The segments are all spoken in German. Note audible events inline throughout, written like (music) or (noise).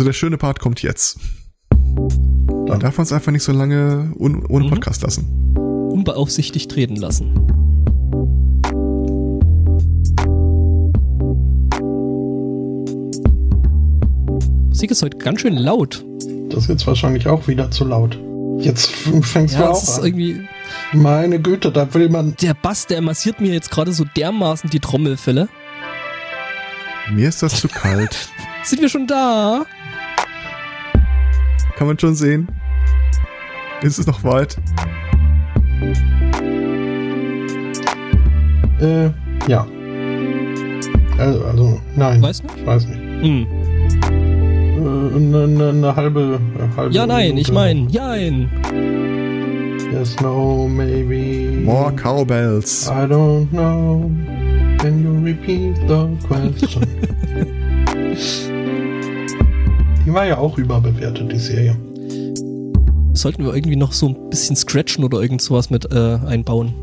Also der schöne Part kommt jetzt. Man darf uns einfach nicht so lange un ohne Mhm. Podcast lassen. Unbeaufsichtigt treten lassen. Musik ist heute ganz schön laut. Das ist jetzt wahrscheinlich auch wieder zu laut. Jetzt fängst du Ja, auch es ist an. irgendwie. Meine Güte, da will man. Der Bass, der massiert mir jetzt gerade so dermaßen die Trommelfälle. Mir ist das zu kalt. (laughs) Sind wir schon da? Kann man schon sehen. Ist es noch weit? Äh, ja. Also, also nein. Weißt du? Ich weiß nicht. Hm. Eine ne, ne halbe, äh, halbe. Ja, nein, ich Minute. meine, jein. Yes, no, maybe. More Cowbells. I don't know. Can you repeat the question? (laughs) die war ja auch überbewertet, die Serie. Sollten wir irgendwie noch so ein bisschen scratchen oder irgend sowas mit äh, einbauen.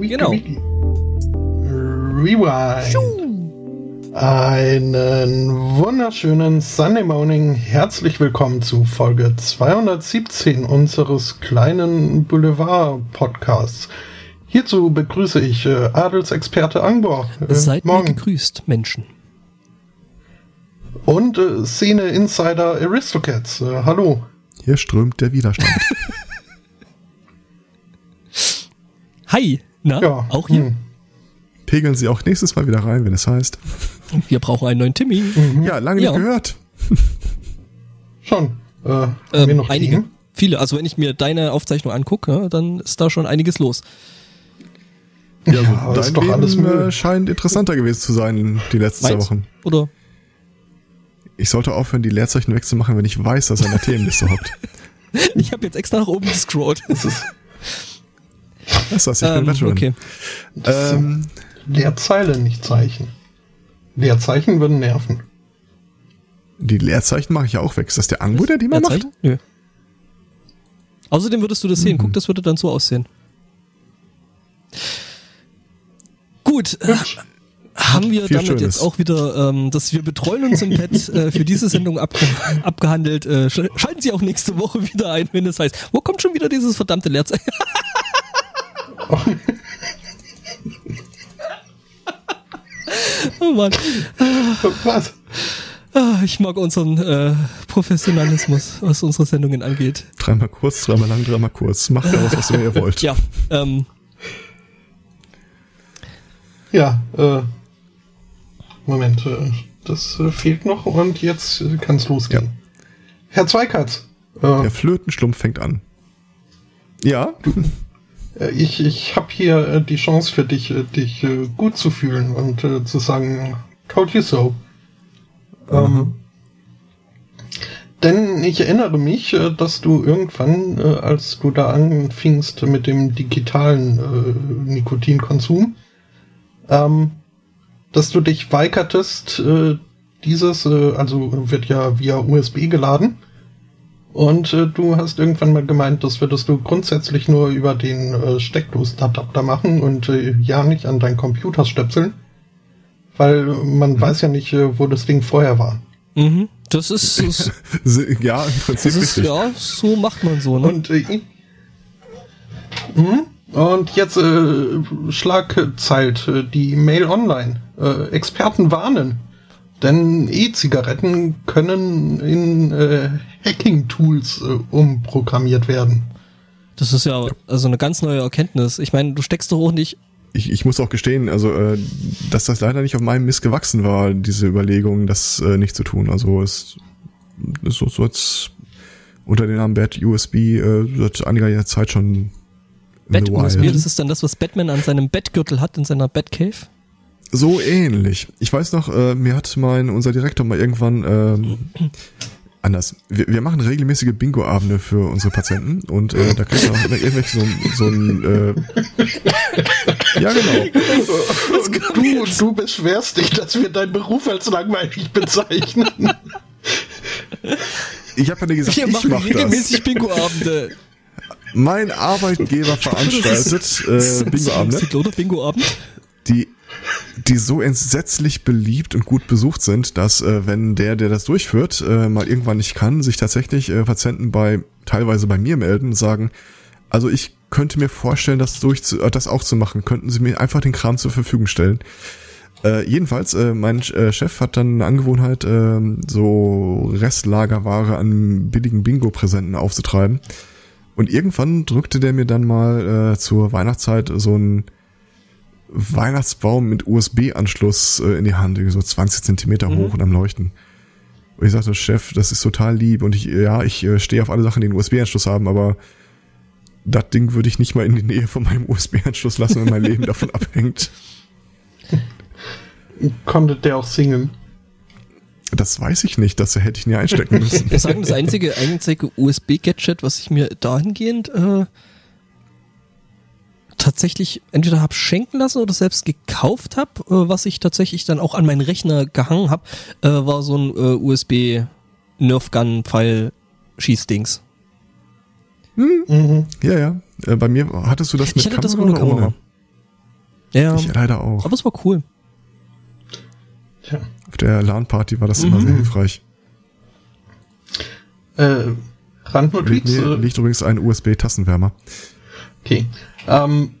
Wiki, Genau. wiki. Rewind. Einen wunderschönen Sunday Morning. Herzlich willkommen zu Folge 217 unseres kleinen Boulevard-Podcasts. Hierzu begrüße ich äh, Adelsexperte Angbor. Äh, Seid mir morgen. gegrüßt, Menschen. Und äh, Szene-Insider Aristocats. Äh, hallo. Hier strömt der Widerstand. (laughs) Hi, na? Ja. Auch hier? hm. Pegeln Sie auch nächstes Mal wieder rein, wenn es heißt. Wir brauchen einen neuen Timmy. Ja, lange Ja. nicht gehört. (laughs) Schon. Äh, haben Ähm, wir noch einige. Themen? Viele. Also wenn ich mir deine Aufzeichnung angucke, ja, dann ist da schon einiges los. Ja, Ja, also ist dein doch Leben alles Müll. äh, scheint interessanter gewesen zu sein die letzten zwei Meinst? Wochen. Oder? Ich sollte aufhören, die Leerzeichen wegzumachen, wenn ich weiß, dass er in der Themenliste hockt. (laughs) Ich habe jetzt extra nach oben gescrollt. Das ist das, ich bin ähm, Veteran. okay. Ähm, sind Leerzeilen, nicht Zeichen. Leerzeichen würden nerven. die Leerzeichen mache ich ja auch weg. Ist das der Ango, der die mal macht? Nö. Außerdem würdest du das sehen. Mhm. Guck, das würde dann so aussehen. Gut, äh, haben wir Viel damit Schönes. jetzt auch wieder, ähm, dass wir betreuen uns im Bett äh, für diese Sendung abge (laughs) abgehandelt. Äh, sch schalten Sie auch nächste Woche wieder ein, wenn es heißt, wo kommt schon wieder dieses verdammte Leerzeichen? oh Mann. Was? Ah, Ich mag unseren äh, Professionalismus, was unsere Sendungen angeht. Dreimal kurz, dreimal lang, dreimal kurz. Macht daraus, was ihr wollt. Ja, ähm, Ja, äh, Moment, äh, das äh, fehlt noch und jetzt äh, kann es losgehen. Herr Zweikatz, äh, Der Flötenschlumpf fängt an. Ja? (laughs) ich, ich habe hier die Chance für dich, dich gut zu fühlen und zu sagen, told you so. Ähm, denn ich erinnere mich, dass du irgendwann, als du da anfingst mit dem digitalen äh, Nikotinkonsum, ähm, dass du dich weigertest, äh, dieses, äh, also wird ja via USB geladen. Und äh, du hast irgendwann mal gemeint, das würdest du grundsätzlich nur über den äh, Steckdosenadapter machen und äh, ja nicht an deinen Computer stöpseln. Weil man weiß ja nicht, äh, wo das Ding vorher war. mhm, das ist, (laughs) das, (laughs) Ja, im Prinzip das ist ja, so macht man so, ne? Und, äh, mhm. und jetzt äh, Schlagzeilt äh, die Mail online. Äh, Experten warnen. Denn E-Zigaretten können in äh, Hacking-Tools äh, umprogrammiert werden. Das ist ja also eine ganz neue Erkenntnis. Ich meine, du steckst doch auch nicht. Ich, ich muss auch gestehen, also äh, dass das leider nicht auf meinem Mist gewachsen war, diese Überlegung, das äh, nicht zu tun. Also es ist so, so jetzt unter dem Namen Bad USB äh, seit einiger Zeit schon the USB, das ist dann das, was Batman an seinem Bettgürtel hat, in seiner Batcave. So ähnlich. Ich weiß noch, äh, mir hat mein unser Direktor mal irgendwann ähm, anders. Wir, wir machen regelmäßige Bingo-Abende für unsere Patienten und äh, da kriegt man auch irgendwelche so, so ein äh, Ja genau. Du, du beschwerst dich, dass wir deinen Beruf als langweilig bezeichnen. Ich habe ja nicht gesagt, Wir ich machen mach das. regelmäßig Bingo-Abende. Mein Arbeitgeber veranstaltet äh, Bingo-Abende? Bingo-Abend? die die so entsetzlich beliebt und gut besucht sind, dass äh, wenn der, der das durchführt, äh, mal irgendwann nicht kann, sich tatsächlich äh, Patienten bei teilweise bei mir melden und sagen, also ich könnte mir vorstellen, das durch äh, das auch zu machen. Könnten Sie mir einfach den Kram zur Verfügung stellen? Äh, jedenfalls, äh, mein äh, Chef hat dann eine Angewohnheit, äh, so Restlagerware an billigen Bingo-Präsenten aufzutreiben. Und irgendwann drückte der mir dann mal äh, zur Weihnachtszeit so ein Weihnachtsbaum mit USB-Anschluss äh, in die Hand, so 20 Zentimeter Mhm. hoch und am Leuchten. Und ich sagte, Chef, das ist total lieb und ich, ja, ich äh, stehe auf alle Sachen, die einen USB-Anschluss haben, aber das Ding würde ich nicht mal in die Nähe von meinem USB-Anschluss lassen, wenn mein Leben davon (laughs) abhängt. Konnte der auch singen? Das weiß ich nicht, das hätte ich nie einstecken (laughs) müssen. Ich muss sagen, das einzige, einzige USB-Gadget, was ich mir dahingehend äh, tatsächlich entweder hab schenken lassen oder selbst gekauft habe, äh, was ich tatsächlich dann auch an meinen Rechner gehangen habe, äh, war so ein äh, USB Nerf Gun Pfeil Schießdings. Mhm. Ja, ja. Äh, bei mir hattest du das mit Ich hatte das Kamera ohne oder Kamera. Ja, Ich leider auch. aber es war cool. Tja. Auf der LAN-Party war das immer Mhm. sehr hilfreich. Äh, Liegt, Randnotiz? mir, äh, liegt übrigens ein USB-Tassenwärmer. Okay. Ähm,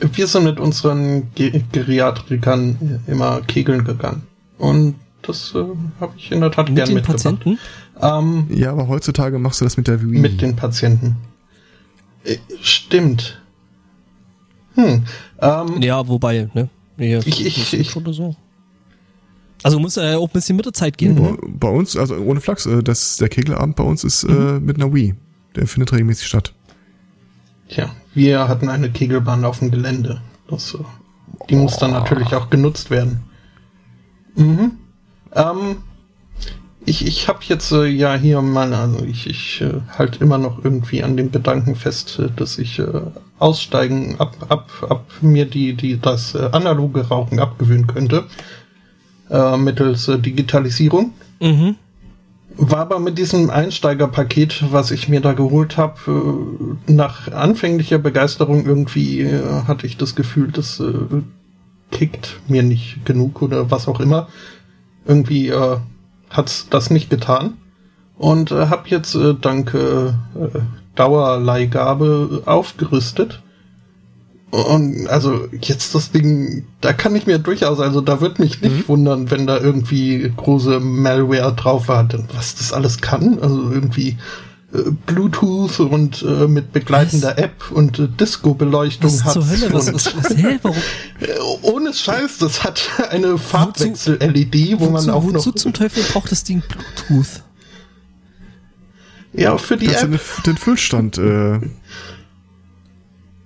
wir sind mit unseren Ge Geriatrikern immer kegeln gegangen. Und das äh, habe ich in der Tat Mit gern den. Patienten. Ähm, Ja, aber heutzutage machst du das mit der Wii. mit den Patienten. Äh, stimmt. Hm. Ähm, Ja, wobei, ne? Nee, Ich- ich- ich- oder so. Also muss er ja auch ein bisschen mit der Zeit gehen. bei, bei uns, also ohne Flachs, äh, das, der Kegelabend bei uns ist äh, Mhm. mit einer Wii. Der findet regelmäßig statt. Tja, wir hatten eine Kegelbahn auf dem Gelände. Das, äh, die muss dann natürlich auch genutzt werden. Mhm. Ähm, ich ich habe jetzt äh, ja hier mal, also ich, ich äh, halt immer noch irgendwie an dem Gedanken fest, äh, dass ich äh, aussteigen, ab, ab, ab mir die, die, das äh, analoge Rauchen abgewöhnen könnte. Mittels Digitalisierung. Mhm. War aber mit diesem Einsteigerpaket, was ich mir da geholt habe, äh, nach anfänglicher Begeisterung irgendwie äh, hatte ich das Gefühl, das äh, kickt mir nicht genug oder was auch immer. Irgendwie äh, hat's das nicht getan und äh, habe jetzt äh, dank äh, Dauerleihgabe aufgerüstet. Und also jetzt das Ding, da kann ich mir durchaus, also da wird mich nicht wundern, wenn da irgendwie große Malware drauf war, denn was das alles kann, also irgendwie äh, Bluetooth und äh, mit begleitender App und äh, Disco-Beleuchtung Was hat. zur Hölle? Was, und, was, was, hä? Warum? (laughs) äh, ohne Scheiß, das hat (laughs) eine Farbwechsel-LED, wo man wozu, auch wozu noch zum Teufel braucht das Ding Bluetooth? ja für die Kannst App. den, den Füllstand, äh,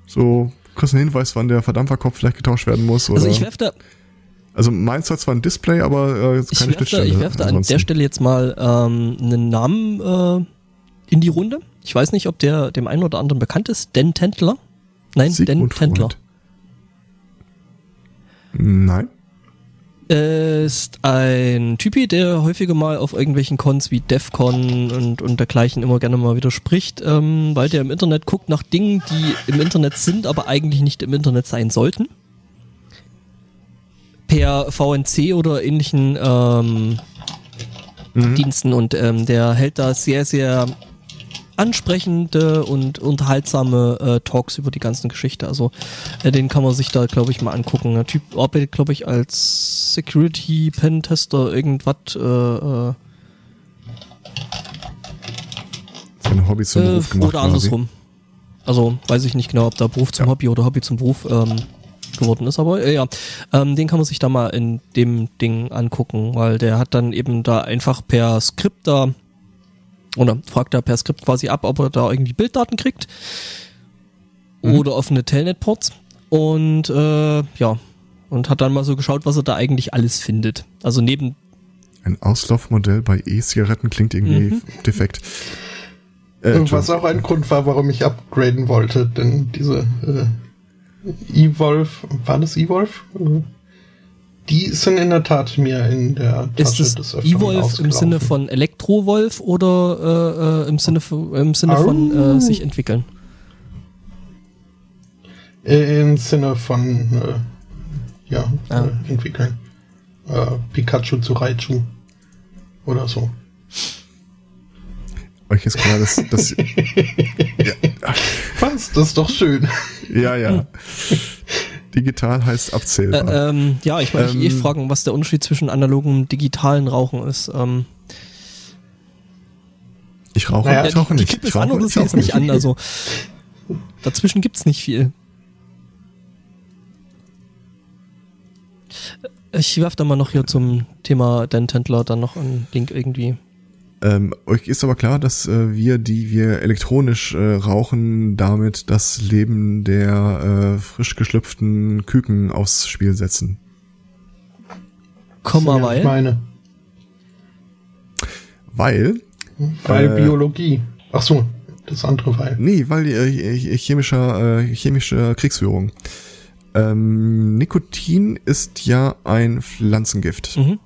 so, einen Hinweis, wann der Verdampferkopf vielleicht getauscht werden muss. Oder, Also ich werf da, also meins hat zwar ein Display, aber äh, ich keine werf da, Schnittstelle. ich werf da an der Stelle jetzt mal ähm, einen Namen äh, in die Runde. Ich weiß nicht, ob der dem einen oder anderen bekannt ist. Dan Tendler. Nein, Dan Sigmund Tendler. Freud. Nein. Ist ein Typi, der häufiger mal auf irgendwelchen Cons wie DEFCON und, und dergleichen immer gerne mal wieder spricht, ähm, weil der im Internet guckt nach Dingen, die im Internet sind, aber eigentlich nicht im Internet sein sollten. Per VNC oder ähnlichen ähm, Diensten und ähm, der hält da sehr, sehr ansprechende und unterhaltsame äh, Talks über die ganzen Geschichte. Also äh, den kann man sich da, glaube ich, mal angucken. Der Typ arbeitet, glaube ich, als Security Pentester irgendwas. Äh, äh, Sein Hobby zum äh, Beruf gemacht oder quasi. andersrum. Also weiß ich nicht genau, ob da Beruf zum Ja. Hobby oder Hobby zum Beruf ähm, geworden ist, aber äh, ja, ähm, den kann man sich da mal in dem Ding angucken, weil der hat dann eben da einfach per Skript da oder fragt da per Skript quasi ab, ob er da irgendwie Bilddaten kriegt Mhm. oder offene Telnet-Ports und äh, ja und hat dann mal so geschaut, was er da eigentlich alles findet. Also neben Ein Auslaufmodell bei E-Zigaretten klingt irgendwie Mhm. defekt. Äh, Was auch ein Grund war, warum ich upgraden wollte, denn diese äh, Evolve, war das Evolve? Die sind in der Tat mir in der ist Tasche es des Öfteren Evolve im. Sinne von Elektrowolf oder äh, äh, im Sinne von, im Sinne von äh, sich entwickeln? Äh, Im Sinne von äh, ja, Ah. äh, entwickeln. Äh, Pikachu zu Raichu oder so. Euch ist klar, dass, dass (laughs) Was? Das ist doch schön. ja, ja. (laughs) Digital heißt abzählbar. Äh, ähm, ja, ich wollte Ähm, mich eh fragen, was der Unterschied zwischen analogen und digitalen Rauchen ist. Ähm, ich rauche, naja, ich ja, rauche die, die nicht. Kippe Ich ist an ich sie rauche ist nicht an. Also (laughs) dazwischen gibt's nicht viel. Ich werf da mal noch hier zum Thema Dan Tendler dann noch einen Link irgendwie. Ähm, euch ist aber klar, dass äh, wir, die wir elektronisch äh, rauchen, damit das Leben der äh, frisch geschlüpften Küken aufs Spiel setzen. Komm mal, weil. Ich meine, Weil, weil Äh, Biologie. Ach so, das andere weil. nee, weil äh, chemischer, äh, chemische Kriegsführung. Ähm, Nikotin ist ja ein Pflanzengift. Mhm.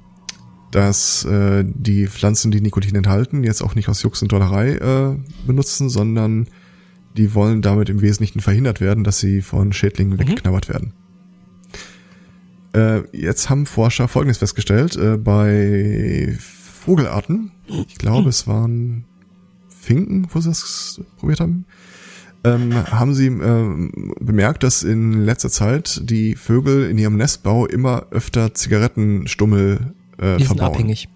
Dass äh, die Pflanzen, die Nikotin enthalten, jetzt auch nicht aus Jux und Dollerei äh, benutzen, sondern die wollen damit im Wesentlichen verhindert werden, dass sie von Schädlingen weggeknabbert werden. Äh, jetzt haben Forscher Folgendes festgestellt, äh, bei Vogelarten, ich glaube es waren Finken, wo sie das probiert haben, ähm, haben sie ähm, bemerkt, dass in letzter Zeit die Vögel in ihrem Nestbau immer öfter Zigarettenstummel äh, Die sind verbauen. abhängig.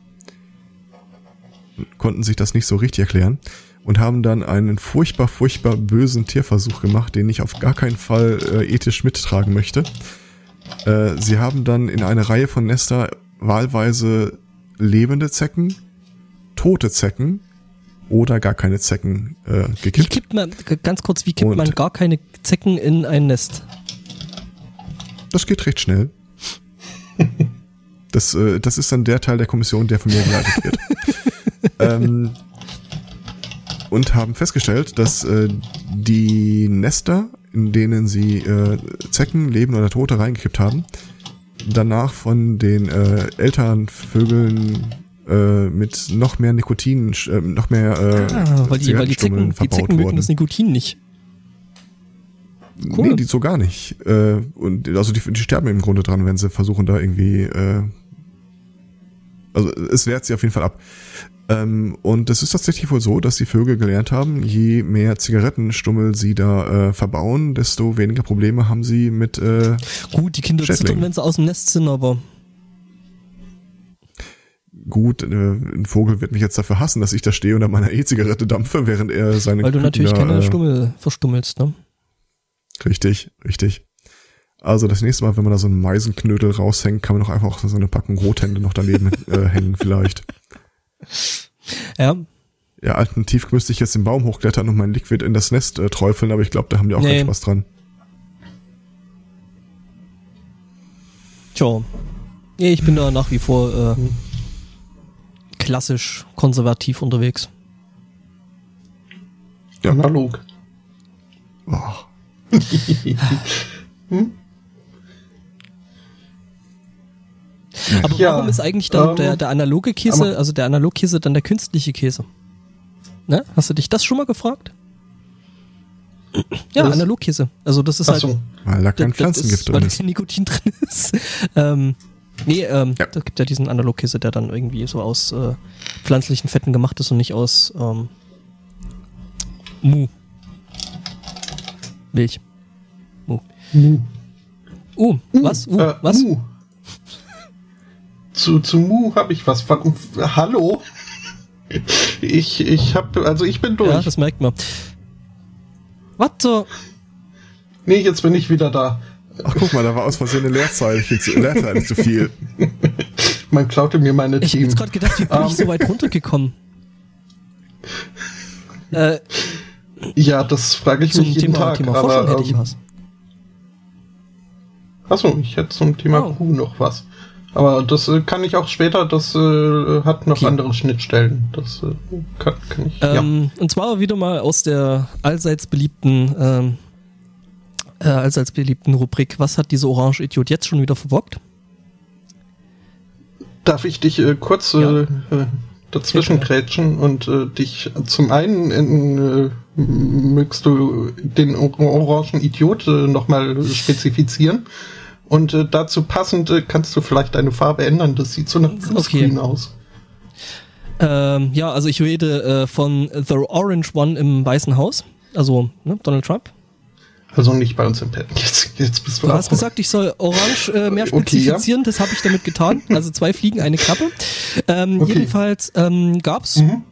Konnten sich das nicht so richtig erklären und haben dann einen furchtbar, furchtbar bösen Tierversuch gemacht, den ich auf gar keinen Fall äh, ethisch mittragen möchte. Äh, sie haben dann in eine Reihe von Nester wahlweise lebende Zecken, tote Zecken oder gar keine Zecken äh, Wie gekippt. kippt man, ganz kurz, wie kippt Und- man gar keine Zecken in ein Nest? Das geht recht schnell. Das, äh, das ist dann der Teil der Kommission, der von mir geleitet wird. (laughs) ähm, und haben festgestellt, dass äh, die Nester, in denen sie äh, Zecken, Leben oder Tote reingekippt haben, danach von den äh, Elternvögeln äh, mit noch mehr Nikotin, äh, noch mehr äh, Ah, weil die, weil die Zecken, die verbaut Zecken mögen wurden. das Nikotin nicht. Cool. Nee, die so gar nicht. Äh, und also die, die sterben im Grunde dran, wenn sie versuchen da irgendwie. Äh, also es wehrt sie auf jeden Fall ab. Ähm, und es ist tatsächlich wohl so, dass die Vögel gelernt haben, je mehr Zigarettenstummel sie da äh, verbauen, desto weniger Probleme haben sie mit. Äh, Gut, die Kinder zittern, wenn sie aus dem Nest sind, aber gut, äh, ein Vogel wird mich jetzt dafür hassen, dass ich da stehe und an meiner E-Zigarette dampfe, während er seine. weil du Küken natürlich keine äh, Stummel verstummelst, ne? Richtig, richtig. Also das nächste Mal, wenn man da so einen Meisenknödel raushängt, kann man doch einfach auch so eine Packung Rothände noch daneben äh, (laughs) hängen vielleicht. Ja, Ja, alternativ müsste ich jetzt den Baum hochklettern und mein Liquid in das Nest äh, träufeln, aber ich glaube, da haben die auch Nee. keinen Spaß dran. tja. Nee, ich bin da nach wie vor äh, klassisch konservativ unterwegs. Ja. Analog. Oh, (laughs) Aber Ja, warum ist eigentlich dann ähm, der, der analoge Käse, also der Analogkäse, dann der künstliche Käse? Ne? Hast du dich das schon mal gefragt? Ja, Was? Analogkäse. Also das ist Ach halt so. weil da kein das- das Pflanzengift ist, weil drin da ist. kein Nikotin drin (laughs) ist. ähm, nee, ähm, Ja. da gibt ja diesen Analogkäse, der dann irgendwie so aus äh, pflanzlichen Fetten gemacht ist und nicht aus ähm, Mu. Milch. Mu. Uh, was? Uh, Äh, was? Mu. Zu, zu Mu habe ich was. Warum? Hallo? Ich, ich hab, also ich bin durch. Ja, das merkt man. Was zur... nee, jetzt bin ich wieder da. Ach, guck mal, da war aus Versehen eine Leerzeile, zu, Leerzeile zu viel. (laughs) Man klaute mir meine Ich habe Themen. jetzt gerade gedacht, wie bin Ähm. ich so weit runtergekommen? (laughs) äh, Ja, das frage ich zum mich jeden Thema, Tag. Thema Forschung aber, hätte ich ähm, was. Achso, ich hätte zum Thema Oh. Kuh noch was. Aber das äh, kann ich auch später, das äh, hat noch Okay. andere Schnittstellen. Das äh, kann, kann ich. Ähm, Und zwar wieder mal aus der allseits beliebten, ähm, äh, allseits beliebten Rubrik, was hat dieser Orange-Idiot jetzt schon wieder verbockt? ja. Darf ich dich äh, kurz Ja. äh, äh, dazwischen grätschen und dich zum einen in, mögst du den or orangen Idiot äh, nochmal spezifizieren Und äh, dazu passend äh, kannst du vielleicht deine Farbe ändern. Das sieht so nach Bluescreen okay. aus. Ähm, ja, also ich rede äh, von The Orange One im Weißen Haus. Also ne, Donald Trump. Also nicht bei uns im Pad. Jetzt, jetzt bist du. Du hast gesagt, ich soll Orange äh, mehr spezifizieren. (laughs) Okay, ja. Das habe ich damit getan. Also zwei Fliegen, eine Klappe. Ähm, okay. Jedenfalls ähm, gab's mhm.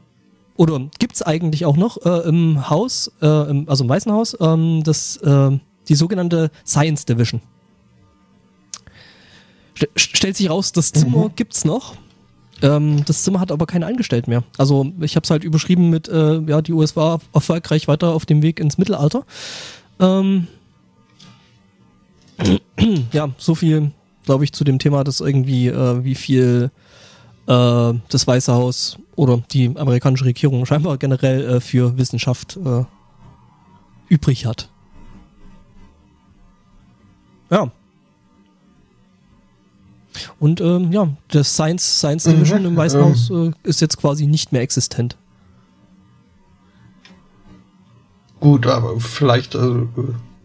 oder gibt's eigentlich auch noch äh, im Haus, äh, im, also im Weißen Haus, ähm, das äh, die sogenannte Science Division. St stellt sich raus, das Zimmer mhm. gibt's noch. Ähm, das Zimmer hat aber keine Angestellten mehr. Also ich habe es halt überschrieben mit, äh, ja, die US war erfolgreich weiter auf dem Weg ins Mittelalter. Ähm, (clears throat) ja, so viel, glaube ich, zu dem Thema, dass irgendwie, äh, wie viel äh, das Weiße Haus oder die amerikanische Regierung scheinbar generell äh, für Wissenschaft äh, übrig hat. Ja. Und ähm, ja, das Science, Science Division mhm, im Weißen ähm, Haus äh, ist jetzt quasi nicht mehr existent. Gut, aber vielleicht äh,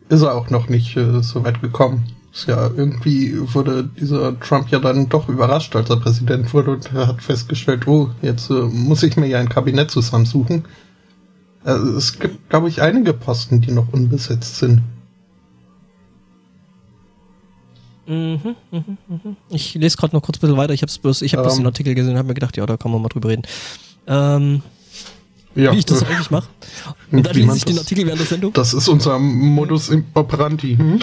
ist er auch noch nicht äh, so weit gekommen. Ist ja irgendwie wurde dieser Trump ja dann doch überrascht, als er Präsident wurde und er hat festgestellt, oh, jetzt äh, muss ich mir ja ein Kabinett zusammensuchen. Also es gibt, glaube ich, einige Posten, die noch unbesetzt sind. Mhm, mhm, mhm. Ich lese gerade noch kurz ein bisschen weiter. Ich habe bloß, ich habe ähm, bloß den Artikel gesehen und habe mir gedacht, ja, da kann man mal drüber reden. Ähm, ja, wie ich das äh, eigentlich mache. (laughs) Und dann lese ich den Artikel während der Sendung. Das ist unser Modus operandi. Hm?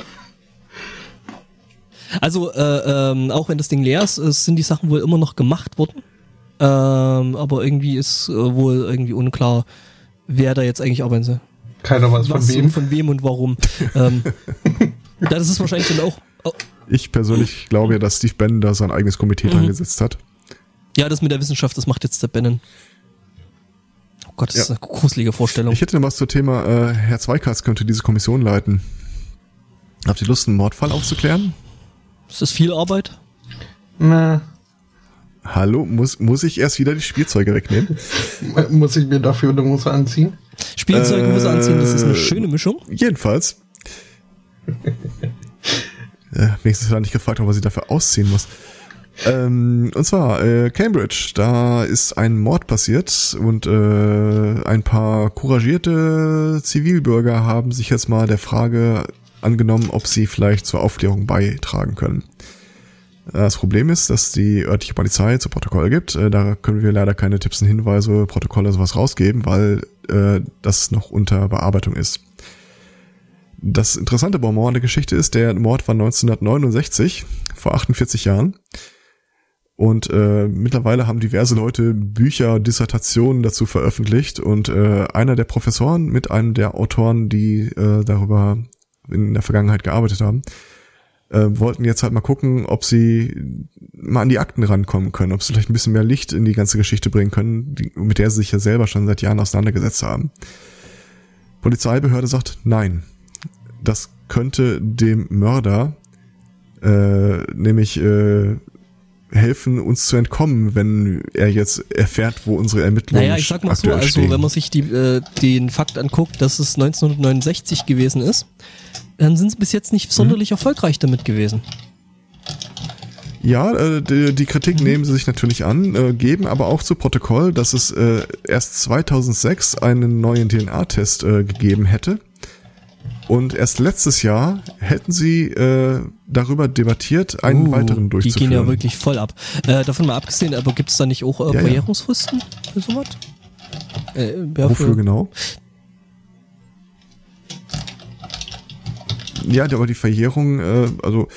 Also, äh, ähm, auch wenn das Ding leer ist, sind die Sachen wohl immer noch gemacht worden. Ähm, aber irgendwie ist äh, wohl irgendwie unklar, wer da jetzt eigentlich arbeiten soll. Keiner weiß von wem. von wem und warum. ähm, (laughs) das ist wahrscheinlich dann auch Oh. Ich persönlich glaube ja, dass Steve Bannon da sein eigenes Komitee mhm. dran gesetzt hat. Ja, das mit der Wissenschaft, das macht jetzt der Bannon. Oh Gott, das ja. ist eine gruselige Vorstellung. Ich hätte noch was zum Thema, äh, Herr Zweikatz könnte diese Kommission leiten. Habt ihr Lust, einen Mordfall aufzuklären? Ist das viel Arbeit? Na. Hallo, muss, muss ich erst wieder die Spielzeuge wegnehmen? (laughs) muss ich mir dafür eine Hose anziehen? Spielzeuge, Hose anziehen, das ist eine äh, schöne Mischung. Jedenfalls. (laughs) Äh, wenigstens hat er nicht gefragt, ob er sie dafür ausziehen muss. Ähm, und zwar äh, Cambridge, da ist ein Mord passiert und äh, ein paar couragierte Zivilbürger haben sich jetzt mal der Frage angenommen, ob sie vielleicht zur Aufklärung beitragen können. Das Problem ist, dass die örtliche Polizei zu Protokoll gibt. Äh, da können wir leider keine Tipps und Hinweise, Protokolle sowas rausgeben, weil äh, das noch unter Bearbeitung ist. Das interessante bei Mord der Geschichte ist, der Mord war 1969, vor 48 Jahren. Und äh, mittlerweile haben diverse Leute Bücher, Dissertationen dazu veröffentlicht. Und äh, einer der Professoren mit einem der Autoren, die äh, darüber in der Vergangenheit gearbeitet haben, äh, wollten jetzt halt mal gucken, ob sie mal an die Akten rankommen können, ob sie vielleicht ein bisschen mehr Licht in die ganze Geschichte bringen können, die, mit der sie sich ja selber schon seit Jahren auseinandergesetzt haben. Polizeibehörde sagt nein das könnte dem Mörder äh, nämlich äh, helfen, uns zu entkommen, wenn er jetzt erfährt, wo unsere Ermittlungen Naja, ich sag mal so, also stehen. wenn man sich die, äh, den Fakt anguckt, dass es 1969 gewesen ist, dann sind sie bis jetzt nicht sonderlich mhm. erfolgreich damit gewesen. Ja, äh, die, die Kritik mhm. nehmen sie sich natürlich an, äh, geben aber auch zu Protokoll, dass es äh, erst 2006 einen neuen DNA-Test gegeben hätte und erst letztes Jahr hätten sie äh, darüber debattiert, einen uh, weiteren durchzuführen. Die gehen ja wirklich voll ab. Äh, davon mal abgesehen, aber gibt es da nicht auch äh, ja, Verjährungsfristen ja. für sowas? Äh, ja, Wofür für genau? Ja, aber die Verjährung, äh, also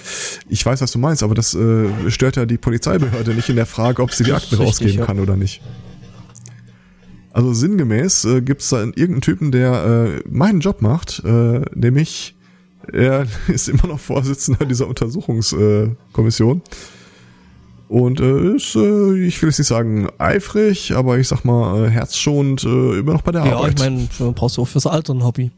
ich weiß, was du meinst, aber das äh, stört ja die Polizeibehörde nicht in der Frage, ob sie die Akten rausgeben kann oder nicht. Also sinngemäß äh, gibt es da irgendeinen Typen, der äh, meinen Job macht, äh, nämlich er (laughs) ist immer noch Vorsitzender dieser Untersuchungskommission. Und äh, ist, äh, ich will jetzt nicht sagen eifrig, aber ich sag mal äh, herzschonend äh, immer noch bei der ja, Arbeit. Ja, ich meine, brauchst du auch fürs Alter ein Hobby.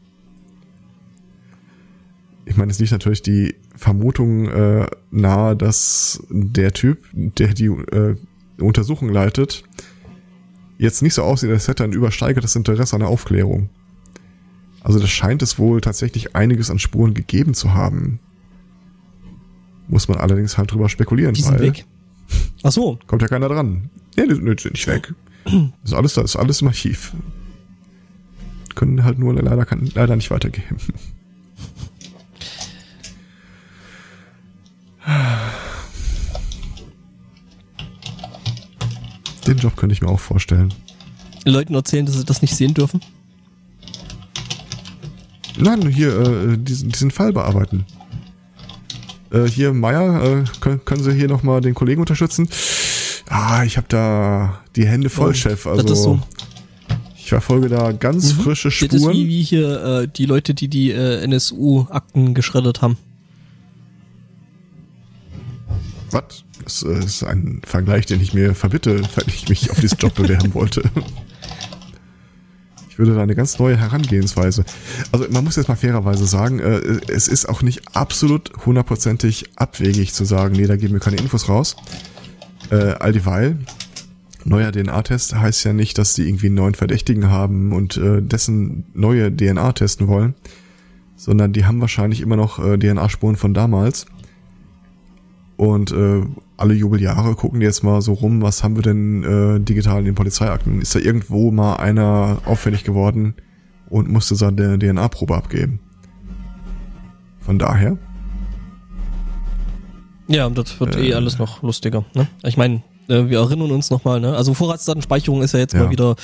Ich meine, es liegt natürlich die Vermutung äh, nahe, dass der Typ, der die äh, Untersuchung leitet, jetzt nicht so aussieht, als hätte er ein übersteigertes Interesse an der Aufklärung. Also das scheint es wohl tatsächlich einiges an Spuren gegeben zu haben. Muss man allerdings halt drüber spekulieren. Die sind weg. Ach so. Kommt ja keiner dran. Ja, die sind nicht weg. Das (clears throat) ist alles, das ist alles im Archiv. Können halt nur leider, kann, leider nicht weitergeben. (sighs) Den Job könnte ich mir auch vorstellen. Leuten erzählen, dass sie das nicht sehen dürfen? Nein, hier äh, diesen, diesen Fall bearbeiten. Äh, hier, Meier, äh, können, können Sie hier nochmal den Kollegen unterstützen? Ah, ich habe da die Hände voll, oh, Chef. Also so. ich verfolge da ganz mhm. frische Spuren. Das ist wie, wie hier äh, die Leute, die die äh, NSU-Akten geschreddert haben. Was? Das äh, ist ein Vergleich, den ich mir verbitte, weil ich mich auf diesen Job bewerben wollte. Ich würde da eine ganz neue Herangehensweise. Also man muss jetzt mal fairerweise sagen, äh, es ist auch nicht absolut hundertprozentig abwegig zu sagen, nee, da geben wir keine Infos raus. Äh, all dieweil, neuer DNA-Test heißt ja nicht, dass die irgendwie einen neuen Verdächtigen haben und äh, dessen neue DNA testen wollen, sondern die haben wahrscheinlich immer noch äh, DNA-Spuren von damals und äh, alle Jubeljahre gucken die jetzt mal so rum, was haben wir denn äh, digital in den Polizeiakten? Ist da irgendwo mal einer auffällig geworden und musste seine DNA-Probe abgeben? Von daher. Ja, das wird eh äh, eh alles noch lustiger. Ne? Ich meine, äh, wir erinnern uns nochmal, ne? Also Vorratsdatenspeicherung ist ja jetzt ja. mal wieder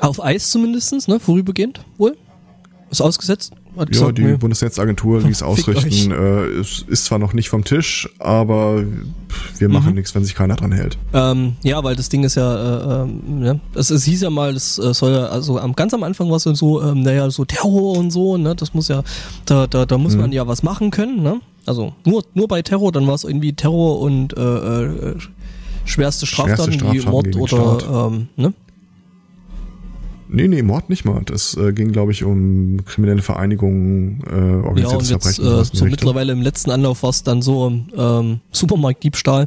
auf Eis zumindestens, ne? Vorübergehend wohl. Ist ausgesetzt. Hat ja, gesagt, die nee. Bundesnetzagentur (laughs) ließ ausrichten, äh, ist zwar noch nicht vom Tisch, aber wir machen mhm. nichts, wenn sich keiner dran hält. Ähm, ja, weil das Ding ist ja, äh, äh, ne? es, es hieß ja mal, das äh, soll ja, also am, ganz am Anfang war es so, ähm, naja, so Terror und so, ne, das muss ja, da, da, da muss mhm. man ja was machen können, ne? Also nur, nur bei Terror, dann war es irgendwie Terror und äh, äh, schwerste Straftaten, schwerste Straftaten wie Mord oder ähm, ne? Nee, nee, Mord nicht mal. Das äh, ging, glaube ich, um kriminelle Vereinigungen, äh, organisiertes ja, und jetzt, Verbrechen. Äh, so mittlerweile im letzten Anlauf war es dann so ähm, Supermarktdiebstahl.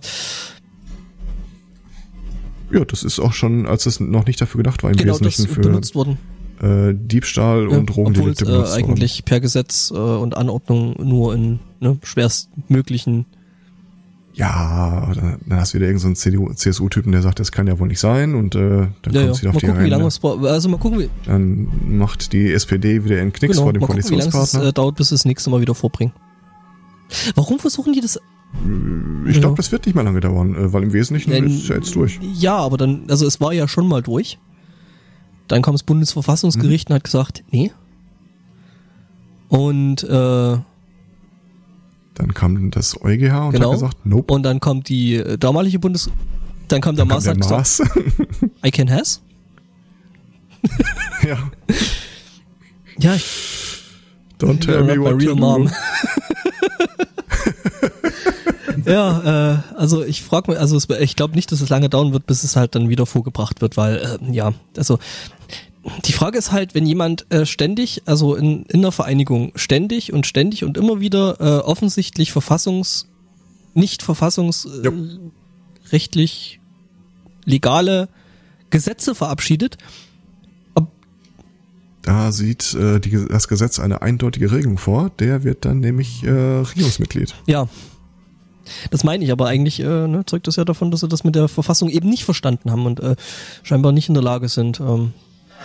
Ja, das ist auch schon, als es noch nicht dafür gedacht war, im genau, Wesentlichen für benutzt worden. Äh, Diebstahl ja, und Drogendelikte obwohl es, äh, eigentlich per Gesetz äh, und Anordnung nur in ne, schwerstmöglichen ja, dann hast du wieder irgendeinen so CSU-Typen, der sagt, das kann ja wohl nicht sein und äh, dann ja, kommt es wieder auf mal die gucken. Wie lange es, also mal gucken, wie Dann macht die SPD wieder einen Knicks genau, vor dem mal gucken, Koalitionspartner. Wie lange es äh, dauert, bis es das nächste Mal wieder vorbringen. Warum versuchen die das? Ich glaube, ja. das wird nicht mehr lange dauern, äh, weil im Wesentlichen Denn, ist es ja jetzt durch. Ja, aber dann, also es war ja schon mal durch. Dann kam das Bundesverfassungsgericht mhm. und hat gesagt, nee. Und äh, dann kam das EuGH und genau. hat gesagt, nope. Und dann kommt die äh, damalige Bundes... Dann kam der Mars und hat gesagt, I can has? (laughs) ja. Ja, ich... Don't tell me what real mom. (laughs) ja, äh, also ich frage mich, also es, ich glaube nicht, dass es lange dauern wird, bis es halt dann wieder vorgebracht wird, weil äh, ja, also die Frage ist halt, wenn jemand äh, ständig, also in, in einer Vereinigung ständig und ständig und immer wieder äh, offensichtlich verfassungs, nicht verfassungsrechtlich äh, legale Gesetze verabschiedet. Ob da sieht äh, die, das Gesetz eine eindeutige Regelung vor, der wird dann nämlich äh, Regierungsmitglied. Ja. Das meine ich, aber eigentlich äh, ne, zeugt das ja davon, dass sie das mit der Verfassung eben nicht verstanden haben und scheinbar nicht in der Lage sind, ähm,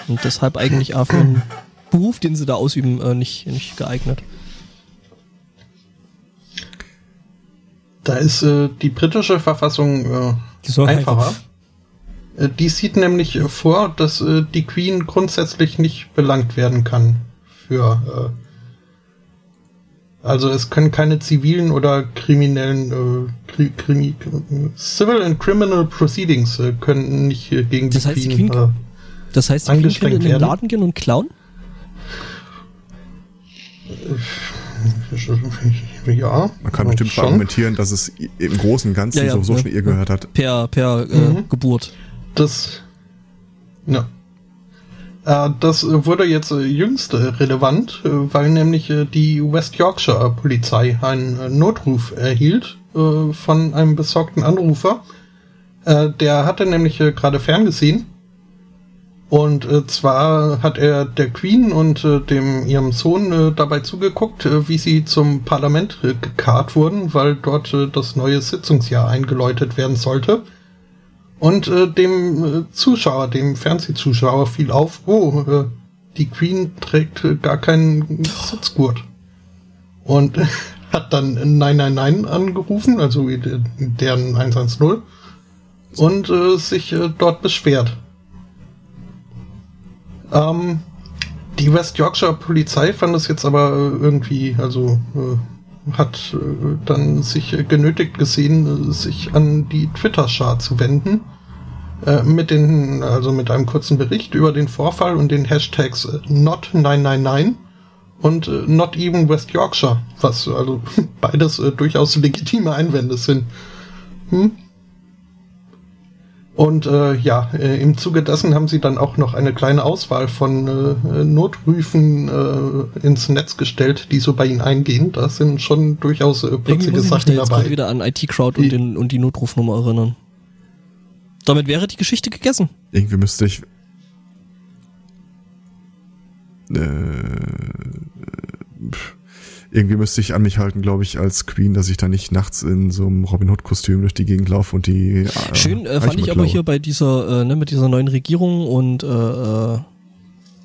und deshalb eigentlich auch für einen Beruf, den sie da ausüben, äh, nicht, nicht geeignet. Da ist äh, die britische Verfassung äh, einfacher. Einfach. Äh, die sieht nämlich vor, dass äh, die Queen grundsätzlich nicht belangt werden kann für äh, also es können keine zivilen oder kriminellen äh, Kri Krimi Civil and Criminal Proceedings äh, können nicht äh, gegen das die heißt, Queen, die Queen das heißt, die Queen können in den Laden gehen und klauen? Ja. Man kann bestimmt schon. argumentieren, dass es im Großen und Ganzen ja, ja, sowieso ja, schon ihr gehört hat. Per, per äh, mhm. Geburt. Das. Ja. Äh, das wurde jetzt äh, jüngst relevant, weil nämlich die West Yorkshire Polizei einen Notruf erhielt von einem besorgten Anrufer. der hatte nämlich gerade ferngesehen Und äh, zwar hat er der Queen und äh, dem ihrem Sohn äh, dabei zugeguckt, äh, wie sie zum Parlament äh, gekarrt wurden, weil dort äh, das neue Sitzungsjahr eingeläutet werden sollte. Und äh, dem äh, Zuschauer, dem Fernsehzuschauer fiel auf, oh, äh, die Queen trägt äh, gar keinen Sitzgurt. Und äh, (laughs) hat dann 999 angerufen, also deren 110, und äh, sich äh, dort beschwert. Ähm, die West Yorkshire Polizei fand es jetzt aber äh, irgendwie, also äh, hat äh, dann sich genötigt gesehen, äh, sich an die Twitter-Schar zu wenden. Äh, mit den, also mit einem kurzen Bericht über den Vorfall und den Hashtags not999 und not even West Yorkshire, was also (laughs) beides durchaus legitime Einwände sind. Hm? Und äh, ja, äh, im Zuge dessen haben sie dann auch noch eine kleine Auswahl von äh, Notrufen äh, ins Netz gestellt, die so bei ihnen eingehen. Da sind schon durchaus äh, plötzliche Sachen ich dabei. Jetzt wieder an IT-Crowd und, den, und die Notrufnummer erinnern. Damit wäre die Geschichte gegessen. Irgendwie müsste ich. Äh, pff irgendwie müsste ich an mich halten, glaube ich, als Queen, dass ich da nicht nachts in so einem Robin Hood Kostüm durch die Gegend laufe und die. Äh, Schön äh, fand ich aber hier bei dieser, äh, ne, mit dieser neuen Regierung und äh, äh,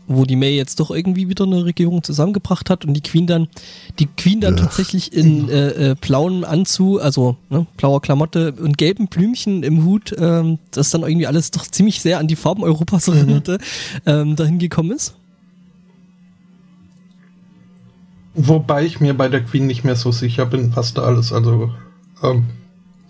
wo die May jetzt doch irgendwie wieder eine Regierung zusammengebracht hat und die Queen dann, die Queen dann ja. tatsächlich in äh, äh, blauen Anzug, also ne, blauer Klamotte und gelben Blümchen im Hut, ähm, das dann irgendwie alles doch ziemlich sehr an die Farben Europas erinnerte, ähm, dahin gekommen ist. Wobei ich mir bei der Queen nicht mehr so sicher bin, was da alles, also ähm,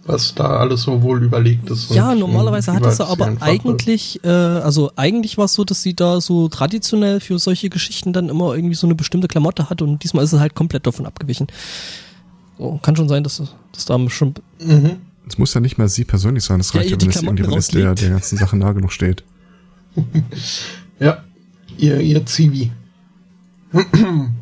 was da alles so wohl überlegt ist. Ja, normalerweise hat es aber eigentlich, äh, also eigentlich war es so, dass sie da so traditionell für solche Geschichten dann immer irgendwie so eine bestimmte Klamotte hat und diesmal ist es halt komplett davon abgewichen. So, kann schon sein, dass das da schon. Mhm. Es muss ja nicht mal sie persönlich sein, es reicht ja, wenn es irgendjemand ist, der der ganzen Sache nah genug steht. (laughs) ja, ihr, ihr Zivi. (clears throat)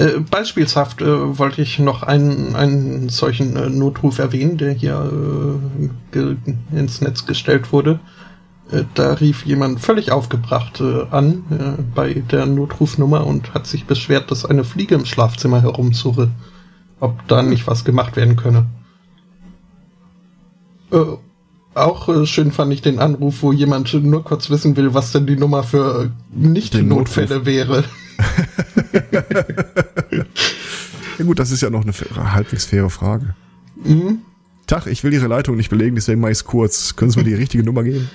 Äh, beispielshaft äh, wollte ich noch einen, einen solchen äh, Notruf erwähnen, der hier äh, ins Netz gestellt wurde. Äh, da rief jemand völlig aufgebracht äh, an bei der Notrufnummer und hat sich beschwert, dass eine Fliege im Schlafzimmer herumsurre. Ob da nicht was gemacht werden könne. Auch schön fand ich den Anruf, wo jemand nur kurz wissen will, was denn die Nummer für Nicht-Notfälle wäre. (laughs) (laughs) ja gut, das ist ja noch eine halbwegs faire Frage. Mhm. Tag, ich will Ihre Leitung nicht belegen, deswegen mache ich es kurz. Können Sie mir die richtige Nummer geben?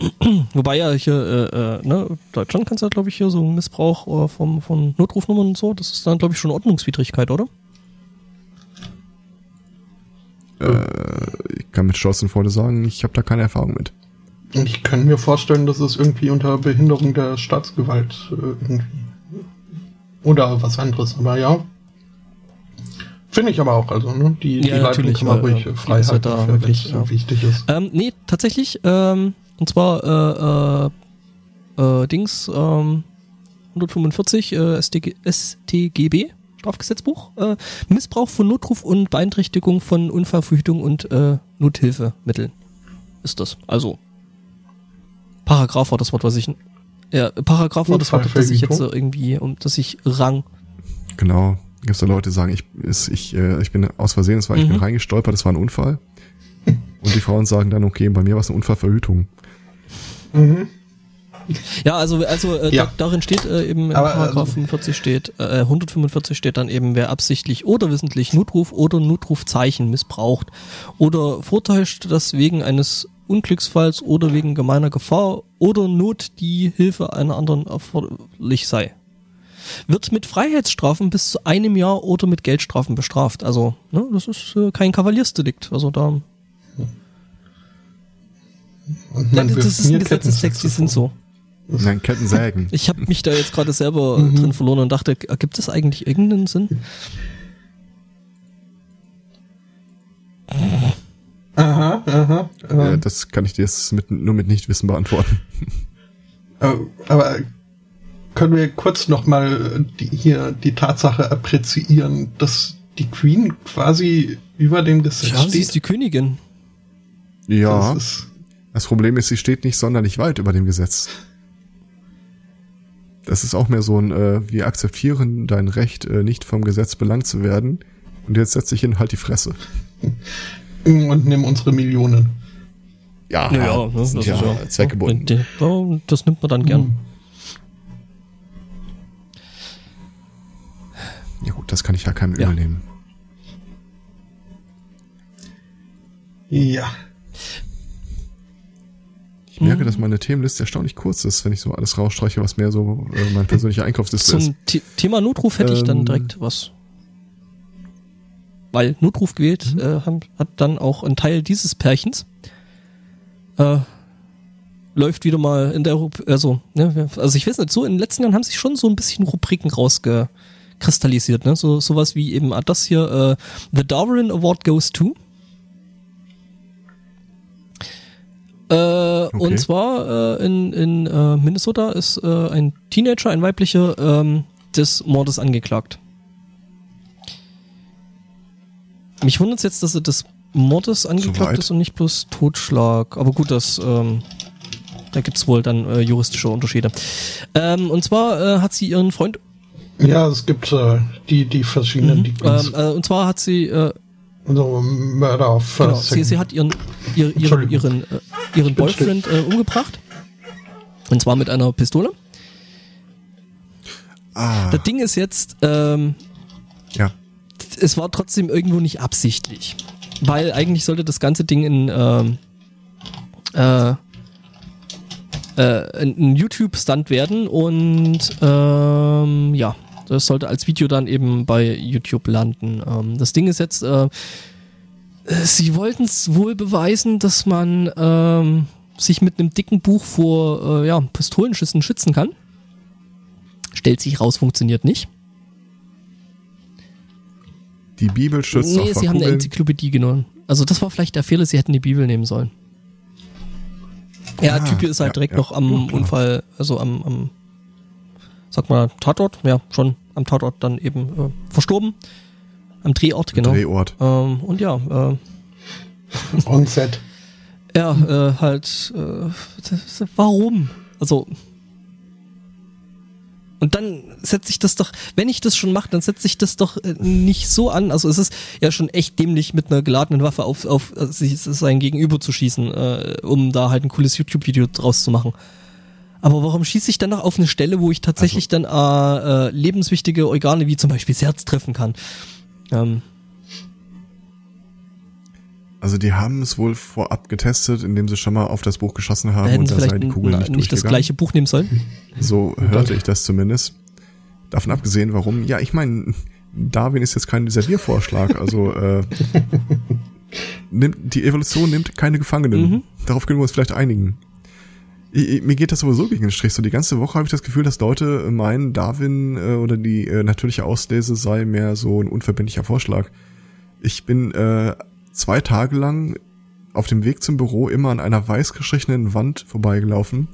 (clears throat) Wobei ja hier, äh, äh, ne, Deutschland kannst du ja, glaube ich, hier so Missbrauch äh, vom, von Notrufnummern und so, das ist dann, glaube ich, schon Ordnungswidrigkeit, oder? Äh, ich kann mit Stolz und Freude sagen, ich habe da keine Erfahrung mit. Ich kann mir vorstellen, dass es irgendwie unter Behinderung der Staatsgewalt äh, irgendwie. Oder was anderes, aber ja. Finde ich aber auch, also, ne? Die, ja, die Leitung kann man äh, ruhig äh, frei halten, da wirklich, ja. wichtig ist. Ähm, nee, tatsächlich, ähm, und zwar, äh, äh, äh Dings, ähm, 145 äh, StG, StGB, Strafgesetzbuch, äh, Missbrauch von Notruf und Beeinträchtigung von Unfallverhütung und äh, Nothilfemitteln ist das. Also Paragraph war das Wort, was ich. Ja, Paragraph war das Wort, das ich jetzt so irgendwie, um das ich rang. Genau. Gibt es da Leute, die sagen, ich, ist, ich, äh, ich bin aus Versehen, das war, mhm. ich bin mhm. reingestolpert, das war ein Unfall. Und die Frauen sagen dann, okay, bei mir war es eine Unfallverhütung. Mhm. Ja, also, also äh, ja. Da, darin steht äh, eben in Aber, Paragraph 45 steht, äh, 145 steht dann eben, wer absichtlich oder wissentlich Notruf oder Notrufzeichen missbraucht oder vortäuscht, dass wegen eines Unglücksfalls oder wegen gemeiner Gefahr oder Not die Hilfe einer anderen erforderlich sei. Wird mit Freiheitsstrafen bis zu einem Jahr oder mit Geldstrafen bestraft. Also, ne, das ist äh, kein Kavaliersdelikt. Also da. Ja, das ist ein Gesetzestext, die sind so. Nein, Kettensägen. Ich habe mich da jetzt gerade selber mhm. drin verloren und dachte, gibt es eigentlich irgendeinen Sinn? (laughs) Aha, aha. Ja, das kann ich dir jetzt mit, nur mit Nichtwissen beantworten. Äh, aber können wir kurz nochmal die, hier die Tatsache appreziieren, dass die Queen quasi über dem Gesetz ja, steht? sie ist die Königin. Ja. Ist, Das Problem ist, sie steht nicht sonderlich weit über dem Gesetz. Das ist auch mehr so ein, äh, wir akzeptieren dein Recht, äh, nicht vom Gesetz belangt zu werden. Und jetzt setz dich hin, halt die Fresse. (laughs) Und nimm unsere Millionen. Ja, Ja, ja, das das ja, ist ja- zweckgebunden. Ja, das nimmt man dann gern. Ja gut, das kann ich ja keinem Ja. übel nehmen. Ja. Ich merke, dass meine Themenliste erstaunlich kurz ist, wenn ich so alles rausstreiche, was mehr so äh, meine persönliche Einkaufsliste ist. Zum The Thema Notruf hätte ich dann Ähm. direkt was. Weil Notruf gewählt Mhm. äh, haben, hat dann auch ein Teil dieses Pärchens. Äh, läuft wieder mal in der Rub also, ne, also ich weiß nicht, so in den letzten Jahren haben sich schon so ein bisschen Rubriken rausgekristallisiert, ne? So sowas wie eben ah, das hier, äh, The Darwin Award goes to. Äh, Und zwar äh, in, in äh, Minnesota ist äh, ein Teenager, ein weiblicher, ähm, des Mordes angeklagt. Mich wundert jetzt, dass er des Mordes angeklagt ist und nicht bloß Totschlag. Aber gut, das ähm, da gibt's wohl dann äh, juristische Unterschiede. Ähm, und zwar äh, hat sie ihren Freund, Ja, es gibt äh, die, die verschiedenen Degrees. ähm, äh, und zwar hat sie äh, so Murder of Genau, sie, sie hat ihren, ihr, ihren, ihren, äh, ihren Boyfriend äh, umgebracht. Und zwar mit einer Pistole. Ah, Das Ding ist jetzt, ähm, ja. Es war trotzdem irgendwo nicht absichtlich. Weil eigentlich sollte das ganze Ding in, ähm, äh, äh, ein YouTube-Stunt werden und ähm, ja, das sollte als Video dann eben bei YouTube landen. Ähm, das Ding ist jetzt, äh, sie wollten es wohl beweisen, dass man ähm, sich mit einem dicken Buch vor äh, ja, Pistolenschüssen schützen kann. Stellt sich raus, funktioniert nicht. Die Bibel schützt Nee, sie haben eine. Enzyklopädie genommen. Also das war vielleicht der Fehler, sie hätten die Bibel nehmen sollen. Ja, Ah, Typ ist halt ja, direkt ja. noch am Ja. Unfall, also am, am, sag mal, Tatort, ja, schon am Tatort dann eben äh, verstorben. Am Drehort, genau. Drehort. Ähm, und ja, äh, On Set. ja, äh, halt, äh, warum? Also, und dann setze ich das doch, wenn ich das schon mache, dann setze ich das doch äh, nicht so an. Also es ist ja schon echt dämlich, mit einer geladenen Waffe auf, auf äh, sich- sein Gegenüber zu schießen, äh, um da halt ein cooles YouTube-Video draus zu machen. Aber warum schieße ich dann noch auf eine Stelle, wo ich tatsächlich dann äh, äh, lebenswichtige Organe wie zum Beispiel das Herz treffen kann? Ähm, Also die haben es wohl vorab getestet, indem sie schon mal auf das Buch geschossen da haben hätten und da sei die Kugel nicht, nicht das gleiche Buch nehmen sollen. So (laughs) hörte ich das zumindest. Davon abgesehen, warum? Ja, ich meine, Darwin ist jetzt kein Serviervorschlag. Also äh, nimmt, die Evolution nimmt keine Gefangenen. Mhm. Darauf können wir uns vielleicht einigen. Ich, ich, mir geht das sowieso gegen den Strich. So die ganze Woche habe ich das Gefühl, dass Leute meinen, Darwin äh, oder die äh, natürliche Auslese sei mehr so ein unverbindlicher Vorschlag. Ich bin äh, zwei Tage lang auf dem Weg zum Büro immer an einer weiß gestrichenen Wand vorbeigelaufen,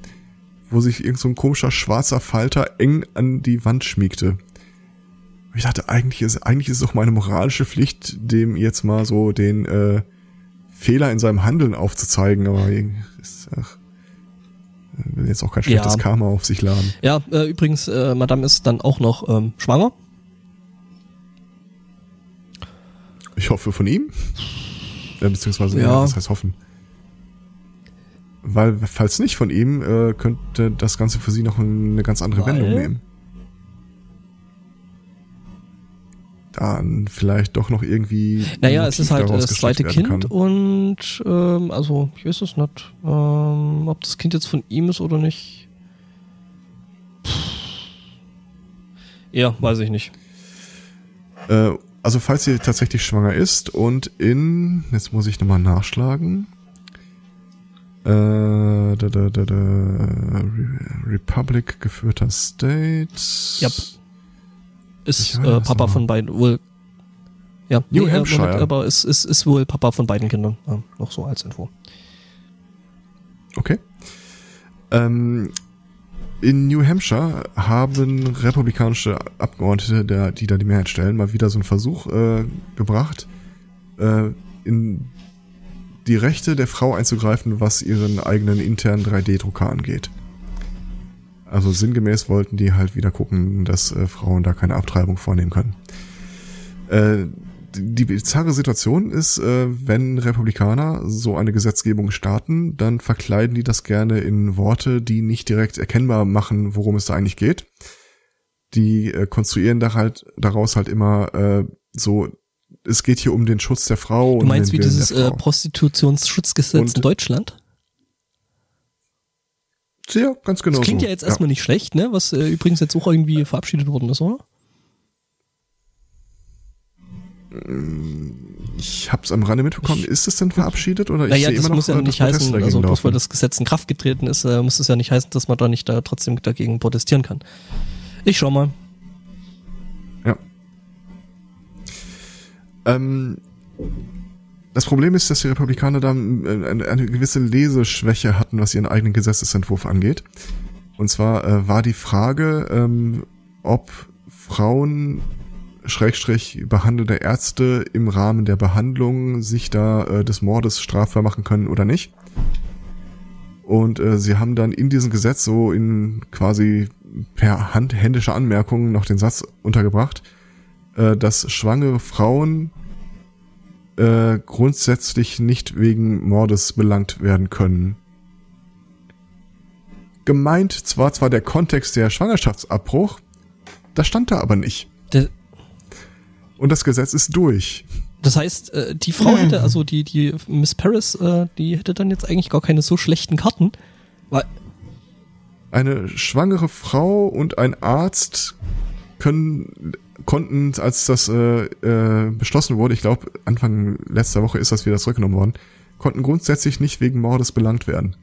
wo sich irgend so ein komischer schwarzer Falter eng an die Wand schmiegte. Und Ich dachte, eigentlich ist, eigentlich ist es doch meine moralische Pflicht, dem jetzt mal so den äh, Fehler in seinem Handeln aufzuzeigen, aber irgendwie ist, ach, will jetzt auch kein schlechtes Ja. Karma auf sich laden. Ja, äh, übrigens, äh, Madame ist dann auch noch ähm, schwanger. Ich hoffe von ihm. Äh, beziehungsweise, Ja. was heißt hoffen? Weil, falls nicht von ihm, äh, könnte das Ganze für sie noch eine ganz andere Weil? Wendung nehmen. Dann vielleicht doch noch irgendwie. Naja, es ist halt das zweite Kind kann. und ähm, also ich weiß es nicht, ähm, ob das Kind jetzt von ihm ist oder nicht. Ja, weiß ich nicht. Äh, also falls sie tatsächlich schwanger ist und in, jetzt muss ich nochmal nachschlagen, äh, da, da, da, da, Re- Republic geführter State. Yep. Ist äh, Papa aber- von beiden wohl. Ja, New äh, Hampshire. Moment, aber es ist, ist wohl Papa von beiden Kindern. Ja, noch so als Info. Okay. Ähm, in New Hampshire haben republikanische Abgeordnete, der, die da die Mehrheit stellen, mal wieder so einen Versuch äh, gebracht, äh, in die Rechte der Frau einzugreifen, was ihren eigenen internen 3D-Drucker angeht. Also sinngemäß wollten die halt wieder gucken, dass äh, Frauen da keine Abtreibung vornehmen können. Äh, die bizarre Situation ist, äh, wenn Republikaner so eine Gesetzgebung starten, dann verkleiden die das gerne in Worte, die nicht direkt erkennbar machen, worum es da eigentlich geht. Die äh, konstruieren da halt daraus halt immer äh, so, es geht hier um den Schutz der Frau. Du meinst wie Willen dieses äh. Prostitutionsschutzgesetz Und- in Deutschland? Ja, ganz genau. Das klingt so. ja jetzt erstmal nicht schlecht, ne? Was äh, übrigens jetzt auch irgendwie verabschiedet worden ist, oder? Ich hab's am Rande mitbekommen. Ist es denn verabschiedet oder ich Naja, sehe das immer noch muss ja nicht heißen, also bloß weil das Gesetz in Kraft getreten ist, äh, muss es ja nicht heißen, dass man da nicht da trotzdem dagegen protestieren kann. Ich schau mal. Ja. Ähm, das Problem ist, dass die Republikaner da äh, eine, eine gewisse Leseschwäche hatten, was ihren eigenen Gesetzesentwurf angeht. Und zwar äh, war die Frage, ähm, ob Frauen Schrägstrich behandelte Ärzte im Rahmen der Behandlung sich da äh, des Mordes strafbar machen können oder nicht. Und äh, sie haben dann in diesem Gesetz so in quasi per Hand händischer Anmerkung noch den Satz untergebracht, äh, dass schwangere Frauen äh, grundsätzlich nicht wegen Mordes belangt werden können. Gemeint zwar zwar der Kontext der Schwangerschaftsabbruch, das stand da aber nicht. Und das Gesetz ist durch. das heißt, äh, die Frau (clears throat) hätte, also die, die Miss Paris, äh, die hätte dann jetzt eigentlich gar keine so schlechten Karten. Weil, Eine schwangere Frau und ein Arzt können konnten, als das äh, äh, beschlossen wurde, ich glaube Anfang letzter Woche ist das wieder zurückgenommen worden, konnten grundsätzlich nicht wegen Mordes belangt werden.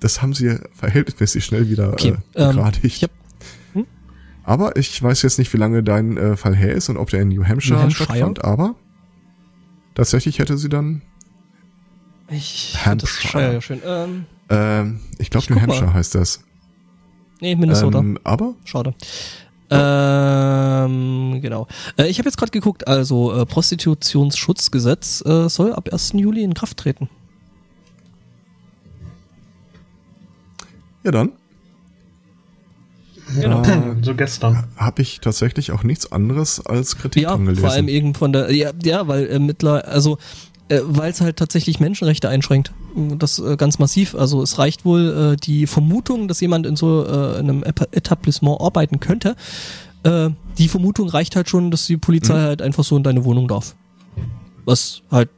Das haben sie verhältnismäßig schnell wieder okay, äh, ähm, ich hab, Aber ich weiß jetzt nicht, wie lange dein äh, Fall her ist und ob der in New Hampshire, New Hampshire? stattfand, aber tatsächlich hätte sie dann, ich Hampshire. Schön. Ähm, ähm, ich glaube New guck mal. Hampshire heißt das. nee, Minnesota. Ähm, aber Schade. Ähm, genau. Äh, ich habe jetzt gerade geguckt, also äh, Prostitutionsschutzgesetz äh, soll ab 1. Juli in Kraft treten. ja dann Genau. äh, (clears throat) So gestern. habe ich tatsächlich auch nichts anderes als Kritik Ja, dran gelesen. vor allem eben von der, ja, ja weil äh, mittler, also äh, weil es halt tatsächlich Menschenrechte einschränkt. Das äh, ganz massiv. Also es reicht wohl äh, die Vermutung, dass jemand in so äh, in einem Eta- Etablissement arbeiten könnte. Äh, die Vermutung reicht halt schon, dass die Polizei halt einfach so in deine Wohnung darf. Was halt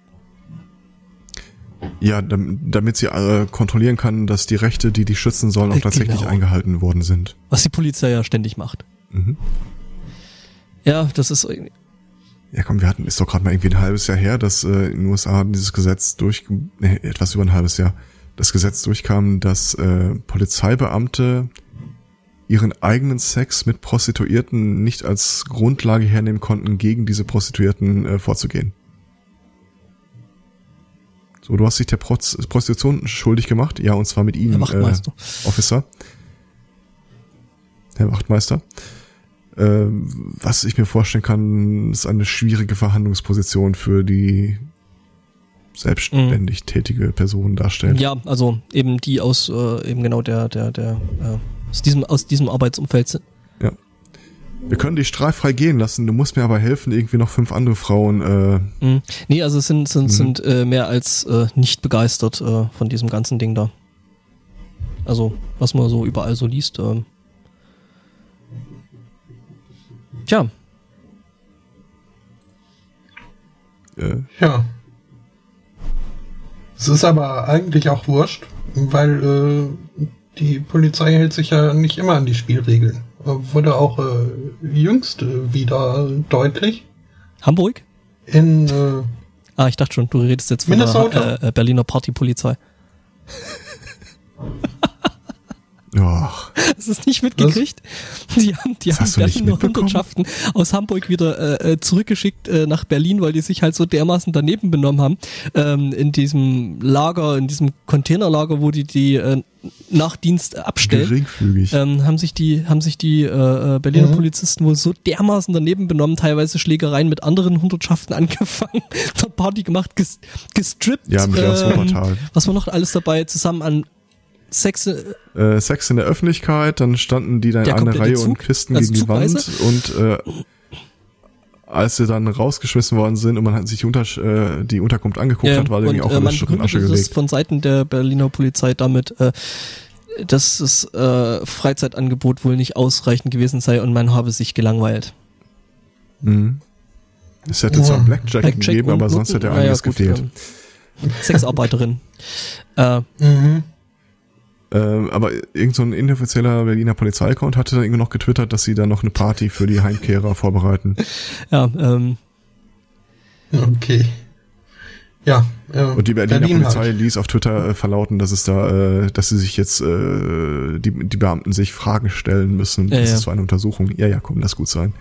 ja, dam- damit sie äh, kontrollieren kann, dass die Rechte, die die schützen sollen, auch Äh, tatsächlich genau. eingehalten worden sind. was die Polizei ja ständig macht. Mhm. Ja, das ist irgendwie- Ja, komm, wir hatten, ist doch gerade mal irgendwie ein halbes Jahr her, dass äh, in den USA dieses Gesetz durch, nee, etwas über ein halbes Jahr, das Gesetz durchkam, dass äh, Polizeibeamte ihren eigenen Sex mit Prostituierten nicht als Grundlage hernehmen konnten, gegen diese Prostituierten äh, vorzugehen. So, du hast dich der Proz Prostitution schuldig gemacht, ja, und zwar mit ihnen, Herr Wachtmeister. Äh, Officer. Herr Wachtmeister. Ähm, was ich mir vorstellen kann, ist eine schwierige Verhandlungsposition für die selbstständig tätige Person darstellt. ja, also eben die aus äh, eben genau der der der äh, aus diesem aus diesem Arbeitsumfeld. Wir können dich straffrei gehen lassen, du musst mir aber helfen, irgendwie noch fünf andere Frauen. Äh, Mhm. Nee, also es sind, sind, Mhm. sind äh, mehr als äh, nicht begeistert äh, von diesem ganzen Ding da. Also, was man so überall so liest. Ähm. Tja, äh, Ja. Es ist aber eigentlich auch wurscht, weil äh, die Polizei hält sich ja nicht immer an die Spielregeln. Wurde auch äh, jüngst äh, wieder deutlich Hamburg? in äh, Ah, ich dachte schon, du redest jetzt von Minnesota. der äh, äh, Berliner Partypolizei. (laughs) ja, Hast du es nicht mitgekriegt? Die haben, die Das haben? Hundertschaften aus Hamburg wieder äh, äh, zurückgeschickt äh, nach Berlin, weil die sich halt so dermaßen daneben benommen haben. Ähm, in diesem Lager, in diesem Containerlager, wo die die äh, nach Dienst abstellt, Geringfügig. ähm, haben sich die, haben sich die äh, äh, Berliner Mhm. Polizisten wohl so dermaßen daneben benommen, teilweise Schlägereien mit anderen Hundertschaften (laughs) angefangen, dort Party gemacht, ges gestrippt. ja, mit ähm, was war noch alles dabei, zusammen an Sex, äh, Sex in der Öffentlichkeit, dann standen die da in Der einer Reihe Zug, und Kisten also gegen die Wand Zugweise? und äh, als sie dann rausgeschmissen worden sind und man hat sich die, Unter äh, die Unterkunft angeguckt ja, hat, war irgendwie auch äh, alles und Asche gelegt. von Seiten der Berliner Polizei damit, äh, dass das äh, Freizeitangebot wohl nicht ausreichend gewesen sei und man habe sich gelangweilt. Mhm. Es hätte zwar Ja. Blackjack, Blackjack gegeben, aber sonst hätte naja, einiges gut, gefehlt. ähm, Sexarbeiterin. (laughs) äh, Mhm. Ähm, aber irgend so inoffizieller Berliner Polizeiaccount hatte dann irgendwie noch getwittert, dass sie da noch eine Party für die Heimkehrer vorbereiten. (laughs) ja, ähm, Okay. Ja. Äh, Und die Berliner Berlin Polizei halt. ließ auf Twitter äh, verlauten, dass es da, äh, dass sie sich jetzt, äh, die, die Beamten sich Fragen stellen müssen. Ja, das ja. ist so eine Untersuchung. Ja, ja, komm, lass gut sein.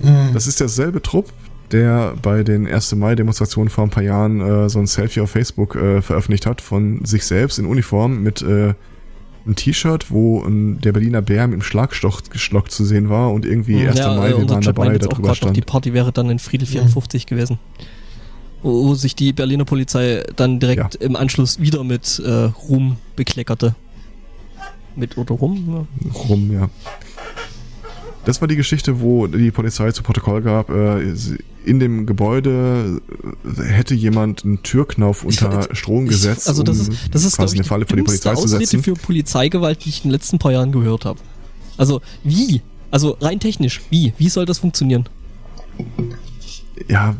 Mhm. Das ist derselbe Trupp, der bei den 1. Mai-Demonstrationen vor ein paar Jahren äh, so ein Selfie auf Facebook äh, veröffentlicht hat von sich selbst in Uniform mit äh, einem T-Shirt, wo ein, der Berliner Bär mit dem Schlagstock geschlockt zu sehen war und irgendwie 1. ja, Mai, äh, wir waren Chat dabei, da drüber gerade noch, die stand. Party wäre dann in Friedel 54 gewesen. Wo, wo sich die Berliner Polizei dann direkt im Anschluss wieder mit äh, Ruhm bekleckerte. Mit oder rum? Ja. rum, ja. Das war die Geschichte, wo die Polizei zu Protokoll gab, äh, in dem Gebäude äh, hätte jemand einen Türknauf unter Strom Ich- gesetzt, also das um ist, das ist quasi eine ich, Falle für die Polizei zu Ausrede setzen. für Polizeigewalt, die ich in den letzten paar Jahren gehört habe. Also wie? Also rein technisch, wie? Wie soll das funktionieren? Ja,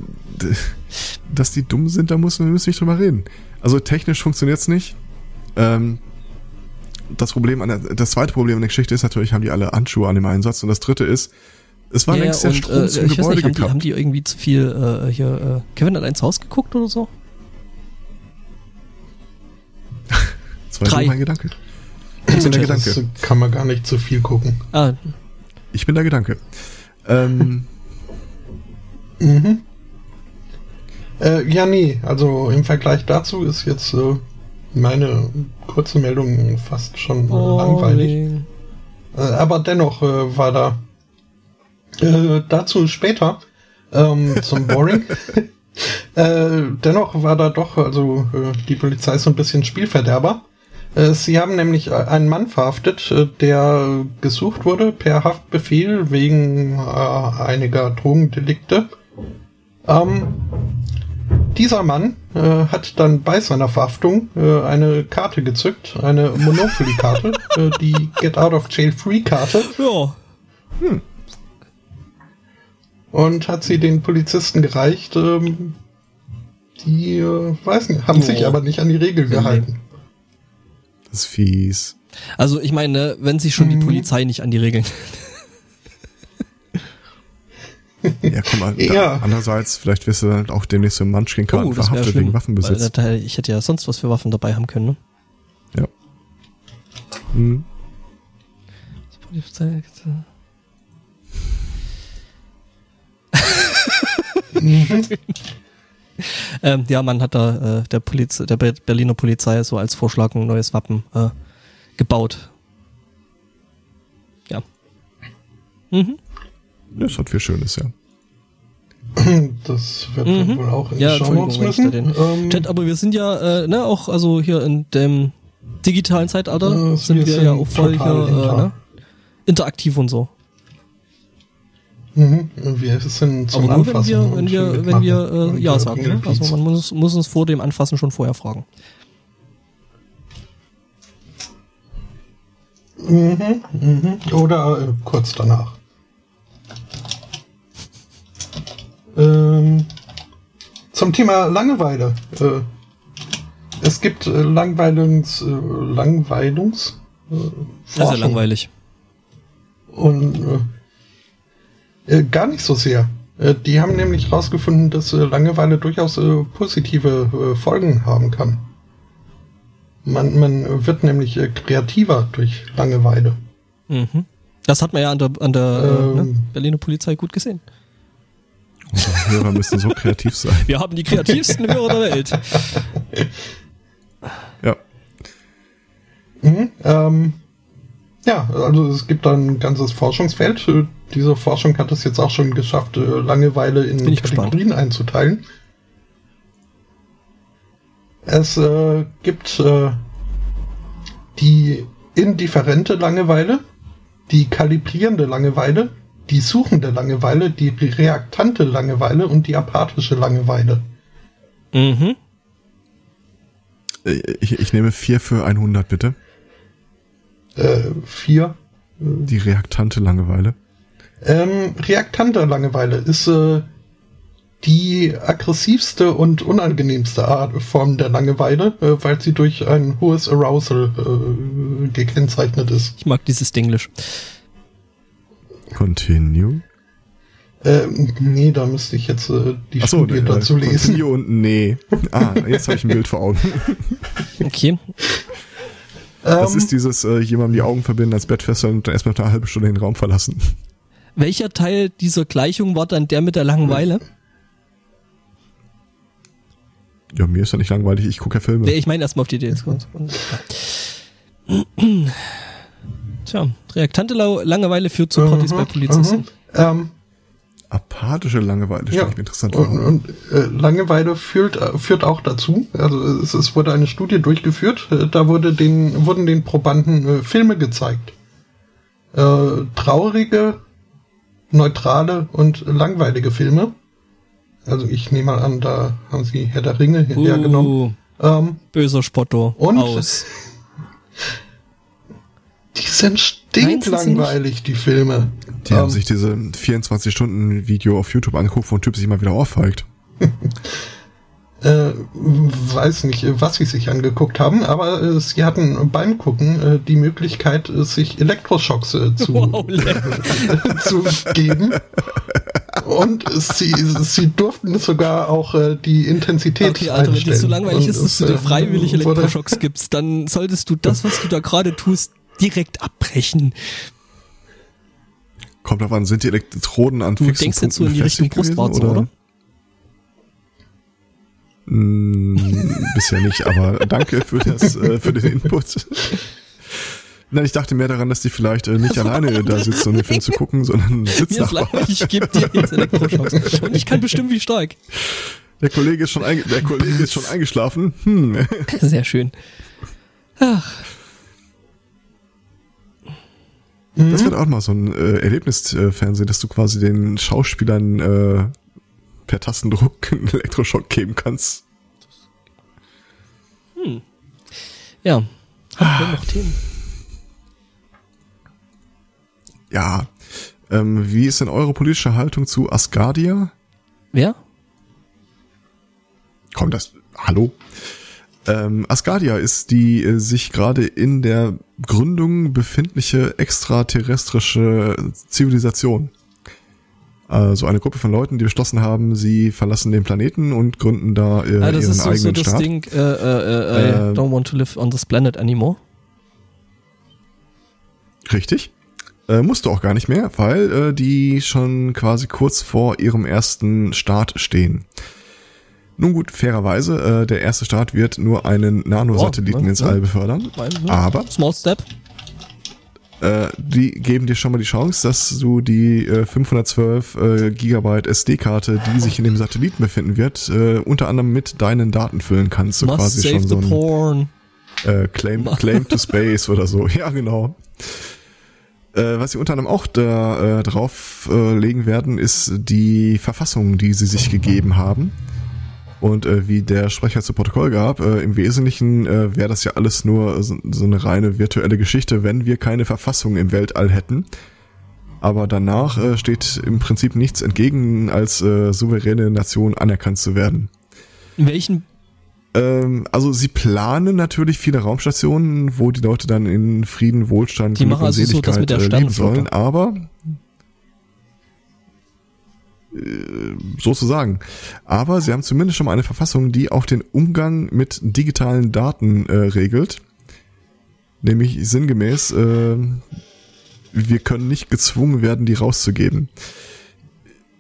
dass die dumm sind, da müssen wir nicht drüber reden. Also technisch funktioniert's nicht. Ähm, das Problem an der, das zweite Problem an der Geschichte ist natürlich, haben die alle Handschuhe an dem Einsatz und das dritte ist, es war Ja, längst der und, Strom äh, zum ich weiß Gebäude nicht, haben die, haben die irgendwie zu viel äh, hier, äh, Kevin hat eins Haus geguckt oder so? (laughs) Das war drei. so mein Gedanke. Ich bin der das Gedanke. kann man gar nicht zu viel gucken. Ah, Ich bin der Gedanke. Ähm, (laughs) (laughs) Mhm. Äh, ja, nee, also im Vergleich dazu ist jetzt äh, meine kurze Meldung fast schon Oh, langweilig. Äh, aber dennoch äh, war da äh, dazu später ähm, zum Boring. (laughs) äh, dennoch war da doch, also äh, die Polizei ist so ein bisschen Spielverderber. Äh, sie haben nämlich einen Mann verhaftet, der gesucht wurde per Haftbefehl wegen einiger Drogendelikte. Ähm, dieser Mann äh, hat dann bei seiner Verhaftung äh, eine Karte gezückt, eine Monopoly-Karte, (laughs) äh, die Get Out of Jail Free-Karte, ja. und hat sie den Polizisten gereicht. Ähm, die, äh, weiß nicht, haben Oh. sich aber nicht an die Regeln gehalten. das ist fies. Also ich meine, wenn sich schon die Mhm. Polizei nicht an die Regeln. (laughs) (laughs) Ja, komm mal. Ja. Andererseits, vielleicht wirst du dann auch demnächst im Munchkin-Karten Oh, verhaftet wegen Waffenbesitz. Weil, ich hätte ja sonst was für Waffen dabei haben können, ne? Ja. Hm. (laughs) Ähm, ja, man hat da äh, der, Poliz der Be- Berliner Polizei so als Vorschlag ein neues Wappen äh, gebaut. Ja. Mhm. Das hat viel Schönes, ja. (clears throat) Das wird Mhm. wohl auch in Ja, wenn ich da müssen. den Ähm, Chat, aber wir sind ja, äh, ne, auch, also hier in dem digitalen Zeitalter äh, sind wir, ja auch voll hier äh, ne, interaktiv und so. Mhm. Wir sind zum aber nur wenn Anfassen wir, und wenn wir, wenn wir äh, Ja sagen. Ne? Also man muss, muss uns vor dem Anfassen schon vorher fragen. Mhm, mhm. Oder äh, kurz danach. Ähm, zum Thema Langeweile. Äh, es gibt äh, Langweilungs... Äh, Langweilungs... Äh, Das ist ja langweilig. Und äh, äh, gar nicht so sehr. Die haben nämlich herausgefunden, dass Langeweile durchaus positive Folgen haben kann. Man, man wird nämlich kreativer durch Langeweile. Mhm. Das hat man ja an der, an der äh, Ähm. ne, Berliner Polizei gut gesehen. Unsere Hörer müssen so kreativ sein. Wir haben die kreativsten Hörer der Welt. Ja. Mhm. Ähm, ja, also es gibt da ein ganzes Forschungsfeld. Diese Forschung hat es jetzt auch schon geschafft, äh, Langeweile in Bin ich Kategorien einzuteilen. Es äh, gibt äh, die indifferente Langeweile, die kalibrierende Langeweile, die suchende Langeweile, die reaktante Langeweile und die apathische Langeweile. Mhm. Äh, Ich, ich nehme vier für 100, bitte. Äh, vier. Die reaktante Langeweile. Ähm, reaktante Langeweile ist äh, die aggressivste und unangenehmste Art, Form der Langeweile, äh, weil sie durch ein hohes Arousal äh, gekennzeichnet ist. Ich mag dieses Dinglish. Continue. Ähm, nee, da müsste ich jetzt äh, die Achso, Studie äh, dazu lesen. Continue und nee. Ah, jetzt habe ich ein Bild vor Augen. (laughs) Okay. Das Ähm, ist dieses äh, jemandem die Augen verbinden, als Bett fesseln und dann erstmal eine halbe Stunde den Raum verlassen. Welcher Teil dieser Gleichung war dann der mit der Langeweile? Ja, mir ist ja nicht langweilig, ich gucke ja Filme. Nee, ich meine erstmal auf die Idee. (clears throat) (clears throat) Tja, reaktante Langeweile führt zu Partys bei Polizisten. Mhm. Ähm, Apathische Langeweile stelle ja, ich mir interessant vor. und, und äh, Langeweile führt, äh, führt auch dazu. Also es, es wurde eine Studie durchgeführt. Äh, da wurde den, wurden den Probanden äh, Filme gezeigt. Äh, traurige, neutrale und langweilige Filme. Also ich nehme mal an, da haben sie Herr der Ringe hergenommen. Uh, Ähm, böser Spotto. Und? Aus. (laughs) die sind stinklangweilig, die Filme. Die haben Ähm, sich diese 24-Stunden-Video auf YouTube angeguckt, wo ein Typ sich immer wieder aufweigt. (laughs) äh, weiß nicht, was sie sich angeguckt haben, aber äh, sie hatten beim Gucken äh, die Möglichkeit, äh, sich Elektroschocks äh, zu, (laughs) Wow, (laughs) zu geben. Und sie, sie durften sogar auch äh, die Intensität Okay, Alter, wenn dir einstellen. so langweilig Und ist, dass es, du dir freiwillig Elektroschocks gibst, dann solltest du das, was du da gerade tust, direkt abbrechen. Kommt drauf an, sind die Elektroden an Du fixen denkst jetzt so in die Punkten Richtung befestigt Brustwarze, gewesen, oder? Mm, bisher nicht, aber danke für das, äh, für den Input. Nein, ich dachte mehr daran, dass die vielleicht äh, nicht alleine da sitzen, um den Film zu gucken, sondern (laughs) Sitznachbarn. langweilig, ich gebe dir jetzt Elektroschocks. Und ich kann bestimmen, wie stark. Der Kollege ist schon, der Kollege ist schon eingeschlafen. Hm. Sehr schön. Ach, Das wird auch mal so ein äh, Erlebnisfernsehen, dass du quasi den Schauspielern äh, per Tastendruck einen Elektroschock geben kannst. ja. Haben wir noch Themen? Ja. Ähm, wie ist denn eure politische Haltung zu Asgardia? Wer? Komm, das. Hallo? Ähm, Asgardia ist die äh, sich gerade in der Gründung befindliche extraterrestrische Zivilisation. Also eine Gruppe von Leuten, die beschlossen haben, sie verlassen den Planeten und gründen da äh, Ah, das ihren ist so, so eigenen das Staat. Ding, äh, äh, äh, I Ähm. don't want to live on this planet anymore. Richtig. Äh, musst du auch gar nicht mehr, weil äh, die schon quasi kurz vor ihrem ersten Start stehen. Nun gut, fairerweise, äh, der erste Start wird nur einen Nanosatelliten Oh, ne, ins. All befördern. Ne? Aber Small Step. äh, die geben dir schon mal die Chance, dass du die äh, 512 äh, Gigabyte SD-Karte, die sich in dem Satelliten befinden wird, äh, unter anderem mit deinen Daten füllen kannst. So Must quasi save schon the so ein porn. äh, Claim, Claim to (laughs) Space oder so. Ja, genau. Äh, was sie unter anderem auch da äh, drauf äh, legen werden, ist die Verfassung, die sie sich gegeben haben. Und äh, wie der Sprecher zu Protokoll gab, äh, im Wesentlichen äh, wäre das ja alles nur so, so eine reine virtuelle Geschichte, wenn wir keine Verfassung im Weltall hätten. Aber danach äh, steht im Prinzip nichts entgegen, als äh, souveräne Nation anerkannt zu werden. In welchen Ähm, also sie planen natürlich viele Raumstationen, wo die Leute dann in Frieden, Wohlstand, Die machen und also so das mit der äh, leben sollen, aber sozusagen. Aber sie haben zumindest schon mal eine Verfassung, die auch den Umgang mit digitalen Daten äh, regelt. Nämlich sinngemäß, äh, wir können nicht gezwungen werden, die rauszugeben.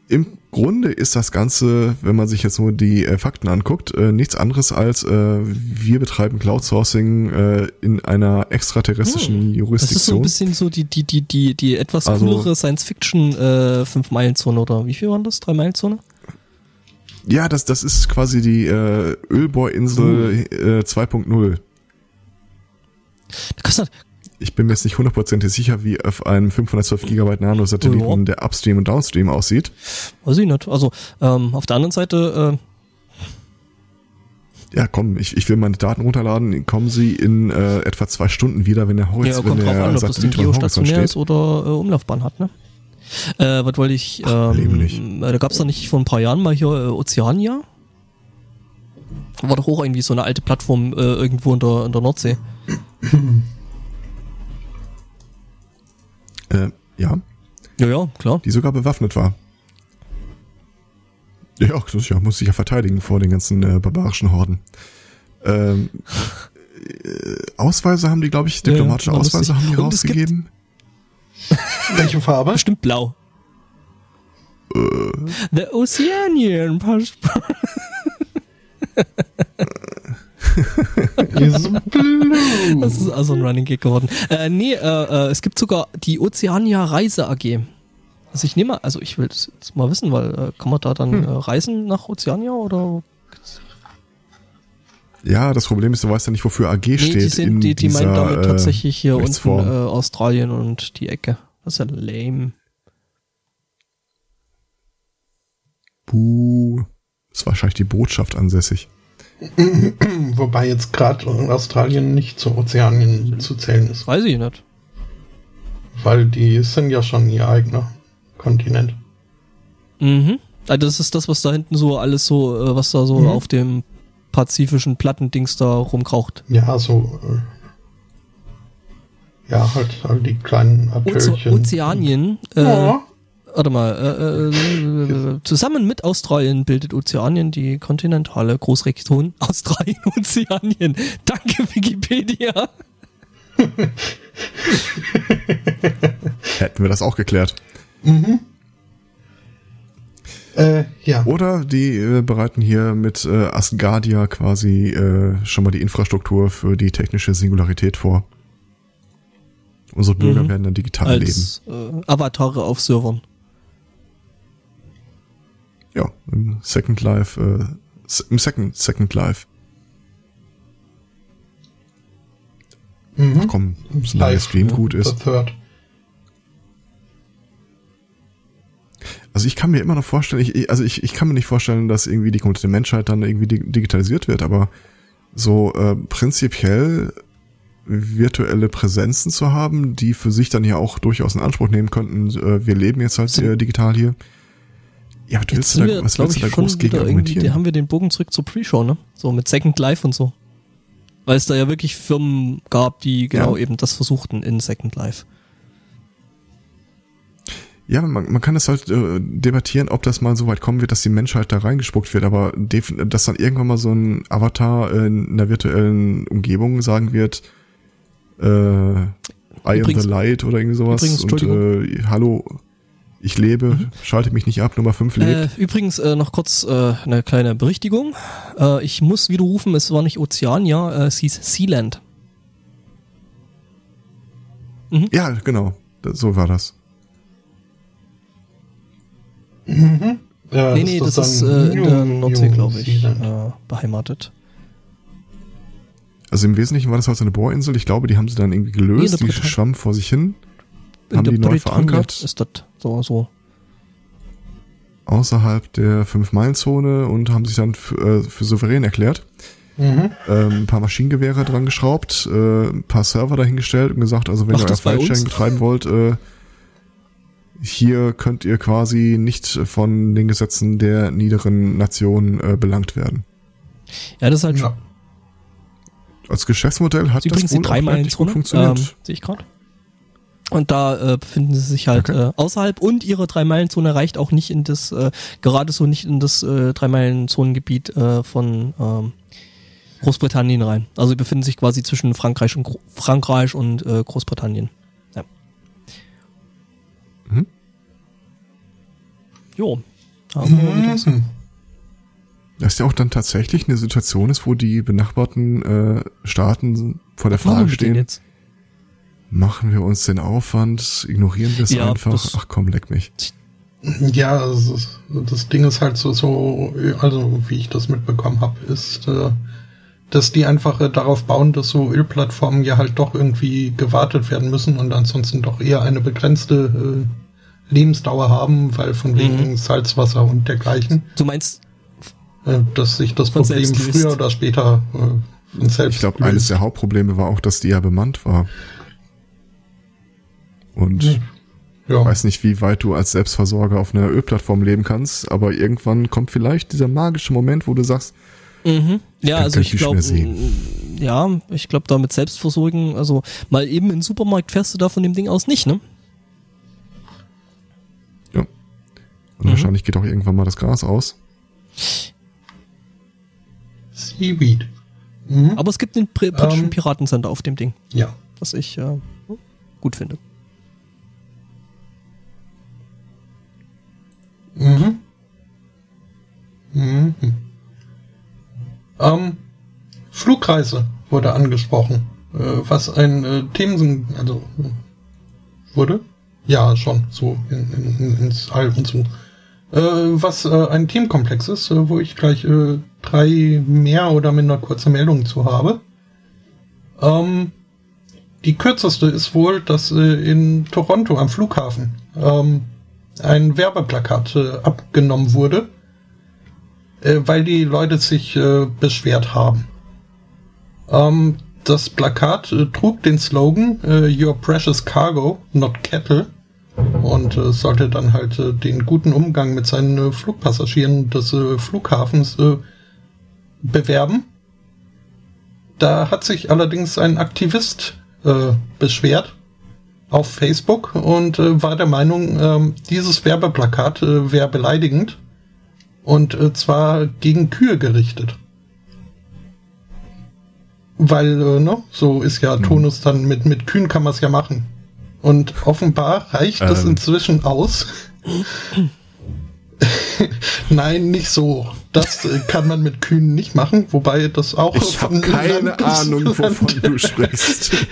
Im Grunde ist das Ganze, wenn man sich jetzt nur die äh, Fakten anguckt, äh, nichts anderes als äh, wir betreiben Cloud Sourcing äh, in einer extraterrestrischen Hm, Das ist so ein Jurisdiktion. bisschen so die, die, die, die, die etwas Also- coolere Science-Fiction äh, 5-Meilen-Zone oder wie viel waren das? 3-Meilen-Zone? ja, das, das ist quasi die äh, Ölbohrinsel äh, 2.0. Da kostet, Ich bin mir jetzt nicht hundertprozentig sicher, wie auf einem 512 Gigabyte Nano-Satelliten Ja. der Upstream und Downstream aussieht. weiß ich nicht. Also ähm, auf der anderen Seite, äh, Ja, komm, ich, ich will meine Daten runterladen. Kommen sie in äh, etwa zwei Stunden wieder, wenn der ja, Horizont, wenn kommt drauf der an, ob das Horizont geostationär ist oder äh, Umlaufbahn hat, ne? Äh, was wollte ich, Ach, ähm, nicht. äh, da gab's doch nicht vor ein paar Jahren mal hier äh, Ozeania? War doch auch irgendwie so eine alte Plattform äh, irgendwo in der, in der Nordsee. (clears throat) Äh, ja, Ja, ja, klar. die sogar bewaffnet war. Ja, das ja, muss sich ja verteidigen vor den ganzen äh, barbarischen Horden. Ähm, äh, Ausweise haben die, glaube ich, Ja, diplomatische war Ausweise lustig. haben die Und rausgegeben. (laughs) Welche Farbe? Bestimmt blau. Äh. The Oceanian Passport. (laughs) (laughs) (laughs) Is blue. Das ist also ein Running Gag geworden. Äh, nee, äh, äh, es gibt sogar die Oceania Reise AG. Also ich nehme, also ich will das jetzt mal wissen, weil äh, kann man da dann äh, reisen nach Oceania oder? Ja, das Problem ist, du weißt ja nicht, wofür AG Nee, steht. die in sind, die, die dieser, meinen damit äh, tatsächlich hier unten äh, Australien und die Ecke. Das ist ja lame. Buh. Ist wahrscheinlich die Botschaft ansässig. (clears throat) Wobei jetzt gerade Australien nicht zu Ozeanien zu zählen ist. Weiß ich nicht. Weil die sind ja schon ihr eigener Kontinent. Mhm. Also das ist das, was da hinten so alles so, äh, was da so Mhm. auf dem pazifischen Plattendings da rumkraucht. Ja, so. Äh, ja, halt all die kleinen Oze Atölchen. Ozeanien, äh, Ja. Warte mal, äh, äh, (laughs) zusammen mit Australien bildet Ozeanien die kontinentale Großregion (laughs) Australien-Ozeanien. Danke, Wikipedia. (laughs) Hätten wir das auch geklärt. Äh, ja. Oder die äh, bereiten hier mit äh, Asgardia quasi äh, schon mal die Infrastruktur für die technische Singularität vor. Unsere Bürger Mhm. werden dann digital leben. Als äh, Avatare auf Servern. Ja, im Second Life, äh, im Second, Second Life. Mhm. Ach komm, solange der Stream gut The ist. Third. Also ich kann mir immer noch vorstellen, ich, also ich, ich kann mir nicht vorstellen, dass irgendwie die komplette Menschheit dann irgendwie di- digitalisiert wird, aber so äh, prinzipiell virtuelle Präsenzen zu haben, die für sich dann ja auch durchaus in Anspruch nehmen könnten, äh, wir leben jetzt halt äh, digital hier. Ja, willst du sind da, wir, was willst du da groß gegen argumentieren? die haben wir den Bogen zurück zur Pre-Show, ne? So mit Second Life und so. Weil es da ja wirklich Firmen gab, die genau Ja. eben das versuchten in Second Life. Ja, man, man kann es halt äh, debattieren, ob das mal so weit kommen wird, dass die Menschheit da reingespuckt wird, aber dass dann irgendwann mal so ein Avatar in einer virtuellen Umgebung sagen wird, äh, I Übrigens- am the light oder irgendwie sowas übrigens, und äh, hallo, ich lebe, schalte mich nicht ab, Nummer 5 lebt. Äh, übrigens äh, noch kurz äh, eine kleine Berichtigung. Äh, ich muss widerrufen, es war nicht Ozeania, äh, es hieß Sealand. Ja, genau, das, so war das. Ja, nee, nee, das, ist äh, in der Nordsee, glaube ich, äh, beheimatet. Also im Wesentlichen war das halt so eine Bohrinsel, ich glaube, die haben sie dann irgendwie Nee, gelöst, der die schwamm vor sich hin, In haben die neu verankert. Ist das so, so. außerhalb der Fünf-Meilen-Zone und haben sich dann für, äh, für souverän erklärt. Mhm. ähm, ein paar Maschinengewehre dran geschraubt, äh, ein paar Server dahingestellt und gesagt, also wenn Macht ihr euer das? File-Sharing betreiben wollt, äh, hier könnt ihr quasi nicht von den Gesetzen der niederen Nationen äh, belangt werden. Ja, das ist halt Ja. Als Geschäftsmodell hat übrigens das die wohl auch eigentlich Dreimeilenzone, gut funktioniert. ähm, sehe ich gerade. Und da äh, befinden sie sich halt Okay. äh, außerhalb und ihre Dreimeilenzone reicht auch nicht in das, äh, gerade so nicht in das äh, Dreimeilenzonengebiet äh, von ähm, Großbritannien rein. Also sie befinden sich quasi zwischen Frankreich und Gro Frankreich und äh, Großbritannien. Ja. Mhm. Jo. Mhm. Dass ja auch dann tatsächlich eine Situation ist, wo die benachbarten äh, Staaten vor der Frage stehen. Machen wir uns den Aufwand, ignorieren wir es ja, einfach. Ach komm, leck mich. Ja, das, das, Ding ist halt so, so, also wie ich das mitbekommen habe, ist, äh, dass die einfach äh, darauf bauen, dass so Ölplattformen ja halt doch irgendwie gewartet werden müssen und ansonsten doch eher eine begrenzte äh, Lebensdauer haben, weil von wegen mhm. Salzwasser und dergleichen. Du meinst, dass sich das Problem früher oder später äh, selbst Ich glaube, eines der Hauptprobleme war auch, dass die ja bemannt war. Und mhm. Ja. Weiß nicht, wie weit du als Selbstversorger auf einer Ölplattform leben kannst, aber irgendwann kommt vielleicht dieser magische Moment, wo du sagst, mhm. ja, also ich glaube, ja, ich glaube, damit Selbstversorgen, also mal eben in den Supermarkt fährst du da von dem Ding aus nicht, ne? Ja. Und mhm. wahrscheinlich geht auch irgendwann mal das Gras aus. Seaweed. Mhm. Aber es gibt den britischen um, ähm. Piratensender auf dem Ding. Ja. Was ich äh, gut finde. Mhm. Mhm. Ähm, Flugreise wurde angesprochen. Äh, was ein äh, Themen, also wurde? Ja, schon, so in, in, ins All und so. Äh, was äh, ein Themenkomplex ist, äh, wo ich gleich äh, drei mehr oder minder kurze Meldungen zu habe. Ähm, die kürzeste ist wohl, dass äh, in Toronto am Flughafen ähm, ein Werbeplakat äh, abgenommen wurde, äh, weil die Leute sich äh, beschwert haben. Ähm, das Plakat äh, trug den Slogan äh, Your Precious Cargo, not Cattle und äh, sollte dann halt den guten Umgang mit seinen Flugpassagieren des Flughafens bewerben. Da hat sich allerdings ein Aktivist beschwert auf Facebook und äh, war der Meinung, äh, dieses Werbeplakat äh, wäre beleidigend und äh, zwar gegen Kühe gerichtet. Weil, äh, ne, so ist ja mhm. Tonus dann mit, mit Kühen kann man es ja machen. Und offenbar reicht ähm. das inzwischen aus. (laughs) Nein, nicht so. Das äh, kann man mit Kühen nicht machen, wobei das auch. Ich habe keine Land Ahnung, (laughs) wovon du sprichst.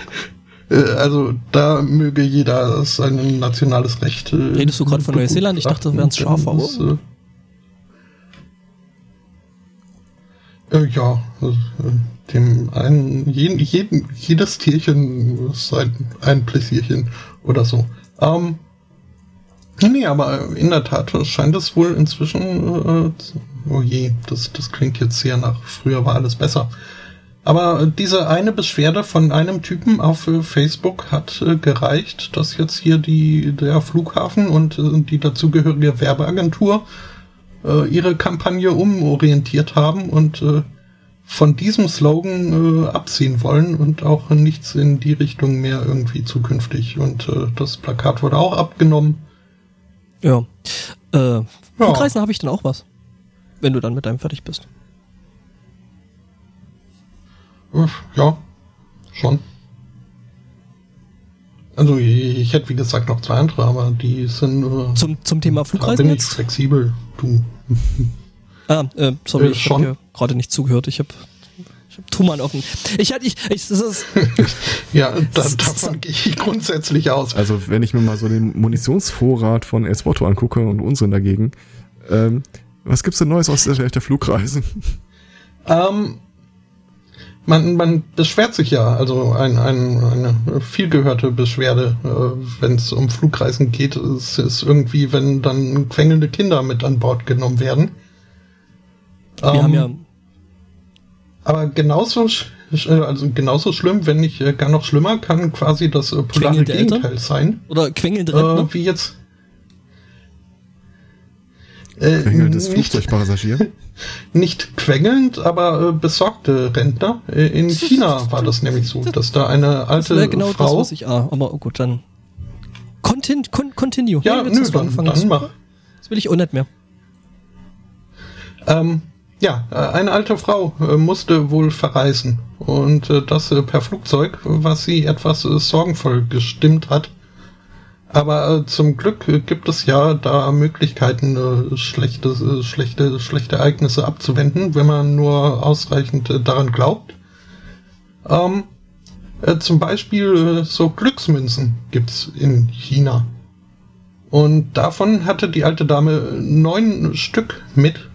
Äh, also da möge jeder sein nationales Recht. Äh, Redest du gerade von Neuseeland? Ich dachte, das wären Schafe. Aber. Äh, ja, äh, dem einen, jeden, jeden, jedes Tierchen ist ein, ein Pläsierchen oder so. Ähm, nee, aber in der Tat scheint es wohl inzwischen, äh, oh je, das, das klingt jetzt sehr nach, früher war alles besser. Aber diese eine Beschwerde von einem Typen auf äh, Facebook hat äh, gereicht, dass jetzt hier die, der Flughafen und äh, die dazugehörige Werbeagentur ihre Kampagne umorientiert haben und von diesem Slogan abziehen wollen und auch nichts in die Richtung mehr irgendwie zukünftig. Und das Plakat wurde auch abgenommen. Ja. Äh, Flugreisen ja. habe ich dann auch was. Wenn du dann mit deinem fertig bist. Ja, schon. Also ich, ich, hätte wie gesagt noch zwei andere, aber die sind äh, zum zum Thema Flugreisen. bin ich flexibel, du. (laughs) ah, äh, sorry, äh, ich habe gerade nicht zugehört. Ich habe ich hab Tuman offen. Ich hatte ich, ich das ist (laughs) ja, da, (laughs) davon gehe ich grundsätzlich aus. Also wenn ich mir mal so den Munitionsvorrat von Espoto angucke und unseren dagegen, ähm, was gibt's denn Neues aus der Welt der Flugreisen? Ähm, man, man beschwert sich ja, also ein, ein, eine vielgehörte Beschwerde, äh, wenn es um Flugreisen geht, ist, ist irgendwie, wenn dann quengelnde Kinder mit an Bord genommen werden. Wir ähm, haben ja. Aber genauso, also genauso schlimm, wenn nicht äh, gar noch schlimmer, kann quasi das äh, polare Gegenteil Eltern? sein. Oder quengelnde Rentner? Äh, wie jetzt. Äh, Quengelndes Flugzeugpassagier? (laughs) Nicht quengelnd, aber äh, besorgte Rentner. Äh, in China war das nämlich so, dass da eine alte das genau Frau... Das, was ich, ah, aber oh gut, dann... Contin, con, continue. Ja, nee, nö, dann, dann mach. Das will ich auch nicht mehr. Ähm, ja, äh, eine alte Frau äh, musste wohl verreisen. Und äh, das per Flugzeug, was sie etwas sorgenvoll gestimmt hat. Aber äh, zum Glück gibt es ja da Möglichkeiten, äh, schlechte, äh, schlechte, schlechte Ereignisse abzuwenden, wenn man nur ausreichend äh, daran glaubt. Ähm, äh, zum Beispiel so Glücksmünzen gibt's in China. Und davon hatte die alte Dame neun Stück mit,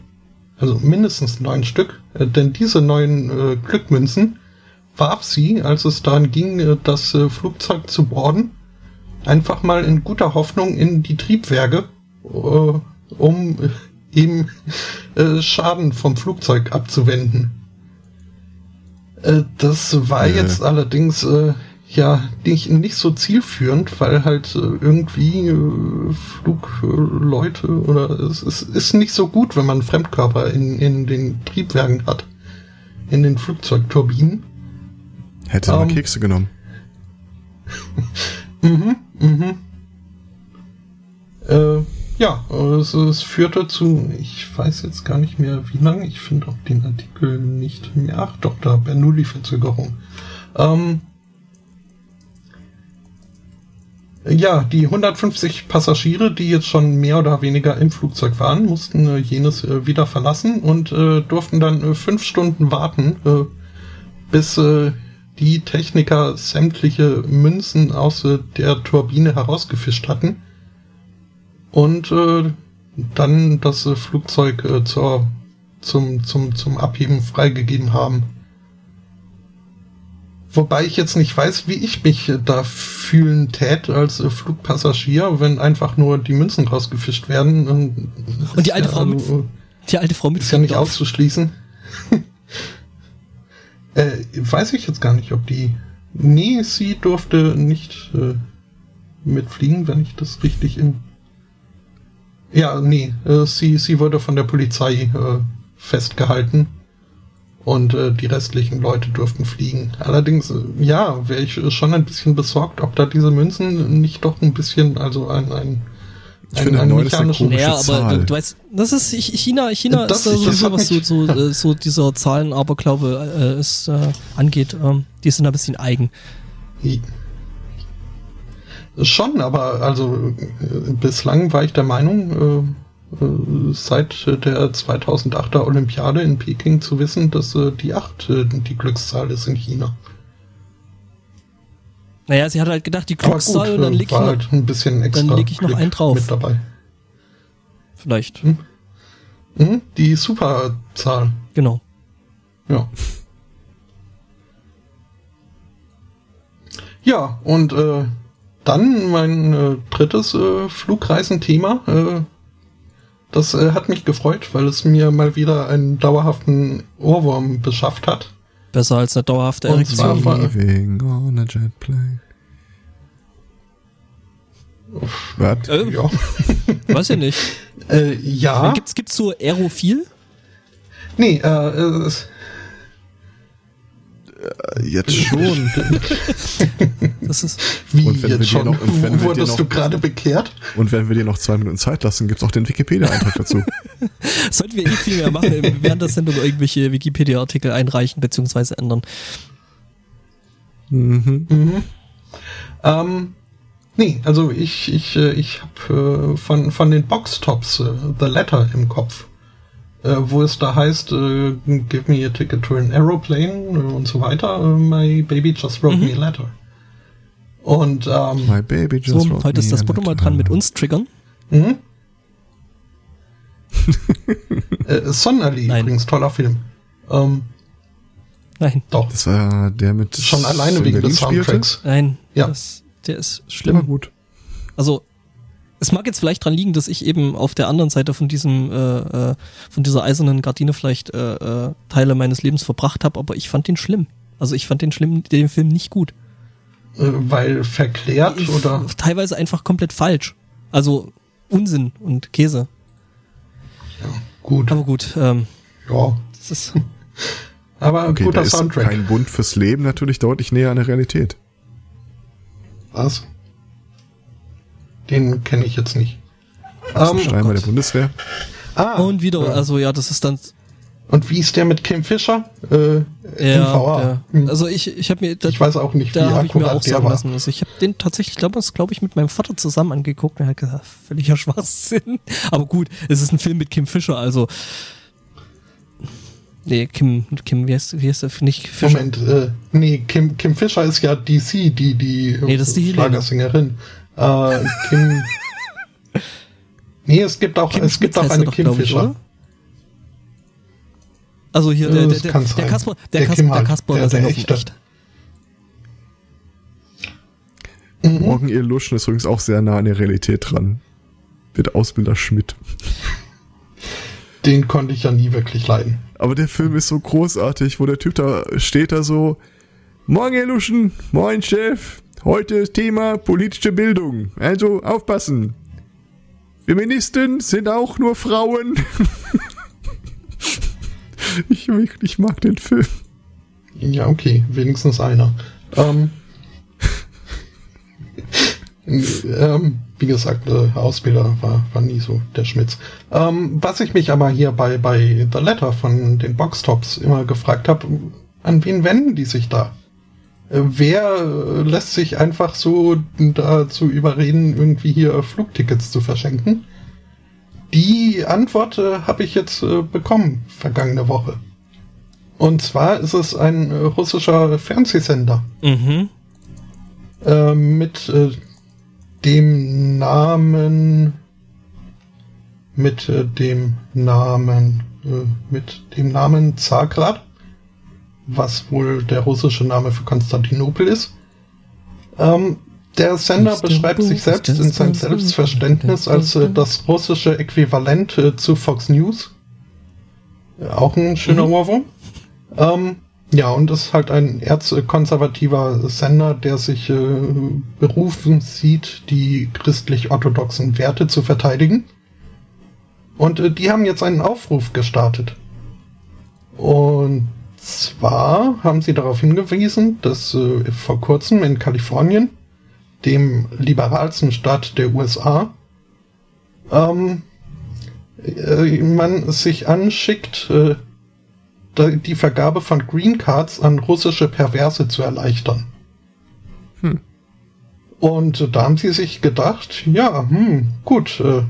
also mindestens neun Stück, denn diese neun Glückmünzen warf sie, als es daran ging, das Flugzeug zu boarden, einfach mal in guter Hoffnung in die Triebwerke, äh, um eben äh, Schaden vom Flugzeug abzuwenden. Äh, das war äh. jetzt allerdings äh, ja nicht, nicht so zielführend, weil halt äh, irgendwie äh, Flugleute oder es, es ist nicht so gut, wenn man Fremdkörper in, in den Triebwerken hat, in den Flugzeugturbinen. Hätte ähm, mal Kekse genommen. (laughs) mhm. Mhm. Äh, ja, es, es, führte zu, ich weiß jetzt gar nicht mehr wie lange, ich finde auch den Artikel nicht mehr. Ach doch, da Bernoulli-Verzögerung. Ähm, ja, die 150 Passagiere, die jetzt schon mehr oder weniger im Flugzeug waren, mussten äh, jenes äh, wieder verlassen und äh, durften dann äh, fünf Stunden warten, äh, bis äh, die Techniker sämtliche Münzen aus äh, der Turbine herausgefischt hatten und äh, dann das äh, Flugzeug äh, zur, zum, zum, zum Abheben freigegeben haben. Wobei ich jetzt nicht weiß, wie ich mich äh, da fühlen tät als Flugpassagier, wenn einfach nur die Münzen rausgefischt werden. Und, und die alte ja, Frau mit, die alte Frau mit ist ja nicht auszuschließen. (laughs) Äh, weiß ich jetzt gar nicht, ob die. Nee, sie durfte nicht äh, mitfliegen, wenn ich das richtig im. Ja, nee, äh, sie, sie wurde von der Polizei äh, festgehalten und äh, die restlichen Leute durften fliegen. Allerdings, äh, ja, wäre ich schon ein bisschen besorgt, ob da diese Münzen nicht doch ein bisschen, also ein, ein ich finde, ein neun ist eine komische ja, aber Zahl. Du, du weißt, das ist China, China das, ist da sowieso, was so, so, (laughs) äh, so dieser Zahlen, aber glaube äh, es äh, angeht. Ähm, die sind ein bisschen eigen. Schon, aber also äh, bislang war ich der Meinung, äh, äh, seit der 2008er Olympiade in Peking zu wissen, dass äh, die 8 äh, die Glückszahl ist in China. Naja, sie hat halt gedacht, die Glückszahl und dann leg ich, noch, halt ein bisschen extra dann leg ich noch Glück einen drauf. Mit dabei. Vielleicht. Hm? Hm? Die Superzahl. Genau. Ja. Ja, und äh, dann mein äh, drittes äh, Flugreisenthema. Äh, das äh, hat mich gefreut, weil es mir mal wieder einen dauerhaften Ohrwurm beschafft hat. Besser als eine dauerhafte Erektion. Living on a jet plane. Was? Äh, ja. (laughs) Weiß ich nicht. Äh, ja. Gibt's, gibt's so Aerophil? Nee, äh, äh, jetzt (laughs) schon. (laughs) das ist Wie und wenn jetzt wir schon? Noch, und wenn Wurdest noch, du gerade bekehrt? Und wenn wir dir noch zwei Minuten Zeit lassen, gibt's auch den Wikipedia-Eintrag dazu. (laughs) Sollten wir eh viel mehr machen, während der Sendung irgendwelche Wikipedia-Artikel einreichen bzw. ändern. Mhm. Mhm. Ähm, nee, also ich, ich, äh, ich habe äh, von, von den Boxtops äh, The Letter im Kopf äh, wo es da heißt, äh, give me a ticket to an aeroplane äh, und so weiter. My baby just wrote mhm. me a letter. Und ähm, My baby just so, heute ist das Foto mal dran mit uns triggern. Mhm. (laughs) äh, Sonderly übrigens, toller Film. Ähm, Nein. Doch. Das war der mit schon alleine wegen des Soundtracks. Spielte? Nein. Ja. Das, der ist schlimm. War gut. Also es mag jetzt vielleicht dran liegen, dass ich eben auf der anderen Seite von diesem, äh, äh, von dieser eisernen Gardine vielleicht äh, äh, Teile meines Lebens verbracht habe, aber ich fand den schlimm. Also ich fand den schlimm, den Film nicht gut. Weil verklärt oder? Teilweise einfach komplett falsch. Also Unsinn und Käse. Ja, gut. Aber gut. Ähm, ja. Das ist. (laughs) aber ein okay, guter Soundtrack. Kein Bund fürs Leben natürlich deutlich näher an der Realität. Was? Den kenne ich jetzt nicht. Das ähm, Schreiber oh der Bundeswehr. Ah, und wieder, ja. also ja, das ist dann. Und wie ist der mit Kim Fischer? Äh, ja, hm. also ich, ich habe mir, da, ich weiß auch nicht, wie da habe ich mir auch sagen lassen. Also ich habe den tatsächlich, glaube ich, glaube ich, mit meinem Vater zusammen angeguckt und er hat gesagt, völliger Schwachsinn. (laughs) Aber gut, es ist ein Film mit Kim Fischer, also Nee, Kim, Kim, wie heißt, wie heißt der? Nicht Fischer. Moment, äh, nee, Kim, Kim Fischer ist ja DC, die, die, nee, das ist die Schlagersängerin. Äh, Kim, (laughs) nee, es gibt auch, Kim es gibt auch eine Kim Fischer. Ich, also hier, der, der, der, der Kasper, der, der, Kasper, der Kasper, der, Sänger von Echt. Mhm. Morgen ihr Luschen ist übrigens auch sehr nah an der Realität dran. Wird Ausbilder Schmidt. Den konnte ich ja nie wirklich leiden. Aber der Film ist so großartig, wo der Typ da steht da so, Morgen, Herr Luschen, moin, Chef. Heute Thema politische Bildung. Also aufpassen. Feministen sind auch nur Frauen. (laughs) ich, ich mag den Film. Ja, okay, wenigstens einer. Ähm, (laughs) ähm, wie gesagt, äh, Ausbilder war, war nie so der Schmitz. Ähm, was ich mich aber hier bei, bei The Letter von den Boxtops immer gefragt habe, an wen wenden die sich da? Äh, wer lässt sich einfach so dazu überreden, irgendwie hier Flugtickets zu verschenken? Die Antwort äh, habe ich jetzt äh, bekommen, vergangene Woche. Und zwar ist es ein äh, russischer Fernsehsender. Mhm. Äh, mit dem Namen mit äh, dem Namen äh, mit dem Namen Zagrad, was wohl der russische Name für Konstantinopel ist. Ähm, der Sender beschreibt sich selbst in seinem Selbstverständnis als äh, das russische Äquivalent äh, zu Fox News. Auch ein schöner mhm. Ohrwurm. Ähm, ja, und ist halt ein erzkonservativer Sender, der sich äh, berufen sieht, die christlich-orthodoxen Werte zu verteidigen. Und äh, die haben jetzt einen Aufruf gestartet. Und zwar haben sie darauf hingewiesen, dass äh, vor kurzem in Kalifornien, dem liberalsten Staat der USA, ähm, äh, man sich anschickt, äh, die Vergabe von Green Cards an russische Perverse zu erleichtern. Hm. Und da haben sie sich gedacht, ja, hm, gut, äh,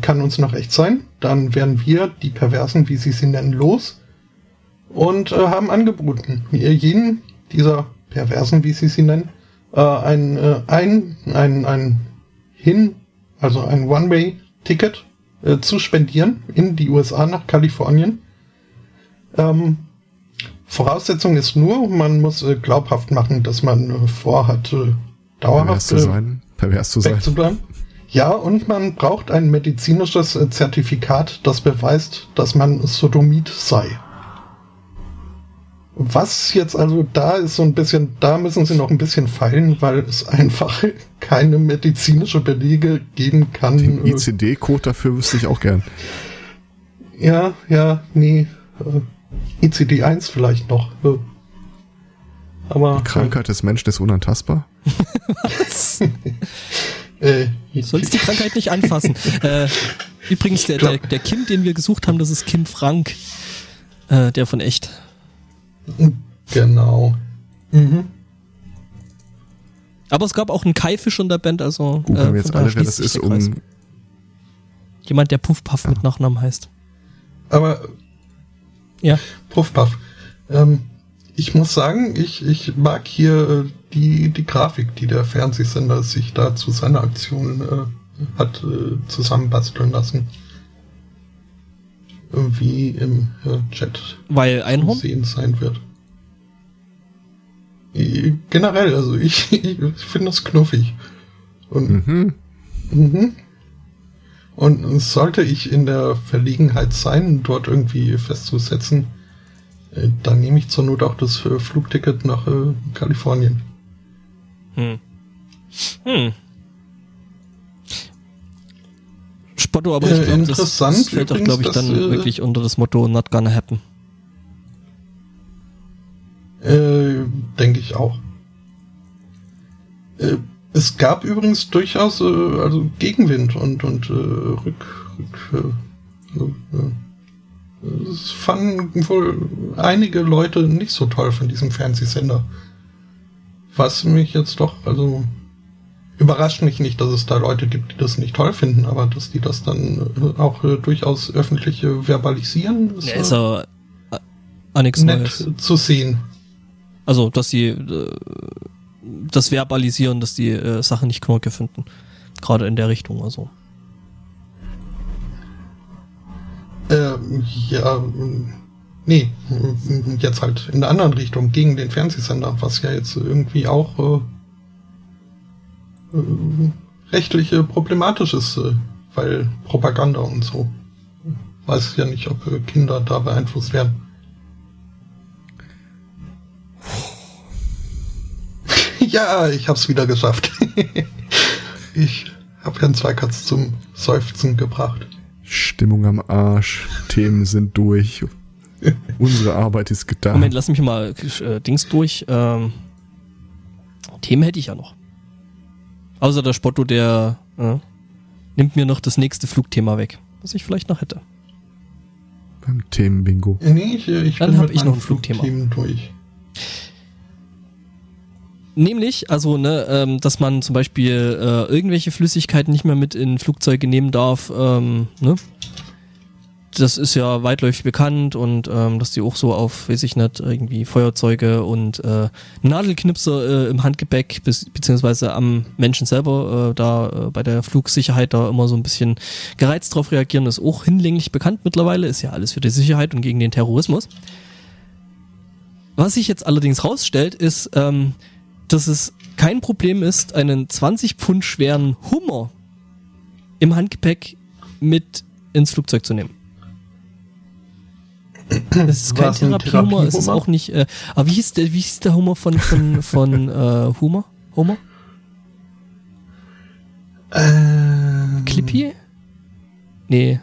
kann uns noch echt sein. Dann werden wir die Perversen, wie sie sie nennen, los und äh, haben angeboten, jeden dieser Perversen, wie sie sie nennen, äh, ein, äh, ein, ein, ein Hin, also ein One-Way-Ticket äh, zu spendieren in die USA nach Kalifornien ähm, Voraussetzung ist nur, man muss äh, glaubhaft machen, dass man äh, vorhat, äh, dauerhaft pervers zu sein. Pervers zu sein. Zu bleiben. Ja, und man braucht ein medizinisches Zertifikat, das beweist, dass man Sodomit sei. Was jetzt also da ist so ein bisschen, da müssen sie noch ein bisschen feilen, weil es einfach (laughs) keine medizinische Belege geben kann. Den ICD-Code dafür wüsste ich auch gern. Ja, ja, nee. Äh, ICD-1 vielleicht noch. Aber, Die Krankheit des Menschen ist unantastbar? Was? (laughs) äh, Sollst die Krankheit nicht anfassen. (laughs) äh, übrigens, der, der, der Kim, den wir gesucht haben, das ist Kim Frank. Äh, der von echt. Genau. Mhm. Aber es gab auch einen Kaifisch in der Band, also. Googeln äh, wir jetzt alle, wer das ist, um. Jemand, der Puffpuff ja. mit Nachnamen heißt. Aber ja. Puff, puff. Ähm, ich muss sagen, ich, ich mag hier äh, die, die Grafik, die der Fernsehsender sich da zu seiner Aktion äh, hat äh, zusammenbasteln lassen. Wie im Chat Weil Einhorn? sehen sein wird. Generell, also ich, (laughs) ich finde das knuffig. Und, mhm. Mhm. Und sollte ich in der Verlegenheit sein, dort irgendwie festzusetzen, äh, dann nehme ich zur Not auch das äh, Flugticket nach äh, Kalifornien. Hm. Hm. Spotto, aber ich äh, glaube, das, das fällt doch, glaube ich, dann äh, wirklich unter das Motto Not gonna happen. Äh, denke ich auch. Äh, es gab übrigens durchaus äh, also Gegenwind und, und äh, Rück, Rück, äh, äh es fanden wohl einige Leute nicht so toll von diesem Fernsehsender. Was mich jetzt doch, also überrascht mich nicht, dass es da Leute gibt, die das nicht toll finden, aber dass die das dann äh, auch äh, durchaus öffentlich äh, verbalisieren, ist, ja, ist ja äh, nichts nett Neues. zu sehen. Also, dass sie äh, das verbalisieren, dass die äh, Sachen nicht knorke finden. Gerade in der Richtung, also. Äh, ja, nee, jetzt halt in der anderen Richtung, gegen den Fernsehsender, was ja jetzt irgendwie auch äh, äh, rechtlich äh, problematisch ist, äh, weil Propaganda und so. Weiß ja nicht, ob äh, Kinder da beeinflusst werden. (laughs) ja, ich hab's wieder geschafft. (laughs) ich hab Herrn Zweikatz zum Seufzen gebracht. Stimmung am Arsch, Themen sind durch. Unsere Arbeit ist getan. Moment, lass mich mal äh, Dings durch. Ähm, Themen hätte ich ja noch. Außer der Spotto, der äh, nimmt mir noch das nächste Flugthema weg, was ich vielleicht noch hätte. Beim Themenbingo. Nee, ich, ich Dann habe ich noch ein Flugthema. durch. Nämlich, also, ne, ähm, dass man zum Beispiel äh, irgendwelche Flüssigkeiten nicht mehr mit in Flugzeuge nehmen darf, ähm, ne? Das ist ja weitläufig bekannt und ähm, dass die auch so auf, weiß ich nicht, irgendwie Feuerzeuge und äh, Nadelknipser äh, im Handgepäck bis, beziehungsweise am Menschen selber äh, da äh, bei der Flugsicherheit da immer so ein bisschen gereizt drauf reagieren, ist auch hinlänglich bekannt mittlerweile, ist ja alles für die Sicherheit und gegen den Terrorismus. Was sich jetzt allerdings rausstellt, ist, ähm, dass es kein Problem ist, einen 20 Pfund schweren Hummer im Handgepäck mit ins Flugzeug zu nehmen. Das ist kein Therapiehummer, es ist auch nicht. Äh, aber wie hieß der, wie hieß der Hummer von von (laughs) von äh, Hummer? Hummer? Ähm, Clippy? Nee.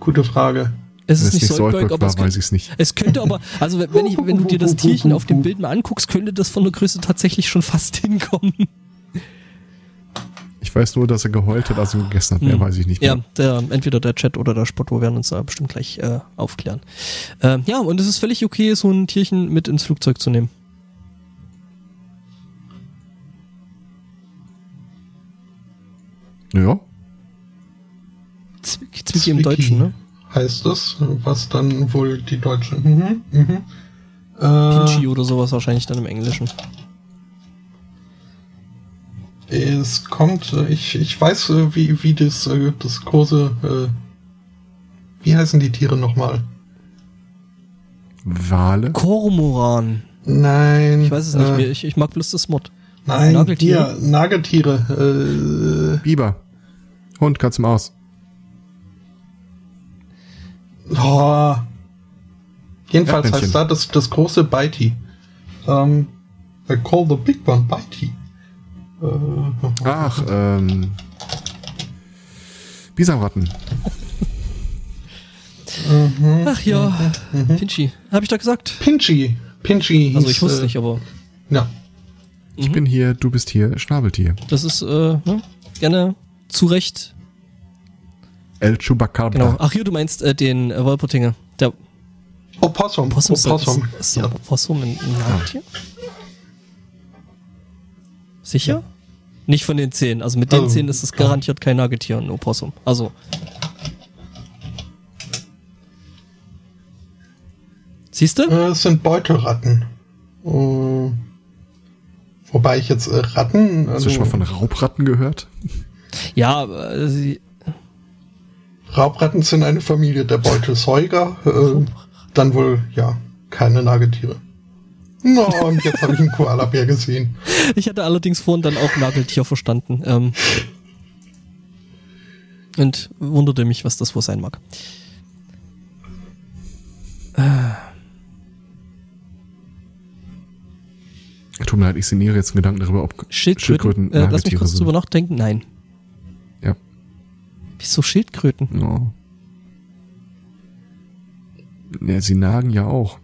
Gute Frage. Es ist nicht Soldberg, aber es, könnte, nicht. es könnte aber, also wenn, ich, wenn du dir das (laughs) Tierchen auf dem Bild mal anguckst, könnte das von der Größe tatsächlich schon fast (laughs) hinkommen. Ich weiß nur, dass er geheult hat, als er gegessen hat. Mehr hm. weiß ich nicht mehr. Ja, der, entweder der Chat oder der Spotto werden uns da bestimmt gleich äh, aufklären. Äh, ja, und es ist völlig okay, so ein Tierchen mit ins Flugzeug zu nehmen. Ja. Zwick, Zwicky im Deutschen, ne? heißt es, was dann wohl die deutsche. Mhm, mhm. Pinchy äh, oder sowas wahrscheinlich dann im Englischen. Es kommt, ich, ich weiß, äh, wie, wie das, äh, das große, äh, wie heißen die Tiere nochmal? Wale? Kormoran. Nein. Ich weiß es nicht äh, mehr, ich, ich mag bloß das Mod. Nein, Nageltiere. Hier, Nageltiere. Äh, Biber. Hund, Katze, Maus. Oh. Jedenfalls heißt da das, das große Bitey. Ähm, I call the big one Bitey. Ach, ähm. Bisamratten. Mhm, Ach ja, mhm. Pinchy. Hab ich doch gesagt? Pinchy. Pinchy hieß, Also ich wusste äh, nicht, aber. Ja. Ich mhm. bin hier, du bist hier, Schnabeltier. Das ist, äh, ne? gerne zu Recht El Chupacabra. Genau. Ach hier, du meinst äh, den äh, Wolpertinger. Der Opossum. Opossum. Opossum. Ist, ist, ist ja. Opossum ein, ein Nagetier? Sicher? Ja. Nicht von den Zähnen. Also mit den also, Zähnen ist es garantiert kein Nagetier, ein Opossum. Also. Siehst du? Äh, es sind Beutelratten. Uh, wobei ich jetzt äh, Ratten. Also, Hast du schon mal von Raubratten gehört? Ja, äh, sie, Raubratten sind eine Familie der Beutelsäuger. Äh, dann wohl, ja, keine Nagetiere. No, und jetzt habe ich einen Koalabär gesehen. (laughs) Ich hatte allerdings vorhin dann auch Nageltier verstanden. Ähm, und wunderte mich, was das wohl sein mag. Tut mir leid, ich sinniere jetzt einen Gedanken darüber, ob Schildkröten, Schildkröten äh, Lass mich kurz sind. drüber nachdenken. Nein. Wieso Schildkröten? Oh. Ja, sie nagen ja auch.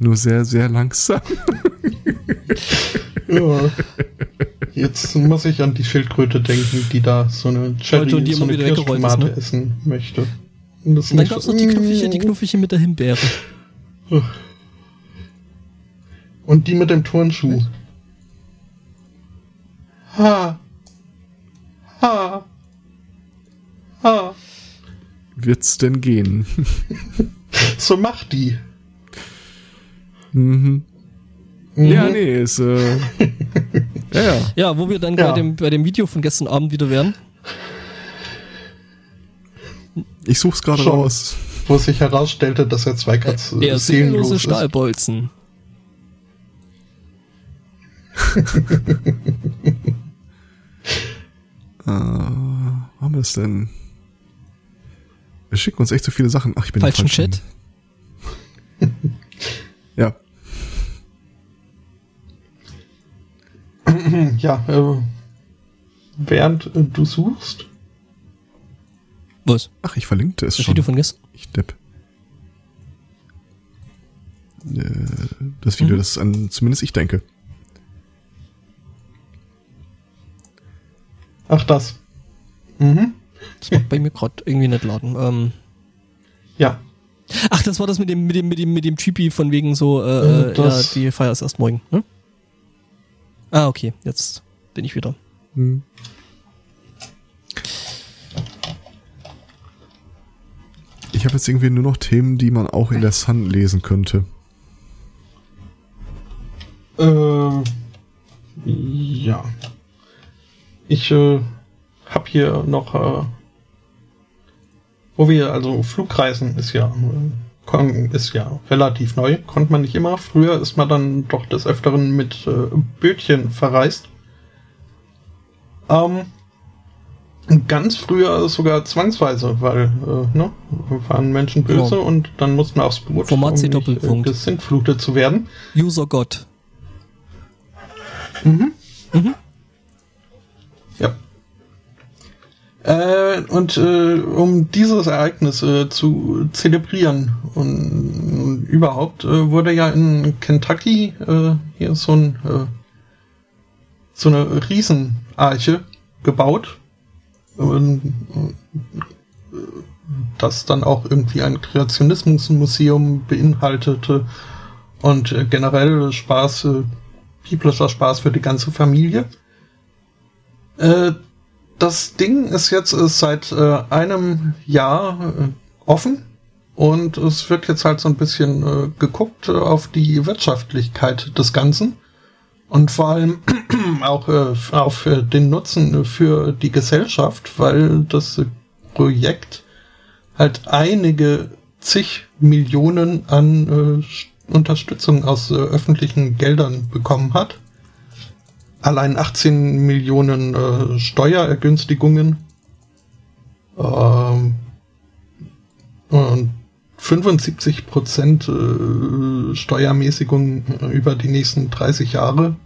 Nur sehr, sehr langsam. ja. Jetzt muss ich an die Schildkröte denken, die da so eine Jelly, so eine Kirschtomate ne? essen möchte. Das Und dann gab's noch die knuffige, die knuffige mit der Himbeere. Und die mit dem Turnschuh. Ha. Ha. Ha. Wird's denn gehen? (laughs) So macht die. Mhm. Ja, nee, ist, äh, (laughs) ja, ja. Ja, wo wir dann Ja. bei, dem, bei dem Video von gestern Abend wieder wären. Ich such's gerade Schon. raus. Wo sich herausstellte, dass er zwei Katz Der äh, seelenlose seelenlos ist. Stahlbolzen. Äh, (laughs) wo haben wir das denn? Wir schicken uns echt so viele Sachen. Ach, ich bin Falschen falschen Chat. (laughs) (clears throat) Ja, äh, während äh, du suchst, Was? Ach, ich verlinkte es Das schon. Video von gestern? Ich depp. Äh, Das Video, Mhm. das an zumindest ich denke. ach das. Mhm. Das macht bei mir gerade irgendwie nicht laden. Ähm, Ja, ach, das war das mit dem, mit dem, mit dem, mit dem Typi von wegen so, äh, Äh, äh, ja, das- die Feier ist erst morgen, ne? Ah, okay, jetzt bin ich wieder. Hm. Ich habe jetzt irgendwie nur noch Themen, die man auch in der Sun lesen könnte. äh, ja. Ich äh, habe hier noch, äh, wo wir, also Flugreisen ist ja, ist ja relativ neu, konnte man nicht immer. Früher ist man dann doch des Öfteren mit äh, Bötchen verreist. Ähm, ganz früher sogar zwangsweise, weil äh, ne, waren Menschen böse Genau. und dann mussten wir aufs Boot, Format um nicht, Doppelpunkt. äh, gesintflutet zu werden. User Gott. Ja. Äh, und äh, um dieses Ereignis äh, zu zelebrieren. Und überhaupt äh, wurde ja in Kentucky äh, hier so ein äh, so eine Riesenarche gebaut, äh, das dann auch irgendwie ein Kreationismusmuseum beinhaltete. Und äh, generell Spaß, biblischer Spaß für die ganze Familie. Das Ding ist jetzt äh, seit äh, einem Jahr äh, offen. Und es wird jetzt halt so ein bisschen äh, geguckt äh, auf die Wirtschaftlichkeit des Ganzen. Und vor allem (clears throat) auch äh, auf den Nutzen für die Gesellschaft, weil das Projekt halt einige zig Millionen an Unterstützung aus öffentlichen Geldern bekommen hat allein 18 Millionen äh, Steuerergünstigungen ähm, und 75 Prozent äh, Steuermäßigung über die nächsten 30 Jahre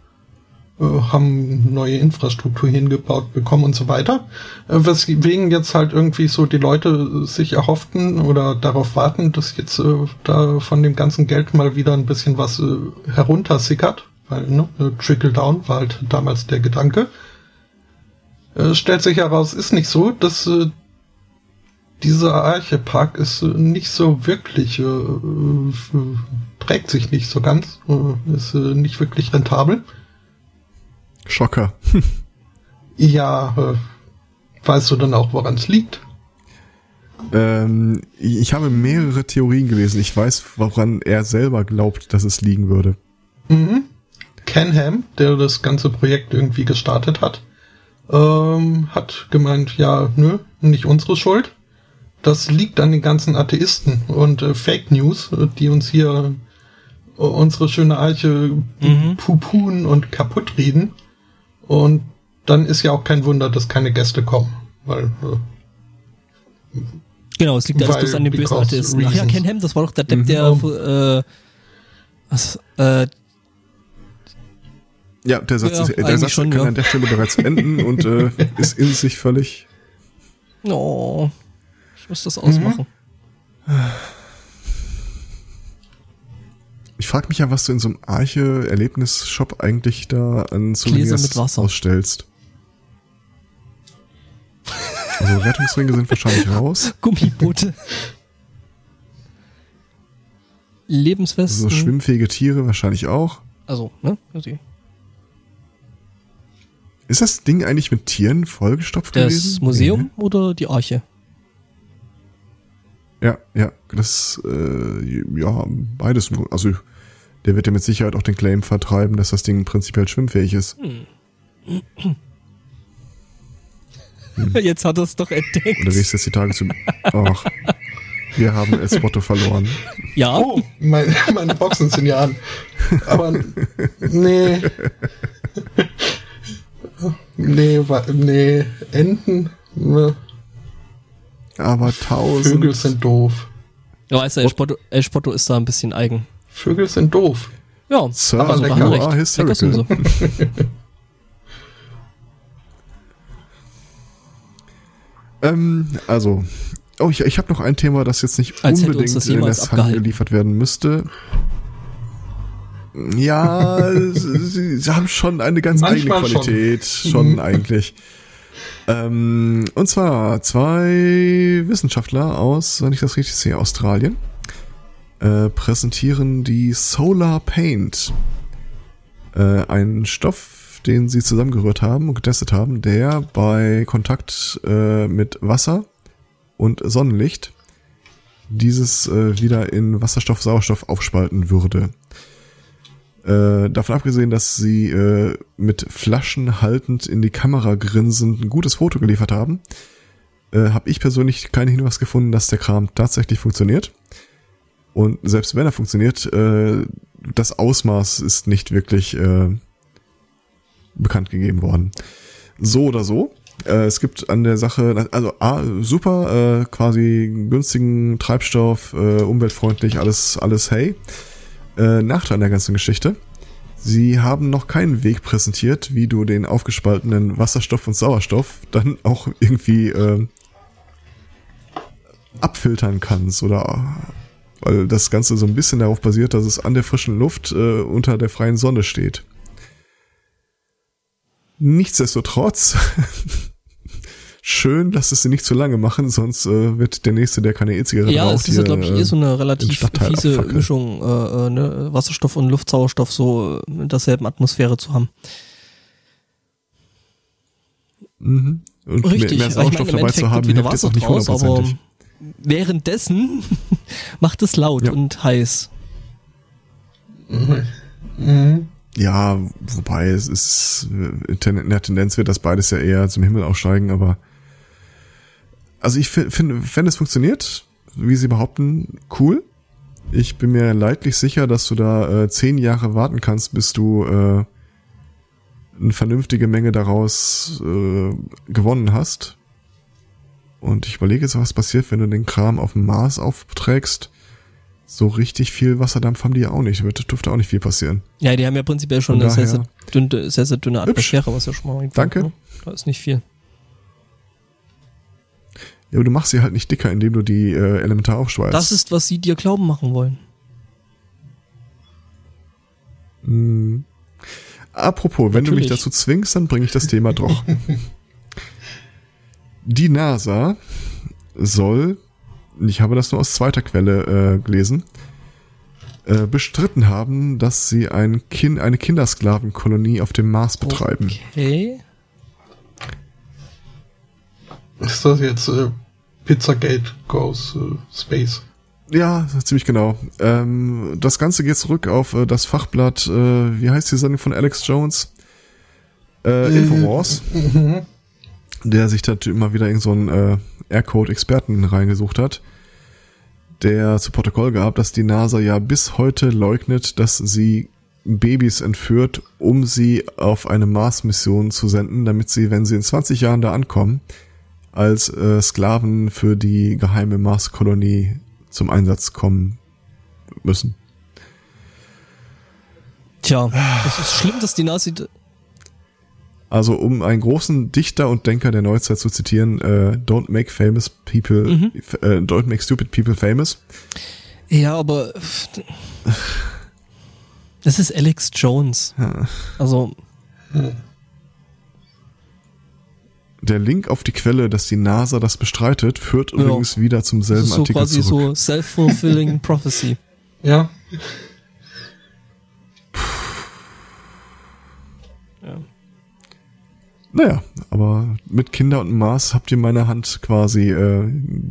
äh, haben neue Infrastruktur hingebaut bekommen und so weiter. Äh, weswegen jetzt halt irgendwie so die Leute sich erhofften oder darauf warten, dass jetzt äh, da von dem ganzen Geld mal wieder ein bisschen was äh, heruntersickert, weil ne, äh, Trickle Down war halt damals der Gedanke. Äh, stellt sich heraus, ist nicht so, dass äh, dieser Archepark ist äh, nicht so wirklich, äh, äh, trägt sich nicht so ganz, ist nicht wirklich rentabel. Schocker. (laughs) Ja, äh, weißt du dann auch, woran es liegt? Ähm, ich habe mehrere Theorien gelesen. Ich weiß, woran er selber glaubt, dass es liegen würde. Mhm. Canham, der das ganze Projekt irgendwie gestartet hat, ähm, hat gemeint, ja, nö, nicht unsere Schuld. Das liegt an den ganzen Atheisten und äh, Fake News, die uns hier äh, unsere schöne Eiche Mhm. pupun und kaputt reden. Und dann ist ja auch kein Wunder, dass keine Gäste kommen. Weil, äh, Genau, es liegt alles bloß an den bösen Atheisten. Ach ja. Ken Ham, das war doch der Depp, Mhm. der, äh, was, äh, Ja, der Satz, Ja, ist, der eigentlich Satz schon, kann ja. an der Stelle bereits enden und äh, (laughs) ist in sich völlig. oh, ich muss das ausmachen. Ich frage mich ja, was du in so einem Arche-Erlebnis-Shop eigentlich da an Souvenirs ausstellst. Also Rettungsringe sind wahrscheinlich raus. (laughs) Gummiboote. Lebenswesten. So schwimmfähige Tiere wahrscheinlich auch. Also, ne? Okay. Ist das Ding eigentlich mit Tieren vollgestopft Das gewesen? Museum oder die Arche? Ja, ja, das, äh, ja, beides. Also, der wird ja mit Sicherheit auch den Claim vertreiben, dass das Ding prinzipiell schwimmfähig ist. (laughs) Jetzt hat er es doch entdeckt. Oder wie ist jetzt die Tage zu. Ach, wir haben El Spotto verloren. Ja, Oh, mein, (laughs) meine Boxen sind ja an. Aber nee. Nee, wa- nee, Enten, ne, Aber tausend. Vögel sind doof. ja weißt du, El Spotto, El Spotto ist da ein bisschen eigen. Vögel sind doof. Ja, Sir, Aber also lecker. recht. are Lecker sind sie. (laughs) Ähm, also. Oh, ich, ich habe noch ein Thema, das jetzt nicht Als unbedingt das in das abgehalten. geliefert werden müsste. Ja, sie, sie haben schon eine ganz Manchmal eigene schon. Qualität, schon, Mhm. eigentlich. Ähm, und zwar zwei Wissenschaftler aus, wenn ich das richtig sehe, Australien, äh, präsentieren die Solar Paint. Äh, einen Stoff, den sie zusammengerührt haben und getestet haben, der bei Kontakt äh, mit Wasser und Sonnenlicht dieses äh, wieder in Wasserstoff, Sauerstoff aufspalten würde. Äh, davon abgesehen, dass sie äh, mit Flaschen haltend in die Kamera grinsend ein gutes Foto geliefert haben, äh, habe ich persönlich keinen Hinweis gefunden, dass der Kram tatsächlich funktioniert. Und selbst wenn er funktioniert, äh, das Ausmaß ist nicht wirklich äh, bekannt gegeben worden. So oder so. Äh, es gibt an der Sache, also A, super, äh, quasi günstigen Treibstoff, äh, umweltfreundlich, alles, alles hey. Äh, Nachteil an der ganzen Geschichte. Sie haben noch keinen Weg präsentiert, wie du den aufgespaltenen Wasserstoff und Sauerstoff dann auch irgendwie äh, abfiltern kannst oder weil das Ganze so ein bisschen darauf basiert, dass es an der frischen Luft äh, unter der freien Sonne steht. Nichtsdestotrotz, (laughs) schön, dass es sie nicht zu lange machen, sonst äh, wird der Nächste, der keine E-Zigarette Ja, raucht, es ist ja, glaube ich, äh, eh so eine relativ fiese abfackeln. Mischung, äh, äh, ne? Wasserstoff und Luftsauerstoff so äh, in derselben Atmosphäre zu haben. Mhm. Und Richtig, mehr, mehr ich Sauerstoff meine, im dabei Endeffekt zu haben, hilft jetzt Wasser auch nicht draus, aber währenddessen (laughs) macht es laut Ja. und heiß. Mhm. Ja, wobei es ist, äh, in der Tendenz wird das beides ja eher zum Himmel aufsteigen, aber also ich fi- finde, wenn es funktioniert, wie sie behaupten, cool. Ich bin mir leidlich sicher, dass du da äh, zehn Jahre warten kannst, bis du äh, eine vernünftige Menge daraus äh, gewonnen hast. Und ich überlege jetzt, was passiert, wenn du den Kram auf dem Mars aufträgst. So richtig viel Wasserdampf haben die ja auch nicht. Wird dürfte auch nicht viel passieren. Ja, die haben ja prinzipiell schon Von eine sehr, sehr dünne, sehr, sehr dünne. Atmosphäre, was ja schon mal Danke. Ne? Da ist nicht viel. Ja, aber du machst sie halt nicht dicker, indem du die äh, elementar aufschweißt. Das ist, was sie dir glauben machen wollen. Hm. Apropos, wenn du mich dazu zwingst, dann bringe ich das Thema doch. (laughs) die NASA soll, ich habe das nur aus zweiter Quelle äh, gelesen, äh, bestritten haben, dass sie ein kind, eine Kindersklavenkolonie auf dem Mars betreiben. Okay. Ist das jetzt äh, Pizzagate Goes äh, Space? Ja, ziemlich genau. Ähm, das Ganze geht zurück auf äh, das Fachblatt, äh, wie heißt die Sendung von Alex Jones? Äh, Infowars. Der sich da immer wieder in so einen äh, Aircode-Experten reingesucht hat. Der zu Protokoll gab, dass die NASA ja bis heute leugnet, dass sie Babys entführt, um sie auf eine Mars-Mission zu senden, damit sie, wenn sie in 20 Jahren da ankommen, als äh, Sklaven für die geheime Mars-Kolonie zum Einsatz kommen müssen. Tja, es ist schlimm, dass die Nazi. Also um einen großen Dichter und Denker der Neuzeit zu zitieren, äh, don't make famous people, Mhm. äh, don't make stupid people famous. Ja, aber. Das (laughs) ist Alex Jones. Ja. Also, Der Link auf die Quelle, dass die NASA das bestreitet, führt Ja. übrigens wieder zum Das selben ist so Artikel quasi zurück. so self-fulfilling (laughs) prophecy. Ja. Ja. Naja, aber mit Kinder und Mars habt ihr meine Hand quasi äh,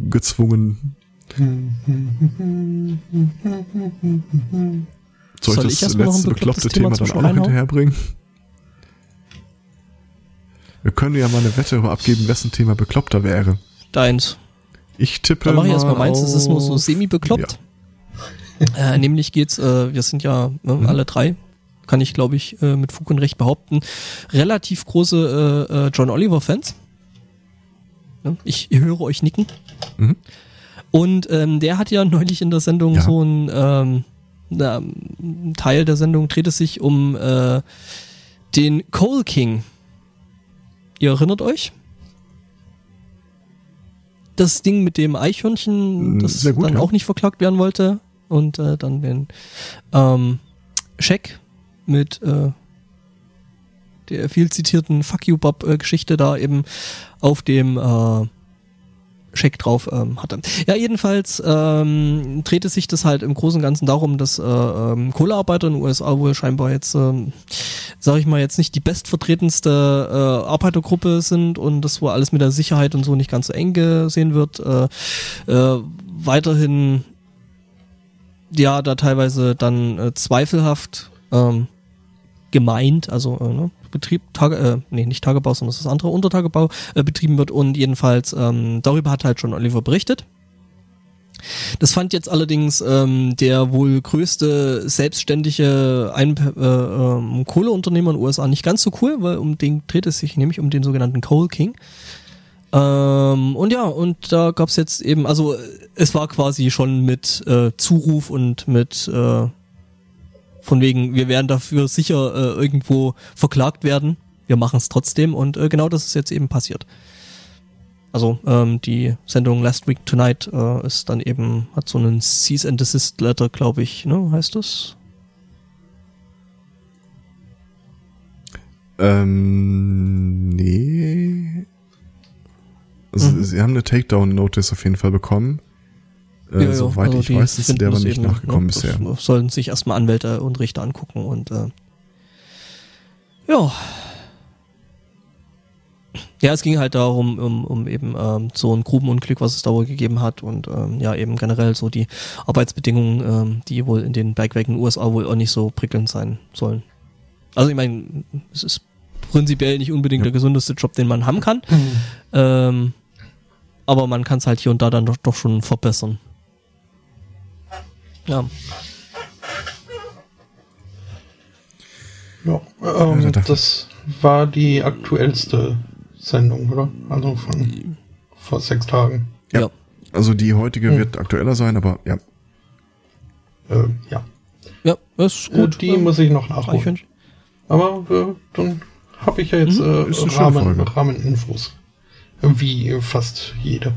gezwungen. (laughs) Soll, ich ich das ein letzte bekloppte Thema Thema dann auch noch reinhauen? hinterherbringen? Wir können ja mal eine Wette abgeben, wessen Thema bekloppter wäre. Deins. Ich tippe Dann mache ich mal erstmal meins, das ist nur so semi-bekloppt. Äh, nämlich geht's, äh, wir sind ja ne, Mhm. alle drei, kann ich glaube ich äh, mit Fug und Recht behaupten, relativ große äh, äh, John Oliver-Fans. Ne? Ich höre euch nicken. Mhm. Und ähm, der hat ja neulich in der Sendung Ja. so ein ähm, na, Teil der Sendung dreht es sich um äh, den Coal King. Ihr erinnert euch? Das Ding mit dem Eichhörnchen, Mm, das gut, dann ja. auch nicht verklagt werden wollte. Und äh, dann den ähm, Scheck mit äh, der viel zitierten Fuck You Bob äh, Geschichte da eben auf dem äh, Scheck drauf ähm, hatte. Ja, jedenfalls ähm, drehte sich das halt im Großen und Ganzen darum, dass äh, ähm, Kohlearbeiter in den USA wohl scheinbar jetzt, ähm, sage ich mal, jetzt nicht die bestvertretendste äh, Arbeitergruppe sind und das wohl alles mit der Sicherheit und so nicht ganz so eng gesehen wird. Äh, äh, weiterhin ja, da teilweise dann äh, zweifelhaft ähm, gemeint, also äh, ne, Betrieb, Tage, äh, nee, nicht Tagebau, sondern das andere, Untertagebau äh, betrieben wird und jedenfalls ähm, darüber hat halt schon Oliver berichtet. Das fand jetzt allerdings ähm, der wohl größte selbstständige Ein äh, ähm, Kohleunternehmer in den USA nicht ganz so cool, weil um den dreht es sich nämlich um den sogenannten Coal King. Ähm, und ja, und da gab's jetzt eben, also es war quasi schon mit äh, Zuruf und mit äh, von wegen, wir werden dafür sicher äh, irgendwo verklagt werden. Wir machen es trotzdem und äh, genau das ist jetzt eben passiert. Also ähm, die Sendung Last Week Tonight äh, ist dann eben, hat so einen Cease and Desist Letter, glaube ich, ne, heißt das? Ähm, nee. Also, Mhm. Sie haben eine Takedown-Notice auf jeden Fall bekommen. Äh, Ja, ja, soweit also ich die weiß, ist der aber nicht eben, nachgekommen ne, bisher. Sollen sich erstmal Anwälte und Richter angucken und äh, ja. Ja, es ging halt darum, um, um eben ähm, so ein Grubenunglück, was es da wohl gegeben hat und ähm, ja, eben generell so die Arbeitsbedingungen, ähm, die wohl in den Bergwerken USA wohl auch nicht so prickelnd sein sollen. Also ich meine, es ist prinzipiell nicht unbedingt Ja. der gesundeste Job, den man haben kann, ähm, aber man kann es halt hier und da dann doch, doch schon verbessern. Ja. Ja, ähm, Ja, da- das war die aktuellste Sendung, oder? Also von vor sechs Tagen. Ja. ja. Also die heutige Hm. wird aktueller sein, aber ja. Äh, ja, Ja, das ist gut, die Ähm, muss ich noch nachholen. Aber äh, dann habe ich ja jetzt Mhm, äh, Rahmen, Folge. Rahmeninfos. Wie fast jede.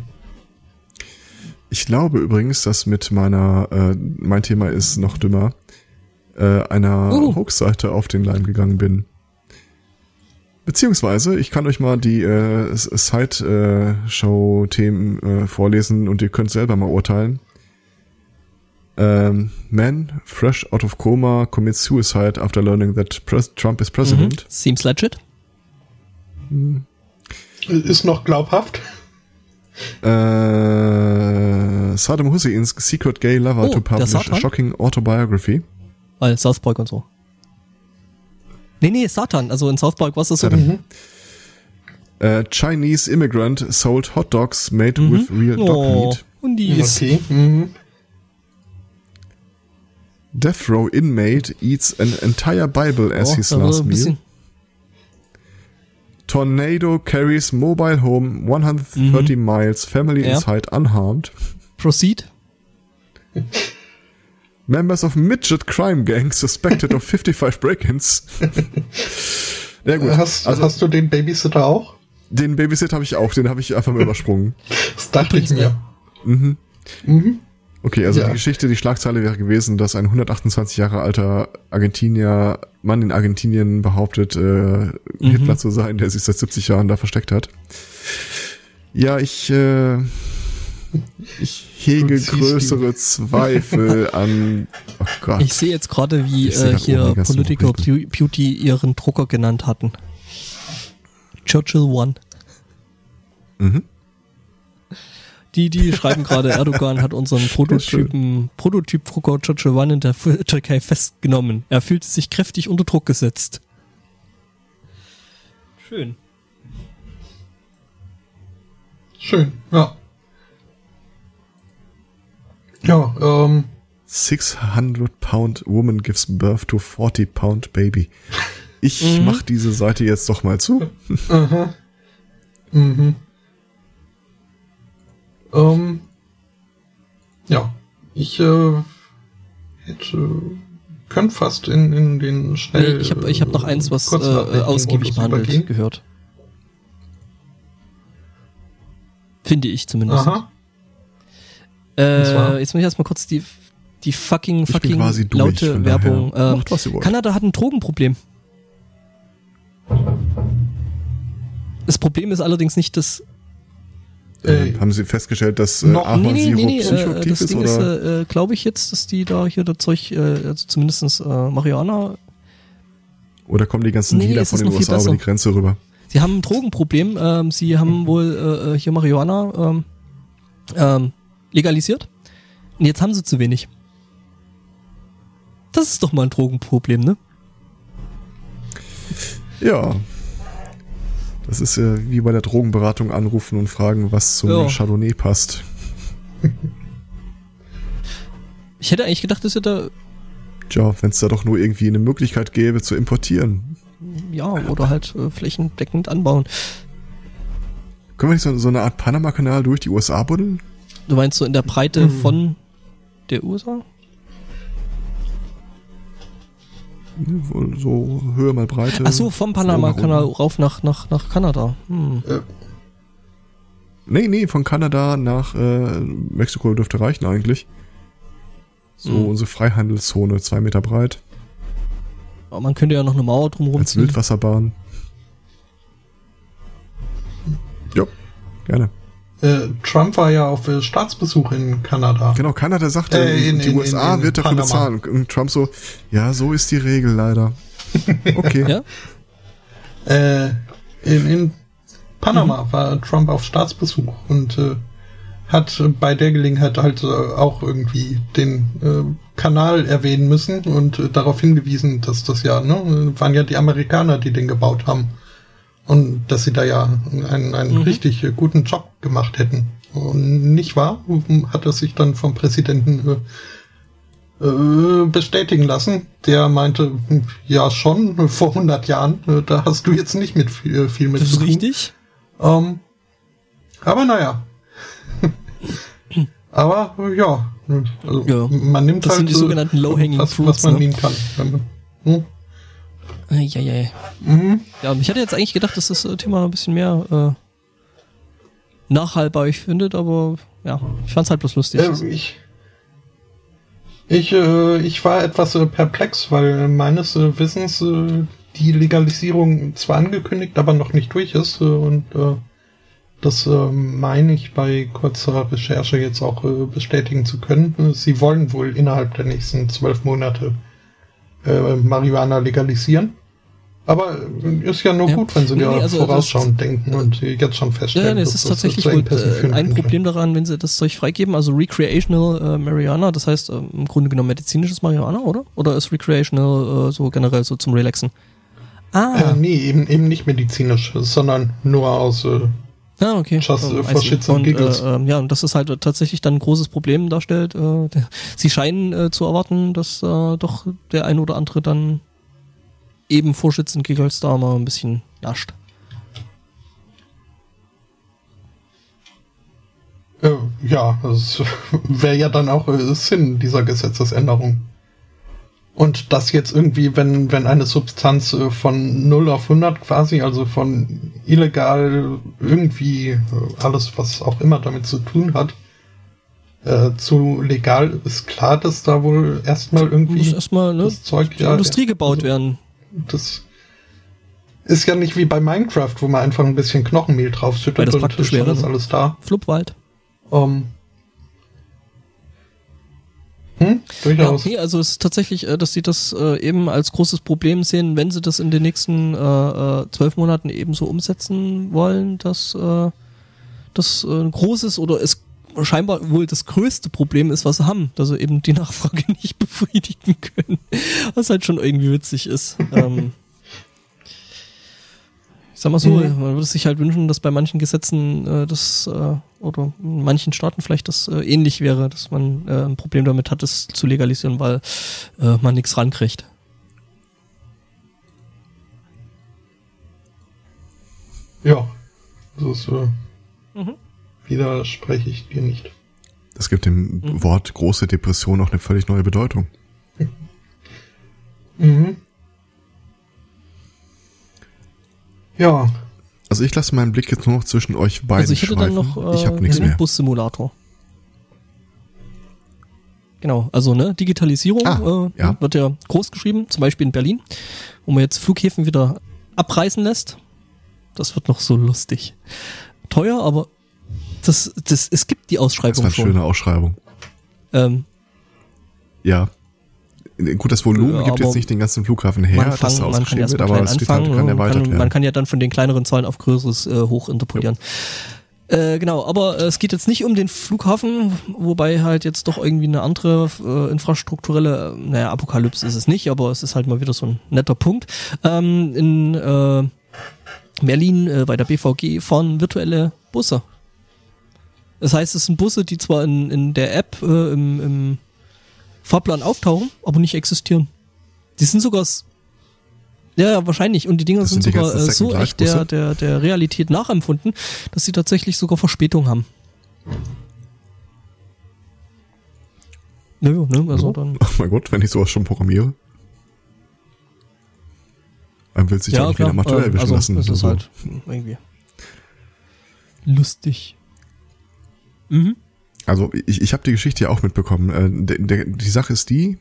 Ich glaube übrigens, dass mit meiner, äh, mein Thema ist noch dümmer, äh, einer Uh. Hoax-Seite auf den Leim gegangen bin. Beziehungsweise, ich kann euch mal die äh, Side-Show-Themen äh, vorlesen und ihr könnt selber mal urteilen. Ähm, Man, fresh out of coma, commits suicide after learning that pres Trump is president. Mhm. Seems legit. Ist noch glaubhaft. Äh, Saddam Husseins secret gay lover Oh, to publish a shocking autobiography. Weil South Park und so. Nee, nee, Satan. Also in South Park, was ist so? Satan. A Chinese immigrant sold hot dogs made Mhm. with real dog Oh, meat. und die ist. Okay. Mhm. Death row inmate eats an entire Bible as Oh, his last meal. Tornado carries mobile home 130 miles. Family Mhm. Ja. inside unharmed. Proceed. (laughs) Members of midget crime gang suspected of 55 break-ins. (laughs) ja gut, Hast, also hast du den Babysitter auch? den Babysit habe ich auch, den habe ich einfach mal übersprungen. Das dachte ich mir. Mhm. Mhm. Okay, also Ja. die Geschichte, die Schlagzeile wäre gewesen, dass ein 128 Jahre alter Argentinier, Mann in Argentinien behauptet, äh, Hitler zu sein, der sich seit 70 Jahren da versteckt hat. Ja, ich, äh, ich hege größere Zweifel (laughs) an, oh Gott. Ich sehe jetzt gerade, wie äh, hier. Bu- Beauty ihren Drucker genannt hatten. Churchill One. Mhm. Die, die schreiben gerade, (laughs) Erdogan hat unseren Prototypen, Prototyp-Drucker Churchill One in der Türkei festgenommen. Er fühlte sich kräftig unter Druck gesetzt. Schön. Schön, ja. Ja, ähm, 600 Pound Woman gives birth to 40 Pound Baby. Ich mach diese Seite jetzt doch mal zu. aha. Mhm. Ähm, ja, ich äh, hätte könnt fast in, in den schnell. Nee, ich habe ich hab noch eins, was äh, ausgiebig behandelt übergehen. gehört. Finde ich zumindest. Aha. Äh, jetzt muss ich erstmal kurz die, die fucking, fucking quasi durch, laute Werbung. Ähm. Kanada hat ein Drogenproblem. Das Problem ist allerdings nicht, dass. Äh, Haben Sie festgestellt, dass äh, noch- Nee, nee, nee, äh, psychoaktiv das ist? Ding Oder? ist, äh, glaube ich jetzt, dass die da hier das Zeug, äh, also zumindestens äh, Marihuana, Oder kommen die ganzen Nee, Dealer von den USA über die. Grenze rüber? sie haben ein Drogenproblem, ähm, sie haben wohl äh, äh, hier Marihuana ähm, ähm, legalisiert und jetzt haben sie zu wenig. Das ist doch mal ein Drogenproblem, ne? Ja. Das ist äh, wie bei der Drogenberatung anrufen und fragen, was zum Ja. Chardonnay passt. (laughs) Ich hätte eigentlich gedacht, dass ihr da, Tja, wenn es da doch nur irgendwie eine Möglichkeit gäbe zu importieren. ja, oder halt äh, flächendeckend anbauen. Können wir nicht so, so eine Art Panama-Kanal durch die USA buddeln? Du meinst so in der Breite von der USA? So Höhe mal Breite. Ach so, vom Panama-Kanal rauf nach, nach, nach Kanada. Hm. äh, Nee, nee, von Kanada nach äh, Mexiko dürfte reichen eigentlich. So Mhm. unsere Freihandelszone, zwei Meter breit, Aber man könnte ja noch eine Mauer drumherum als ziehen. Wildwasserbahn. Ja, gerne. Äh, Trump war ja auf äh, Staatsbesuch in Kanada. Genau, Kanada sagte, Äh, in- die in- USA in- in wird dafür Panama. bezahlen. Und Trump so, ja, so ist die Regel leider. (laughs) Okay. Ja? Äh, in, in Panama Mhm. war Trump auf Staatsbesuch und äh, hat bei der Gelegenheit halt äh, auch irgendwie den äh, Kanal erwähnen müssen und äh, darauf hingewiesen, dass das ja, ne, waren ja die Amerikaner, die den gebaut haben. Und dass sie da ja einen, einen Mhm. richtig äh, guten Job gemacht hätten. Und nicht wahr? Hat er sich dann vom Präsidenten äh, äh, bestätigen lassen. Der meinte, hm, ja schon, (laughs) vor 100 Jahren, äh, da hast du jetzt nicht mit viel, viel mit Das zu ist richtig. Ähm, aber naja. (laughs) aber ja, also, Ja, man nimmt das halt sind die sogenannten low-hanging was, was man ne? nehmen kann. Hm? Ja, ja. Mhm. Ja, ich hatte jetzt eigentlich gedacht, dass das äh, Thema ein bisschen mehr äh, nachhaltbar ich findet, aber ja, ich fand's halt bloß lustig. Äh, ich ich, äh, ich war etwas äh, perplex, weil meines äh, Wissens die Legalisierung zwar angekündigt, aber noch nicht durch ist. Und das meine ich bei kurzer Recherche jetzt auch bestätigen zu können. Sie wollen wohl innerhalb der nächsten zwölf Monate äh, Marihuana legalisieren. Aber ist ja nur Ja. gut, wenn sie Nee, ja nee, also vorausschauend denken und äh, jetzt schon ja, feststellen, nee, es ist tatsächlich wohl äh, ein. Problem daran, wenn sie das Zeug freigeben, also recreational äh, Marihuana, das heißt äh, im Grunde genommen medizinisches Marihuana, oder? Oder ist recreational äh, so generell so zum Relaxen? Ah, Äh, nee, eben, eben nicht medizinisch, sondern nur aus. Äh, ah okay. just, äh, and und, äh, ähm, ja, und das ist halt tatsächlich dann ein großes Problem darstellt. Äh, sie scheinen äh, zu erwarten, dass äh, doch der ein oder andere dann eben vor and Giggles da mal ein bisschen nascht. äh, ja, das (laughs) wäre ja dann auch äh, Sinn dieser Gesetzesänderung. Und das jetzt irgendwie, wenn, wenn eine Substanz äh, von 0 auf 100 quasi, also von illegal irgendwie äh, alles, was auch immer damit zu tun hat, äh, zu legal ist klar, dass da wohl erstmal irgendwie Muss erstmal ne, das Zeug die Industrie gebaut also, werden. Das ist ja nicht wie bei Minecraft, wo man einfach ein bisschen Knochenmehl draufschüttet und praktisch ist ne? alles da. Flupwald. Ähm, hm, Ja, durchaus. nee, also es ist tatsächlich, äh, dass sie das äh, eben als großes Problem sehen, wenn sie das in den nächsten äh, äh, zwölf Monaten eben so umsetzen wollen, dass äh, das äh, ein großes oder es scheinbar wohl das größte Problem ist, was sie haben, dass sie eben die Nachfrage (laughs) nicht befriedigen können. Was halt schon irgendwie witzig ist. ähm, (laughs) ich sag mal so, Mhm. man würde sich halt wünschen, dass bei manchen Gesetzen äh, das äh, oder in manchen Staaten vielleicht das äh, ähnlich wäre, dass man äh, ein Problem damit hat, das zu legalisieren, weil äh, man nichts rankriegt. Ja, das ist, äh, Mhm. widerspreche ich dir nicht. Das gibt dem Mhm. Wort große Depression auch eine völlig neue Bedeutung. (laughs) Mhm. Ja, Also ich lasse meinen Blick jetzt nur noch zwischen euch beiden also ich hätte dann schweifen. noch äh, ich habe nichts den mehr. Bus-Simulator. Genau, also ne, Digitalisierung Ah, äh, ja. wird ja groß geschrieben, zum Beispiel in Berlin, wo man jetzt Flughäfen wieder abreißen lässt. Das wird noch so lustig. Teuer, aber das, das, es gibt die Das war Ausschreibung eine schon. schöne Ausschreibung. Ähm, Ja. Gut, das Volumen Ja, gibt jetzt nicht den ganzen Flughafen her, man, fang, da man kann ausgeschrieben wird, aber es steht anfangen. halt, kann man, erweitert kann, werden. man kann ja dann von den kleineren Zahlen auf größeres äh, hoch interpolieren. Äh, genau, aber äh, es geht jetzt nicht um den Flughafen, wobei halt jetzt doch irgendwie eine andere äh, infrastrukturelle, äh, naja, Apokalypse ist es nicht, aber es ist halt mal wieder so ein netter Punkt. Ähm, in äh, Berlin äh, bei der BVG fahren virtuelle Busse. Das heißt, es sind Busse, die zwar in, in der App äh, im, im Fahrplan auftauchen, aber nicht existieren. Die sind sogar ja, ja, wahrscheinlich. Und die Dinger Das sind sind die sogar äh, so echt der, der, der Realität nachempfunden, dass sie tatsächlich sogar Verspätung haben. Nö, ne, also dann. Ach mein Gott, wenn ich sowas schon programmiere. Dann will sich ja, nicht wieder Amateur ähm, erwischen also, lassen. Das ist Also, halt irgendwie lustig. Mhm. Also ich, ich habe die Geschichte ja auch mitbekommen. Äh, der, der, die Sache ist die,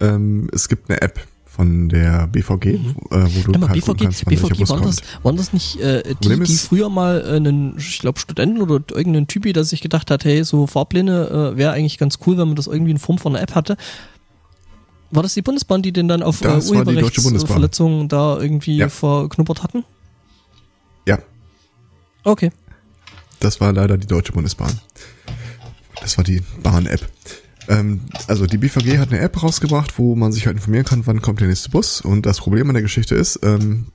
ähm, es gibt eine App von der BVG, äh, wo du Mhm. Ja, mal, halt BVG, kannst, wann BVG Bus waren das, waren das nicht äh, die, Problem die ist- früher mal äh, einen, ich glaube, Studenten oder irgendeinen Typi, der sich gedacht hat, hey, so Fahrpläne äh, wäre eigentlich ganz cool, wenn man das irgendwie in Form von einer App hatte. War das die Bundesbahn, die den dann auf äh. Urheberrechtsverletzungen da irgendwie Ja. verknuppert hatten? Ja, Okay. das war leider die Deutsche Bundesbahn. Das war die Bahn-App. Ähm, also die BVG hat eine App rausgebracht, wo man sich halt informieren kann, wann kommt der nächste Bus. Und das Problem an der Geschichte ist, ähm,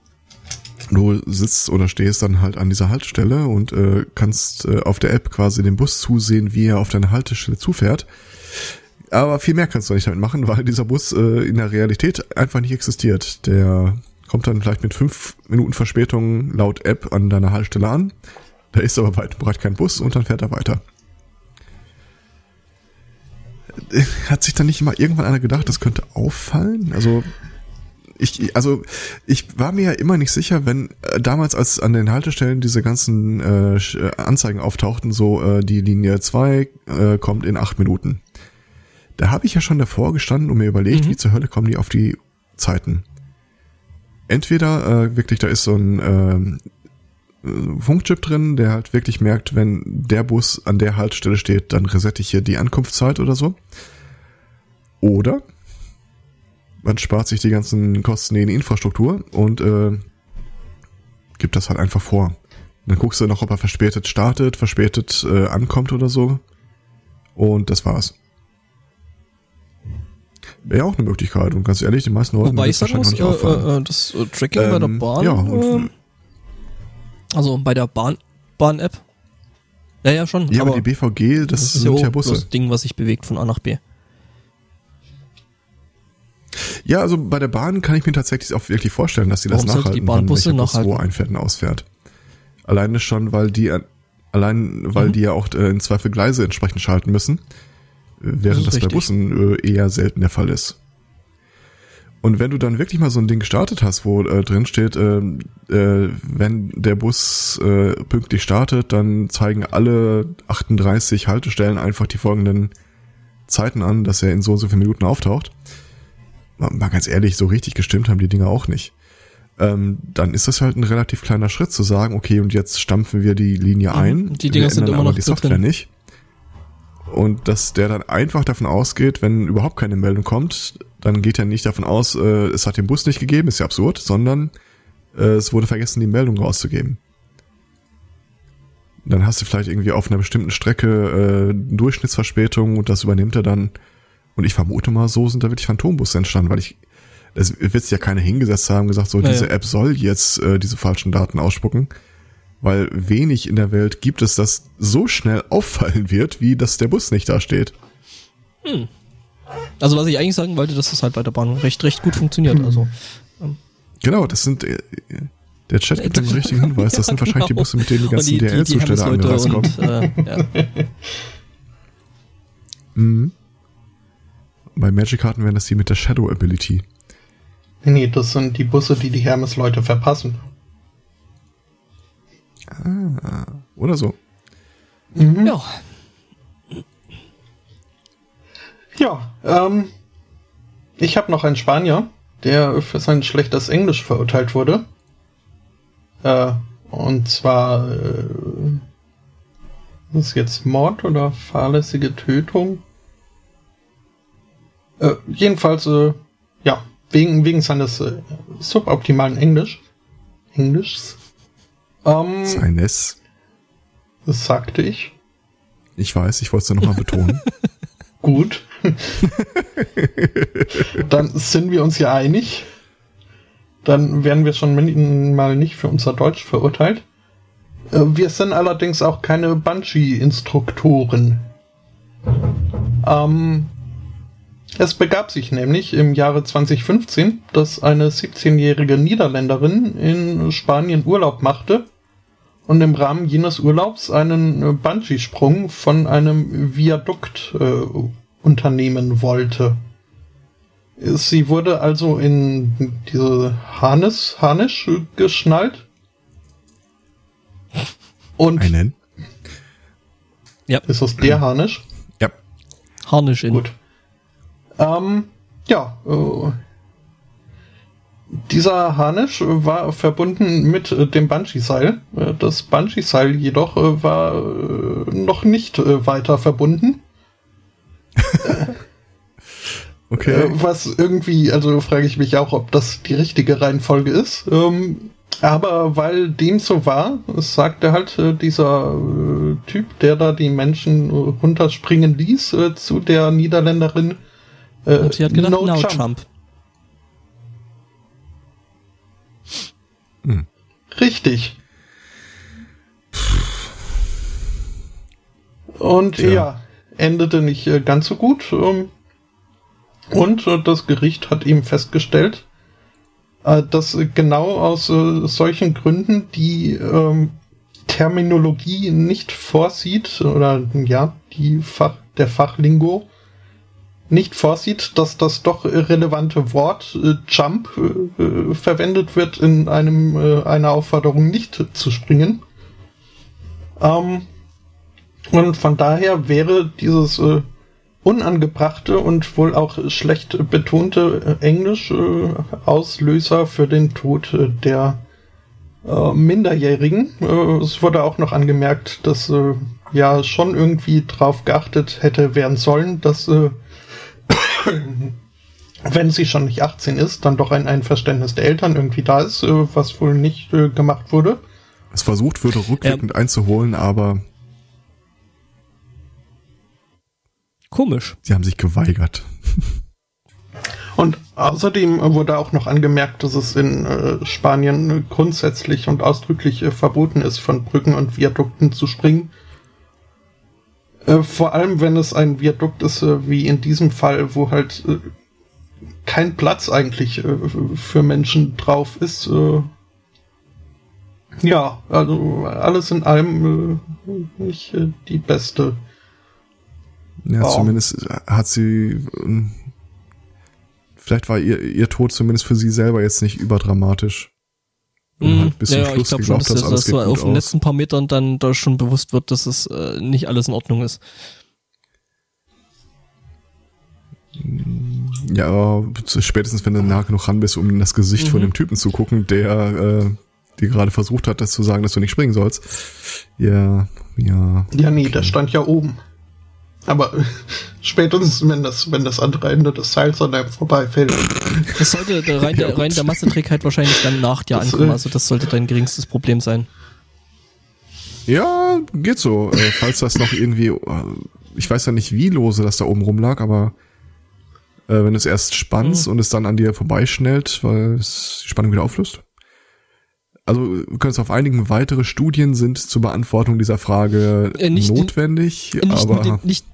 du sitzt oder stehst dann halt an dieser Haltestelle und äh, kannst äh, auf der App quasi den Bus zusehen, wie er auf deine Haltestelle zufährt. Aber viel mehr kannst du nicht damit machen, weil dieser Bus äh, in der Realität einfach nicht existiert. Der kommt dann vielleicht mit fünf Minuten Verspätung laut App an deiner Haltestelle an. Da ist aber weit und breit kein Bus und dann fährt er weiter. Hat sich dann nicht mal irgendwann einer gedacht, das könnte auffallen? Also ich, also ich war mir ja immer nicht sicher, wenn äh, damals, als an den Haltestellen diese ganzen äh, äh, Anzeigen auftauchten, so äh, die Linie 2 äh, kommt in acht Minuten. Da habe ich ja schon davor gestanden und mir überlegt, Mhm. wie zur Hölle kommen die auf die Zeiten. Entweder äh, wirklich, da ist so ein ähm, äh, Funkchip drin, der halt wirklich merkt, wenn der Bus an der Haltestelle steht, dann resette ich hier die Ankunftszeit oder so. Oder man spart sich die ganzen Kosten in die Infrastruktur und äh, gibt das halt einfach vor. Dann guckst du noch, ob er verspätet startet, verspätet äh, ankommt oder so. Und das war's. Wäre ja auch eine Möglichkeit. Und ganz ehrlich, die meisten Leute Wobei ich sagen muss, äh, äh, äh, das äh, Tracking bei der Ähm, Bahn, ja, und- ähm, also bei der Bahn, Bahn-App. Ja, ja, schon. ja, aber, die BVG, das, ist sind ja Busse. das Ding, was sich bewegt von A nach B. Ja, also bei der Bahn kann ich mir tatsächlich auch wirklich vorstellen, dass sie das Warum nachhalten, die Bahnbusse wann Bus nachhalten? wo einfährt und ausfährt. Alleine schon, weil die allein, weil Mhm. die ja auch äh, in Zweifel Gleise entsprechend schalten müssen, äh, während Das das, bei. Bussen äh, eher selten der Fall ist. Und wenn du dann wirklich mal so ein Ding gestartet hast, wo äh, drin steht, äh, äh, wenn der Bus äh, pünktlich startet, dann zeigen alle 38 Haltestellen einfach die folgenden Zeiten an, dass er in so und so vielen Minuten auftaucht. Mal ganz ehrlich, so richtig gestimmt haben die Dinger auch nicht. Ähm, dann ist das halt ein relativ kleiner Schritt zu sagen, okay, und jetzt stampfen wir die Linie Mhm. ein. Die Dinger sind immer noch die so Software drin. nicht. Und dass der dann einfach davon ausgeht, wenn überhaupt keine Meldung kommt, dann geht er nicht davon aus, äh, es hat den Bus nicht gegeben, ist ja absurd, sondern äh, es wurde vergessen, die Meldung rauszugeben. Dann hast du vielleicht irgendwie auf einer bestimmten Strecke äh, Durchschnittsverspätung und das übernimmt er dann. Und ich vermute mal, so sind da wirklich Phantombusse entstanden, weil ich, es wird sich ja keiner hingesetzt haben und gesagt, so, Naja. diese App soll jetzt äh, diese falschen Daten ausspucken. Weil wenig in der Welt gibt es, das so schnell auffallen wird, wie dass der Bus nicht da steht. Also was ich eigentlich sagen wollte, dass das halt bei der Bahn recht, recht gut funktioniert. Also Genau, das sind, äh, der Chat gibt einen (laughs) richtigen Hinweis, das Ja, sind wahrscheinlich die genau. Busse, mit denen die ganzen DL-Zusteller Hermes-Leute angereist kommen. und äh, ja. (laughs) Mhm. Bei Magic Karten wären das die mit der Shadow Ability. Nee, nee, das sind die Busse, die die Hermes-Leute verpassen. Oder so. ja. Ja, ähm, ich habe noch einen Spanier, der für sein schlechtes Englisch verurteilt wurde. Äh, und zwar äh, ist es jetzt Mord oder fahrlässige Tötung? Äh, jedenfalls, äh, ja, wegen, wegen seines äh, suboptimalen Englisch. Englischs. Ähm, Seines. das sagte ich. Ich weiß, ich wollte es ja nochmal betonen. (laughs) Gut. (laughs) Dann sind wir uns ja einig. Dann werden wir schon mal nicht für unser Deutsch verurteilt. Äh, Wir sind allerdings auch keine Banshee-Instruktoren. Ähm, es begab sich nämlich im Jahre 2015, dass eine 17-jährige Niederländerin in Spanien Urlaub machte und im Rahmen jenes Urlaubs einen Bungee-Sprung von einem Viadukt äh, unternehmen wollte. Sie wurde also in diese Harnis, Harnisch geschnallt. Und Einen. ist das der Harnisch? Ja. Harnisch in. Gut. Ähm, ja, äh, dieser Harnisch war verbunden mit dem Bungee-Seil. Äh, Das Bungee-Seil jedoch äh, war äh, noch nicht weiter verbunden. (laughs) Okay. Äh, was irgendwie, also frage ich mich auch, ob das die richtige Reihenfolge ist. Ähm, aber weil dem so war, sagte halt äh, dieser äh, Typ, der da die Menschen äh, runterspringen ließ, äh, zu der Niederländerin. Äh, Und sie hat gedacht, no no, jump. jump. Hm. Richtig. Und Tja. ja, endete nicht äh, ganz so gut. Ähm, und äh, das Gericht hat eben festgestellt, äh, dass genau aus solchen Gründen die ähm, Terminologie nicht vorsieht, oder ja, die Fach, der Fachlingo nicht vorsieht, dass das doch relevante Wort äh, Jump äh, verwendet wird in einem äh, einer Aufforderung nicht zu springen. Ähm, und von daher wäre dieses äh, unangebrachte und wohl auch schlecht betonte äh, Englisch äh, Auslöser für den Tod äh, der äh, Minderjährigen. Äh, es wurde auch noch angemerkt, dass äh, ja schon irgendwie drauf geachtet hätte werden sollen, dass äh, (coughs) wenn sie schon nicht 18 ist, dann doch ein Einverständnis der Eltern irgendwie da ist, äh, was wohl nicht äh, gemacht wurde. Es versucht würde, rückwirkend einzuholen, aber Komisch. sie haben sich geweigert. (laughs) Und außerdem wurde auch noch angemerkt, dass es in äh, Spanien grundsätzlich und ausdrücklich äh, verboten ist, von Brücken und Viadukten zu springen. Äh, vor allem, wenn es ein Viadukt ist, wie in diesem Fall, wo halt kein Platz eigentlich für Menschen drauf ist. Ja, also alles in allem nicht die beste. Ja, Wow. zumindest hat sie ähm, vielleicht war ihr, ihr Tod zumindest für sie selber jetzt nicht überdramatisch. Und halt bis zum Schluss ich glaube schon, dass, dass, dass so auf den letzten paar Metern dann da schon bewusst wird, dass es äh, nicht alles in Ordnung ist. Ja, spätestens wenn du nah genug ran bist, um in das Gesicht mhm. von dem Typen zu gucken, der äh, dir gerade versucht hat, das zu sagen, dass du nicht springen sollst. Ja, ja. Ja, nee, okay. der stand ja oben. Aber (laughs) spätestens, wenn das, wenn das andere Ende des Seils an einem vorbeifällt. Das sollte rein, der, rein der (laughs) Masseträg halt wahrscheinlich dann nach dir ankommen. Äh, also das sollte dein geringstes Problem sein. Ja, geht so. Äh, falls das noch irgendwie, äh, ich weiß ja nicht, wie lose das da oben rumlag, aber äh, wenn du es erst spannst mhm. und es dann an dir vorbeischnellt, weil es die Spannung wieder auflöst. Also wir können es auf einigen weitere Studien sind zur Beantwortung dieser Frage äh, nicht, notwendig, nicht, aber nicht, nicht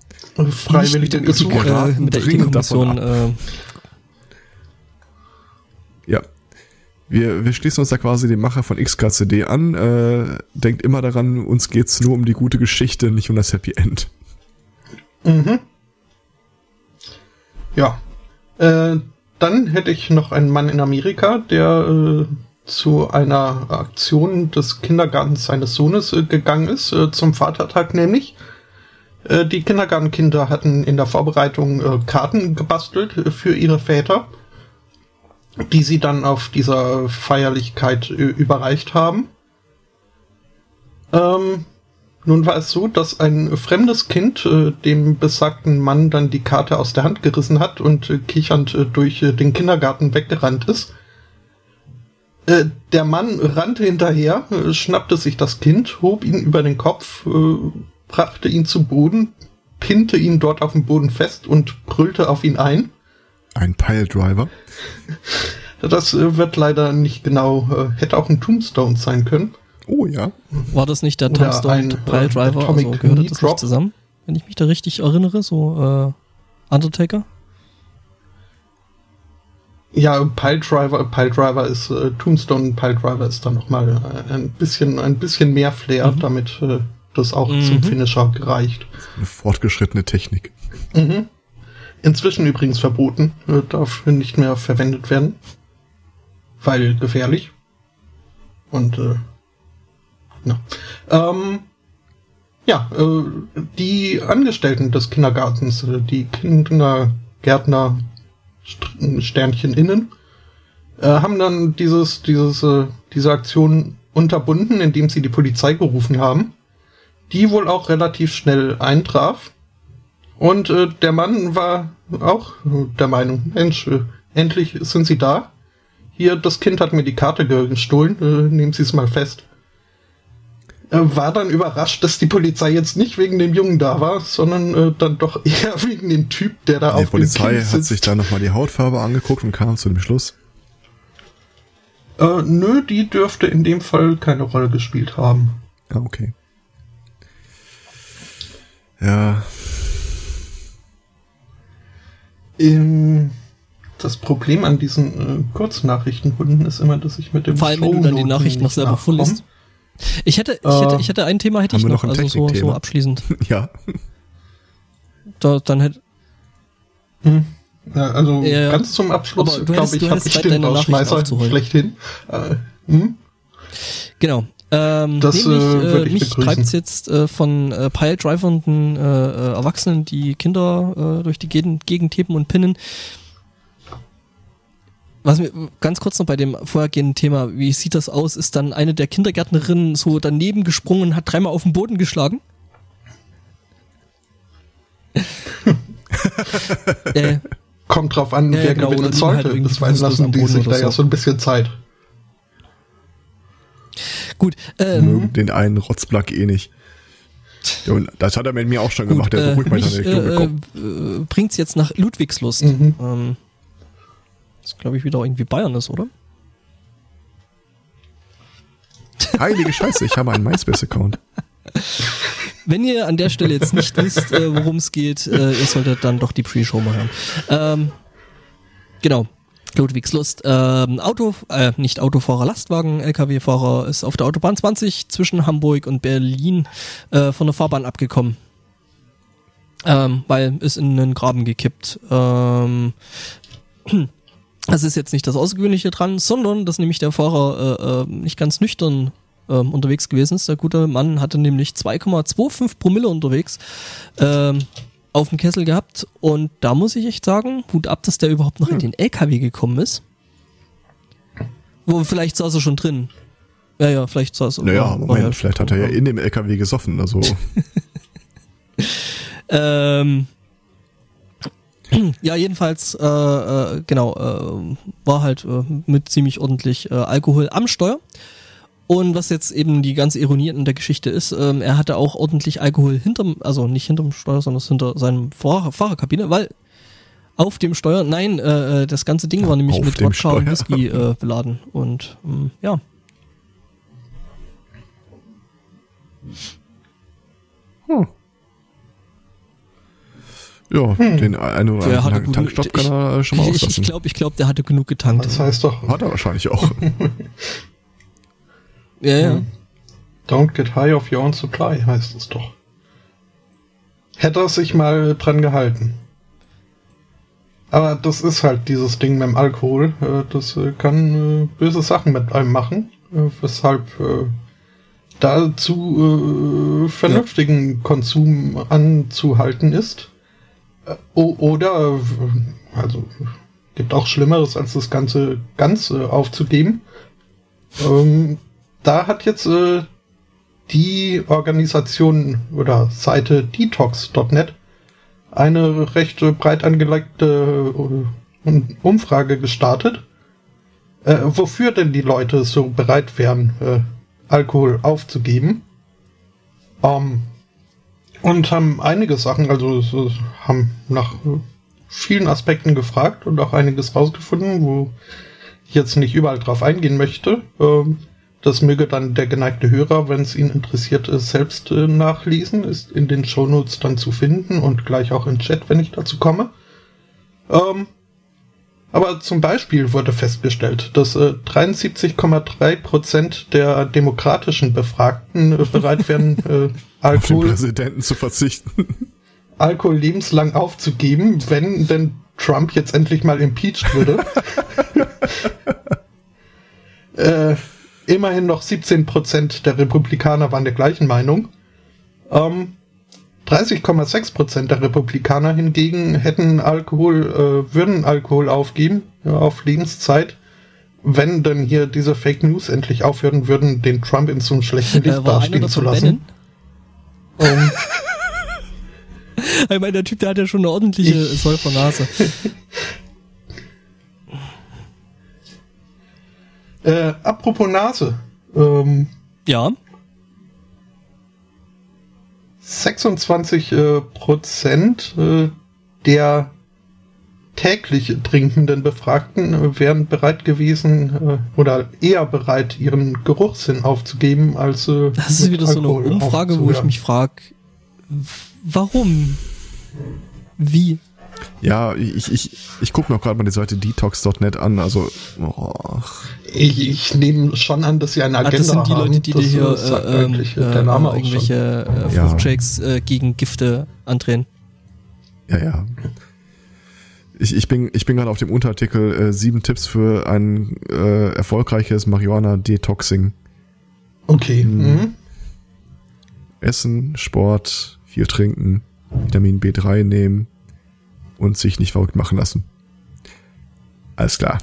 freiwillig den Ethik, äh, mit der Ethikkommission. Äh, ja. Wir, wir schließen uns da quasi dem Macher von XKCD an. Äh, denkt immer daran, uns geht's nur um die gute Geschichte, nicht um das Happy End. Mhm. Ja. Äh, dann hätte ich noch einen Mann in Amerika, der äh, zu einer Aktion des Kindergartens seines Sohnes äh, gegangen ist, äh, zum Vatertag nämlich. Äh, die Kindergartenkinder hatten in der Vorbereitung äh, Karten gebastelt für ihre Väter, die sie dann auf dieser Feierlichkeit überreicht haben. Ähm, nun war es so, dass ein fremdes Kind äh, dem besagten Mann dann die Karte aus der Hand gerissen hat und äh, kichernd äh, durch äh, den Kindergarten weggerannt ist. Äh, der Mann rannte hinterher, äh, schnappte sich das Kind, hob ihn über den Kopf, brachte ihn zu Boden, pinte ihn dort auf dem Boden fest und brüllte auf ihn ein. Ein Piledriver? Das wird leider nicht genau, hätte auch ein Tombstone sein können. Oh ja. War das nicht der Tombstone Pile Driver? Also gehörte das nicht zusammen? Wenn ich mich da richtig erinnere, so äh, Undertaker? Ja, Pile Driver, Pile Driver ist äh, Tombstone Pile Driver ist dann nochmal äh, ein bisschen ein bisschen mehr Flair, mhm. damit äh, das auch mhm. zum Finisher gereicht. Eine fortgeschrittene Technik. Mhm. Inzwischen übrigens verboten, äh, darf nicht mehr verwendet werden, weil gefährlich. Und äh, ja, ähm, ja äh, die Angestellten des Kindergartens, äh, die Kindergärtner Sternchen innen, äh, haben dann dieses, dieses, äh, diese Aktion unterbunden, indem sie die Polizei gerufen haben, die wohl auch relativ schnell eintraf. Und äh, der Mann war auch der Meinung, Mensch, äh, endlich sind sie da. Hier, das Kind hat mir die Karte gestohlen, äh, nehmen Sie es mal fest. War dann überrascht, dass die Polizei jetzt nicht wegen dem Jungen da war, sondern äh, dann doch (laughs) eher wegen dem Typ, der da die auf Die Polizei hat sich da nochmal die Hautfarbe angeguckt und kam zu dem Schluss. Äh, nö, die dürfte in dem Fall keine Rolle gespielt haben. Ah, okay. Ja. Im, das Problem an diesen äh, Kurznachrichtenhunden ist immer, dass ich mit dem Vor allem, wenn du dann die Nachrichten noch selber vorliest. Ich hätte, ich hätte, ich hätte ein Thema hätte ich noch, noch also so, so abschließend. (laughs) ja. Da, dann hätte. Hm. Ja, also ja, ganz zum Abschluss, glaube ich, habe ich den Rausschmeißer schlechthin. Äh, hm? Genau. Ähm, das nämlich, äh, äh mich treibt es jetzt äh, von äh, Pile-Drivernden äh, äh, Erwachsenen, die Kinder äh, durch die Gegend, Gegend heben und pinnen, was mir ganz kurz noch bei dem vorhergehenden Thema, wie sieht das aus, ist dann eine der Kindergärtnerinnen so daneben gesprungen und hat dreimal auf den Boden geschlagen? (laughs) äh, Kommt drauf an, wer genau, gewinnen sollte. Halt das weiß lassen die sich da so. ja so ein bisschen Zeit. Gut. Ähm, den einen Rotzblack eh nicht. das hat er mit mir auch schon gut, gemacht. Der äh, mich, äh, äh, bringt's jetzt nach Ludwigslust. Mhm. Ähm, das glaube ich wieder irgendwie Bayern ist, oder? Heilige Scheiße, ich habe einen MySpace-Account. Wenn ihr an der Stelle jetzt nicht wisst, äh, worum es geht, äh, ihr solltet dann doch die Pre-Show mal hören. Ähm, genau. Ludwigslust. Ähm, Auto, äh, nicht Autofahrer, Lastwagen, LKW-Fahrer ist auf der Autobahn 20 zwischen Hamburg und Berlin äh, von der Fahrbahn abgekommen. Ähm, weil ist in einen Graben gekippt. Ähm, (clears throat) Das ist jetzt nicht das Außergewöhnliche dran, sondern dass nämlich der Fahrer äh, äh, nicht ganz nüchtern ähm, unterwegs gewesen ist. Der gute Mann hatte nämlich 2,25 Promille unterwegs ähm, auf dem Kessel gehabt und da muss ich echt sagen, Hut ab, dass der überhaupt noch in den LKW gekommen ist. Wo vielleicht saß er schon drin. Ja, ja, vielleicht saß er. Naja, war- war Moment, ja vielleicht hat er ja in dem LKW gesoffen, also. (laughs) Ähm, (clears throat) ja, jedenfalls, äh, äh, genau, äh, war halt äh, mit ziemlich ordentlich äh, Alkohol am Steuer. Und was jetzt eben die ganze Ironie in der Geschichte ist, ähm, er hatte auch ordentlich Alkohol hinterm, also nicht hinterm Steuer, sondern hinter seinem Fahrer, Fahrerkabine, weil auf dem Steuer, nein, äh, äh, das ganze Ding war nämlich Auf mit Wodka und. Whisky äh, beladen. Und ähm, ja, Hm. Ja, den einen oder der anderen Tankstopp kann ich, er schon mal ich, ich auslassen. glaube, ich glaub, der hatte genug getankt. Das heißt doch, Hat er wahrscheinlich auch. (laughs) ja, ja. Hm. don't get high of your own supply, heißt es doch. Hätte er sich mal dran gehalten. Aber das ist halt dieses Ding mit dem Alkohol. äh, Das äh, kann äh, böse Sachen mit einem machen, äh, weshalb äh, da zu äh, vernünftigen Konsum anzuhalten ist. Oder, also gibt auch Schlimmeres, als das Ganze ganz äh, aufzugeben. Ähm, da hat jetzt äh, die Organisation oder Seite detox.net eine recht äh, breit angelegte äh, Umfrage gestartet, äh, wofür denn die Leute so bereit wären, äh, Alkohol aufzugeben. Ähm, und haben einige Sachen, also haben nach vielen Aspekten gefragt und auch einiges rausgefunden, wo ich jetzt nicht überall drauf eingehen möchte. Ähm, das möge dann der geneigte Hörer, wenn es ihn interessiert, selbst äh, nachlesen. Ist in den Shownotes dann zu finden und gleich auch im Chat, wenn ich dazu komme. Ähm, aber zum Beispiel wurde festgestellt, dass äh, 73,3% der demokratischen Befragten äh, (laughs) bereit wären, äh, Auf den Alkohol Präsidenten zu verzichten. (laughs) Alkohol lebenslang aufzugeben, wenn denn Trump jetzt endlich mal impeached würde. (laughs) äh, immerhin noch 17% der Republikaner waren der gleichen Meinung. Ähm, 30,6% der Republikaner hingegen hätten Alkohol, äh, würden Alkohol aufgeben ja, auf Lebenszeit, wenn denn hier diese Fake News endlich aufhören würden, den Trump in so einem schlechten Licht Äh, dastehen das zu lassen. Bannon? Ähm, (laughs) Ich meine, der Typ, der hat ja schon eine ordentliche Ich- Säufernase. (laughs) Äh, apropos Nase. Ähm, Ja. 26 äh, Prozent äh, der täglich trinkenden Befragten äh, wären bereit gewesen äh, oder eher bereit, ihren Geruchssinn aufzugeben, als äh, Das ist wieder so eine Alkohol Umfrage, wo ich mich frage, warum? Wie? Ja, ich, ich, ich gucke mir auch gerade mal die Seite detox.net an. Also, oh, Ich, ich nehme schon an, dass sie eine Ah, Agenda das sind die haben. Leute, die dir hier äh, ähm, äh, äh, der Name auch schon. irgendwelche äh, Ja. Fruchtshakes äh, gegen Gifte andrehen. ja, ja. Ich, ich bin, ich bin gerade auf dem Unterartikel äh, sieben Tipps für ein äh, erfolgreiches Marihuana-Detoxing. Okay. Mhm. Essen, Sport, viel trinken, Vitamin B3 nehmen und sich nicht verrückt machen lassen. Alles klar.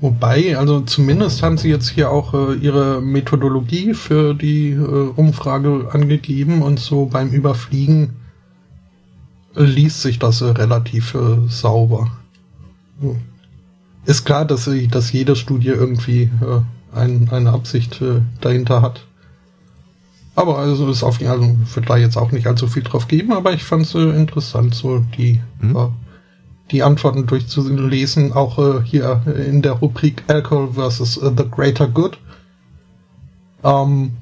Wobei, also zumindest haben sie jetzt hier auch äh, ihre Methodologie für die äh, Umfrage angegeben und so beim Überfliegen äh, liest sich das äh, relativ äh, sauber. Ist klar, dass, dass jede Studie irgendwie ein, eine Absicht dahinter hat. Aber also ist auf also wird da jetzt auch nicht allzu viel drauf geben, aber ich fand es äh, interessant, so die Mhm. äh, die Antworten durchzulesen, auch äh, hier in der Rubrik Alcohol versus äh, the Greater Good. Ähm,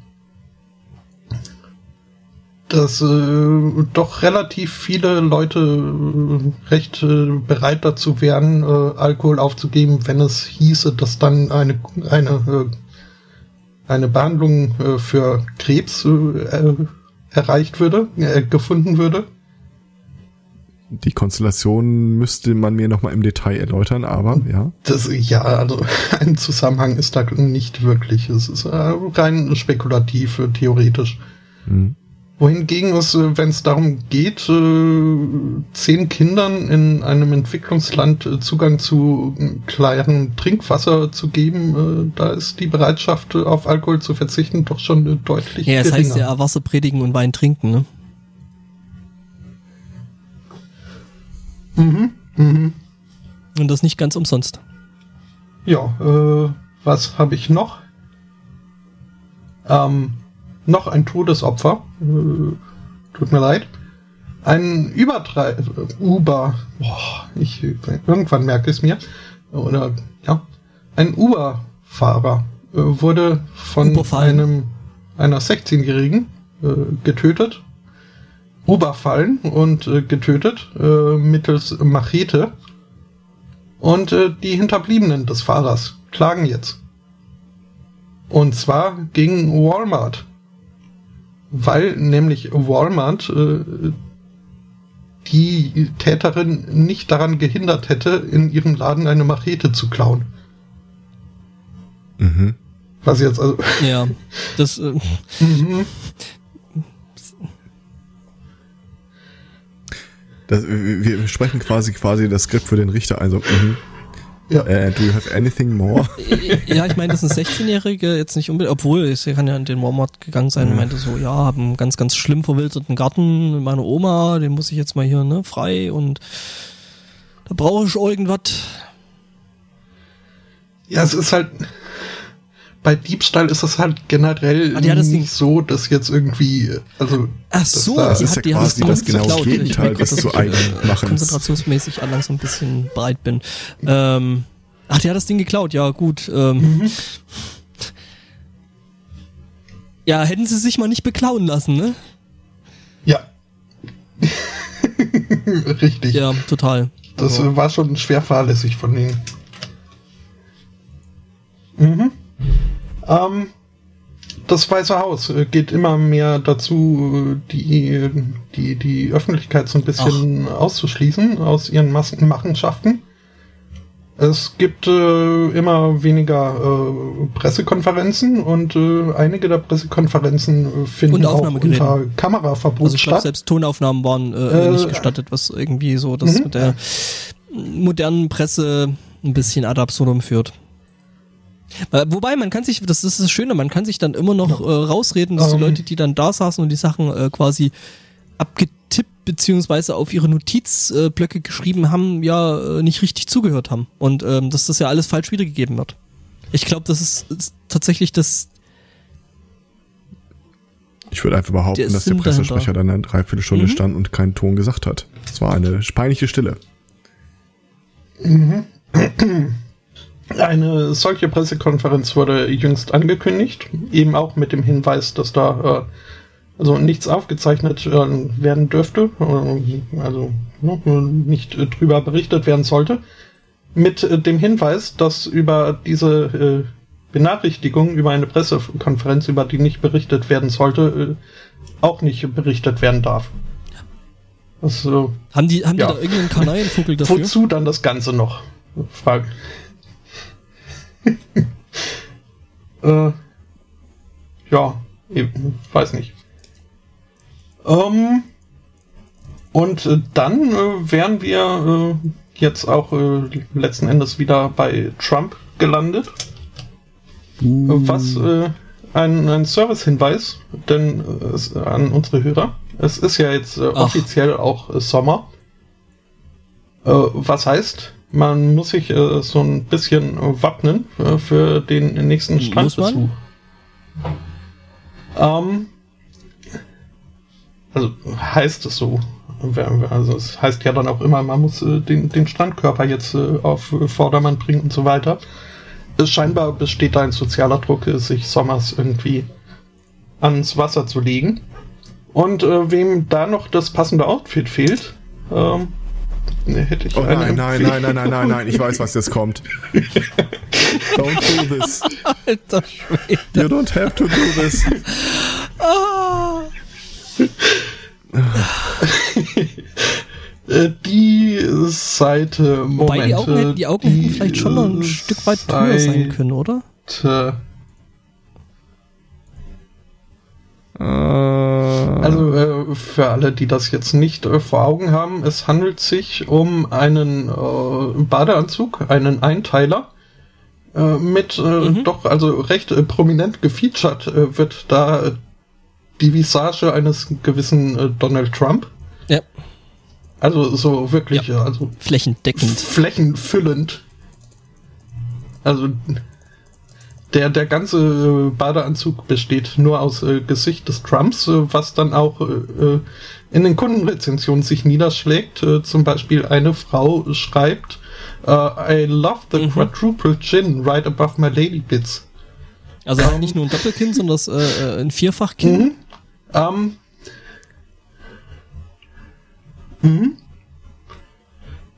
dass äh, doch relativ viele Leute äh, recht äh, bereit dazu wären, äh, Alkohol aufzugeben, wenn es hieße, dass dann eine, eine, äh, eine Behandlung äh, für Krebs äh, erreicht würde, äh, gefunden würde. Die Konstellation müsste man mir nochmal im Detail erläutern, aber ja. Das, ja, also (laughs) ein Zusammenhang ist da nicht wirklich. Es ist äh, rein spekulativ, äh, theoretisch. Mhm. Wohingegen es, äh, wenn es darum geht, äh, zehn Kindern in einem Entwicklungsland äh, Zugang zu klarem Trinkwasser zu geben, da ist die Bereitschaft, auf Alkohol zu verzichten, doch schon deutlich Ja, es geringer. heißt ja Wasser predigen und Wein trinken, ne? Mhm, mhm. Und das nicht ganz umsonst. Ja, äh, was habe ich noch? Ähm, noch ein Todesopfer. Äh, tut mir leid. Ein Übertrei Uber. Boah, ich, irgendwann merke ich es mir. Oder ja, ein Uber-Fahrer äh, wurde von einem einer 16-Jährigen äh, getötet, überfallen und getötet mittels Machete. Und die Hinterbliebenen des Fahrers klagen jetzt. Und zwar gegen Walmart weil nämlich Walmart äh, die Täterin nicht daran gehindert hätte, in ihrem Laden eine Machete zu klauen. Mhm. Was jetzt also. Ja, das. Äh, mhm. (laughs) Das, wir sprechen quasi quasi das Skript für den Richter ein. So, mhm. Ja. Uh, do you have anything more? (laughs) ja, ich meine, das ist ein 16-Jährige, jetzt nicht unbedingt, obwohl es kann ja in den Walmart gegangen sein und meinte so, ja, haben einen ganz, ganz schlimm verwilderten Garten mit meiner Oma, den muss ich jetzt mal hier, ne, frei und da brauche ich irgendwas. Ja, es ist halt, bei Diebstahl ist das halt generell ah, das nicht so, dass jetzt irgendwie, also. Ach so, das, das ist ja quasi das, das genau Gegenteil, das zu machen. Konzentrationsmäßig an langsam ein bisschen breit bin. Ähm, ach, die hat das Ding geklaut, ja, gut. Ähm, mhm. Ja, hätten sie sich mal nicht beklauen lassen, ne? Ja. (laughs) Richtig. Ja, total. Das also. war schon schwer fahrlässig von denen. Mhm. Ähm, das Weiße Haus äh, geht immer mehr dazu, die, die, die Öffentlichkeit so ein bisschen Ach. auszuschließen aus ihren Massen Machenschaften. Es gibt äh, immer weniger äh, Pressekonferenzen und äh, einige der Pressekonferenzen äh, finden auch unter Kameraverbot also ich statt. Selbst Tonaufnahmen waren äh, nicht gestattet, was irgendwie so das mhm. mit der modernen Presse ein bisschen ad absurdum führt. Äh, wobei, man kann sich, das ist das Schöne, man kann sich dann immer noch äh, rausreden, dass um. die ähm. Leute, die dann da saßen und die Sachen äh, quasi abgetippt beziehungsweise auf ihre Notizblöcke geschrieben haben, ja äh, nicht richtig zugehört haben. Und ähm, dass das ja alles falsch wiedergegeben wird. Ich glaube, das ist, ist, tatsächlich das. Ich würde einfach behaupten, der dass Sinn der Pressesprecher dahinter. dann eine Dreiviertelstunde mhm. stand und keinen Ton gesagt hat. Es war eine peinliche Stille. Mhm. Eine solche Pressekonferenz wurde jüngst angekündigt, eben auch mit dem Hinweis, dass da äh, also nichts aufgezeichnet äh, werden dürfte, äh, also ne, nicht drüber berichtet werden sollte, mit äh, dem Hinweis, dass über diese äh, Benachrichtigung über eine Pressekonferenz, über die nicht berichtet werden sollte, äh, auch nicht berichtet werden darf. Also, haben die, haben ja. die da irgendeinen Kanarienvogel (laughs) dafür? Wozu dann das Ganze noch? Frage. Äh, ja, ich weiß nicht. Ähm, und äh, dann äh, wären wir äh, jetzt auch äh, letzten Endes wieder bei Trump gelandet. Uh. Was äh, ein, ein Service-Hinweis denn an unsere Hörer. Es ist ja jetzt offiziell auch Sommer. was heißt, man muss sich äh, so ein bisschen wappnen äh, für den nächsten Strandbesuch. Ähm, also heißt es so. Also es heißt ja dann auch immer, man muss äh, den, den Strandkörper jetzt äh, auf Vordermann bringen und so weiter. Es scheinbar besteht da ein sozialer Druck, sich sommers irgendwie ans Wasser zu legen. Und äh, wem da noch das passende Outfit fehlt, ähm, Nee, hätte ich oh nein, nein, nein, nein, nein, nein, nein, ich weiß, was jetzt kommt. (laughs) don't do this. Alter Schwede. You don't have to do this. Ah. (laughs) Äh, die Seite, Moment. Wobei die Augen, hätten, die Augen hätten vielleicht schon noch ein Stück weit höher sein können, oder? Also äh, für alle, die das jetzt nicht äh, vor Augen haben, es handelt sich um einen äh, Badeanzug, einen Einteiler äh, mit äh, mhm. doch also recht prominent gefeatured wird da die Visage eines gewissen Donald Trump. Ja. Also so wirklich, ja. also flächendeckend, flächenfüllend. Also der, der ganze Badeanzug besteht nur aus äh, Gesicht des Trumps, äh, was dann auch äh, in den Kundenrezensionen sich niederschlägt. Äh, zum Beispiel eine Frau schreibt, uh, I love the mhm. quadruple chin right above my lady bits. Also um, nicht nur ein Doppelkinn, sondern das, äh, ein Vierfachkinn. Mhm. Um, mhm.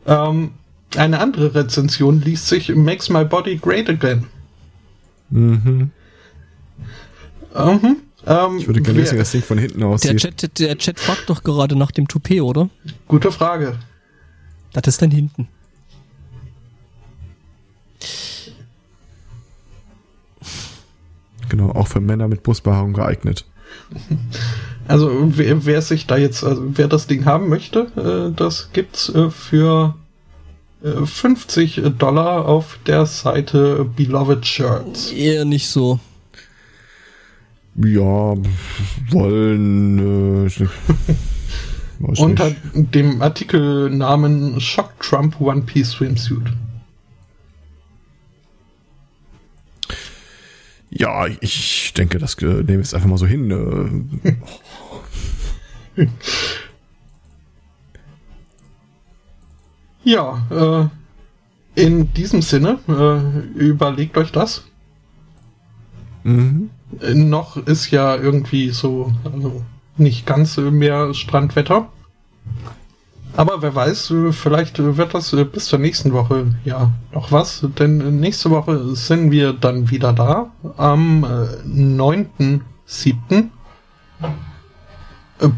Um, eine andere Rezension liest sich Makes my body great again. Mhm. Mhm. Ähm, ich würde gerne wissen, wie das Ding von hinten aussieht. Der Chat, der Chat fragt doch gerade nach dem Toupet, oder? Gute Frage. Das ist dann hinten. Genau, auch für Männer mit Brustbehaarung geeignet. Also wer, wer sich da jetzt, also wer das Ding haben möchte, äh, das gibt's äh, für 50 Dollar auf der Seite Beloved Shirts. Eher nicht so. Ja, wollen. Äh, (laughs) Unter nicht. dem Artikelnamen Shock Trump One Piece Swimsuit. Ja, ich denke, das äh, nehmen wir jetzt einfach mal so hin. (laughs) Ja, äh, in diesem Sinne, äh, überlegt euch das. Mhm. Äh, noch ist ja irgendwie so, also nicht ganz mehr Strandwetter. Aber wer weiß, äh, vielleicht wird das äh, bis zur nächsten Woche ja noch was, denn nächste Woche sind wir dann wieder da am 9.7.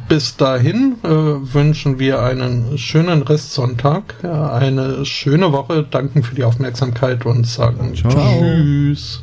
Bis dahin äh, wünschen wir einen schönen Restsonntag, äh, eine schöne Woche, danken für die Aufmerksamkeit und sagen Ciao. Tschüss.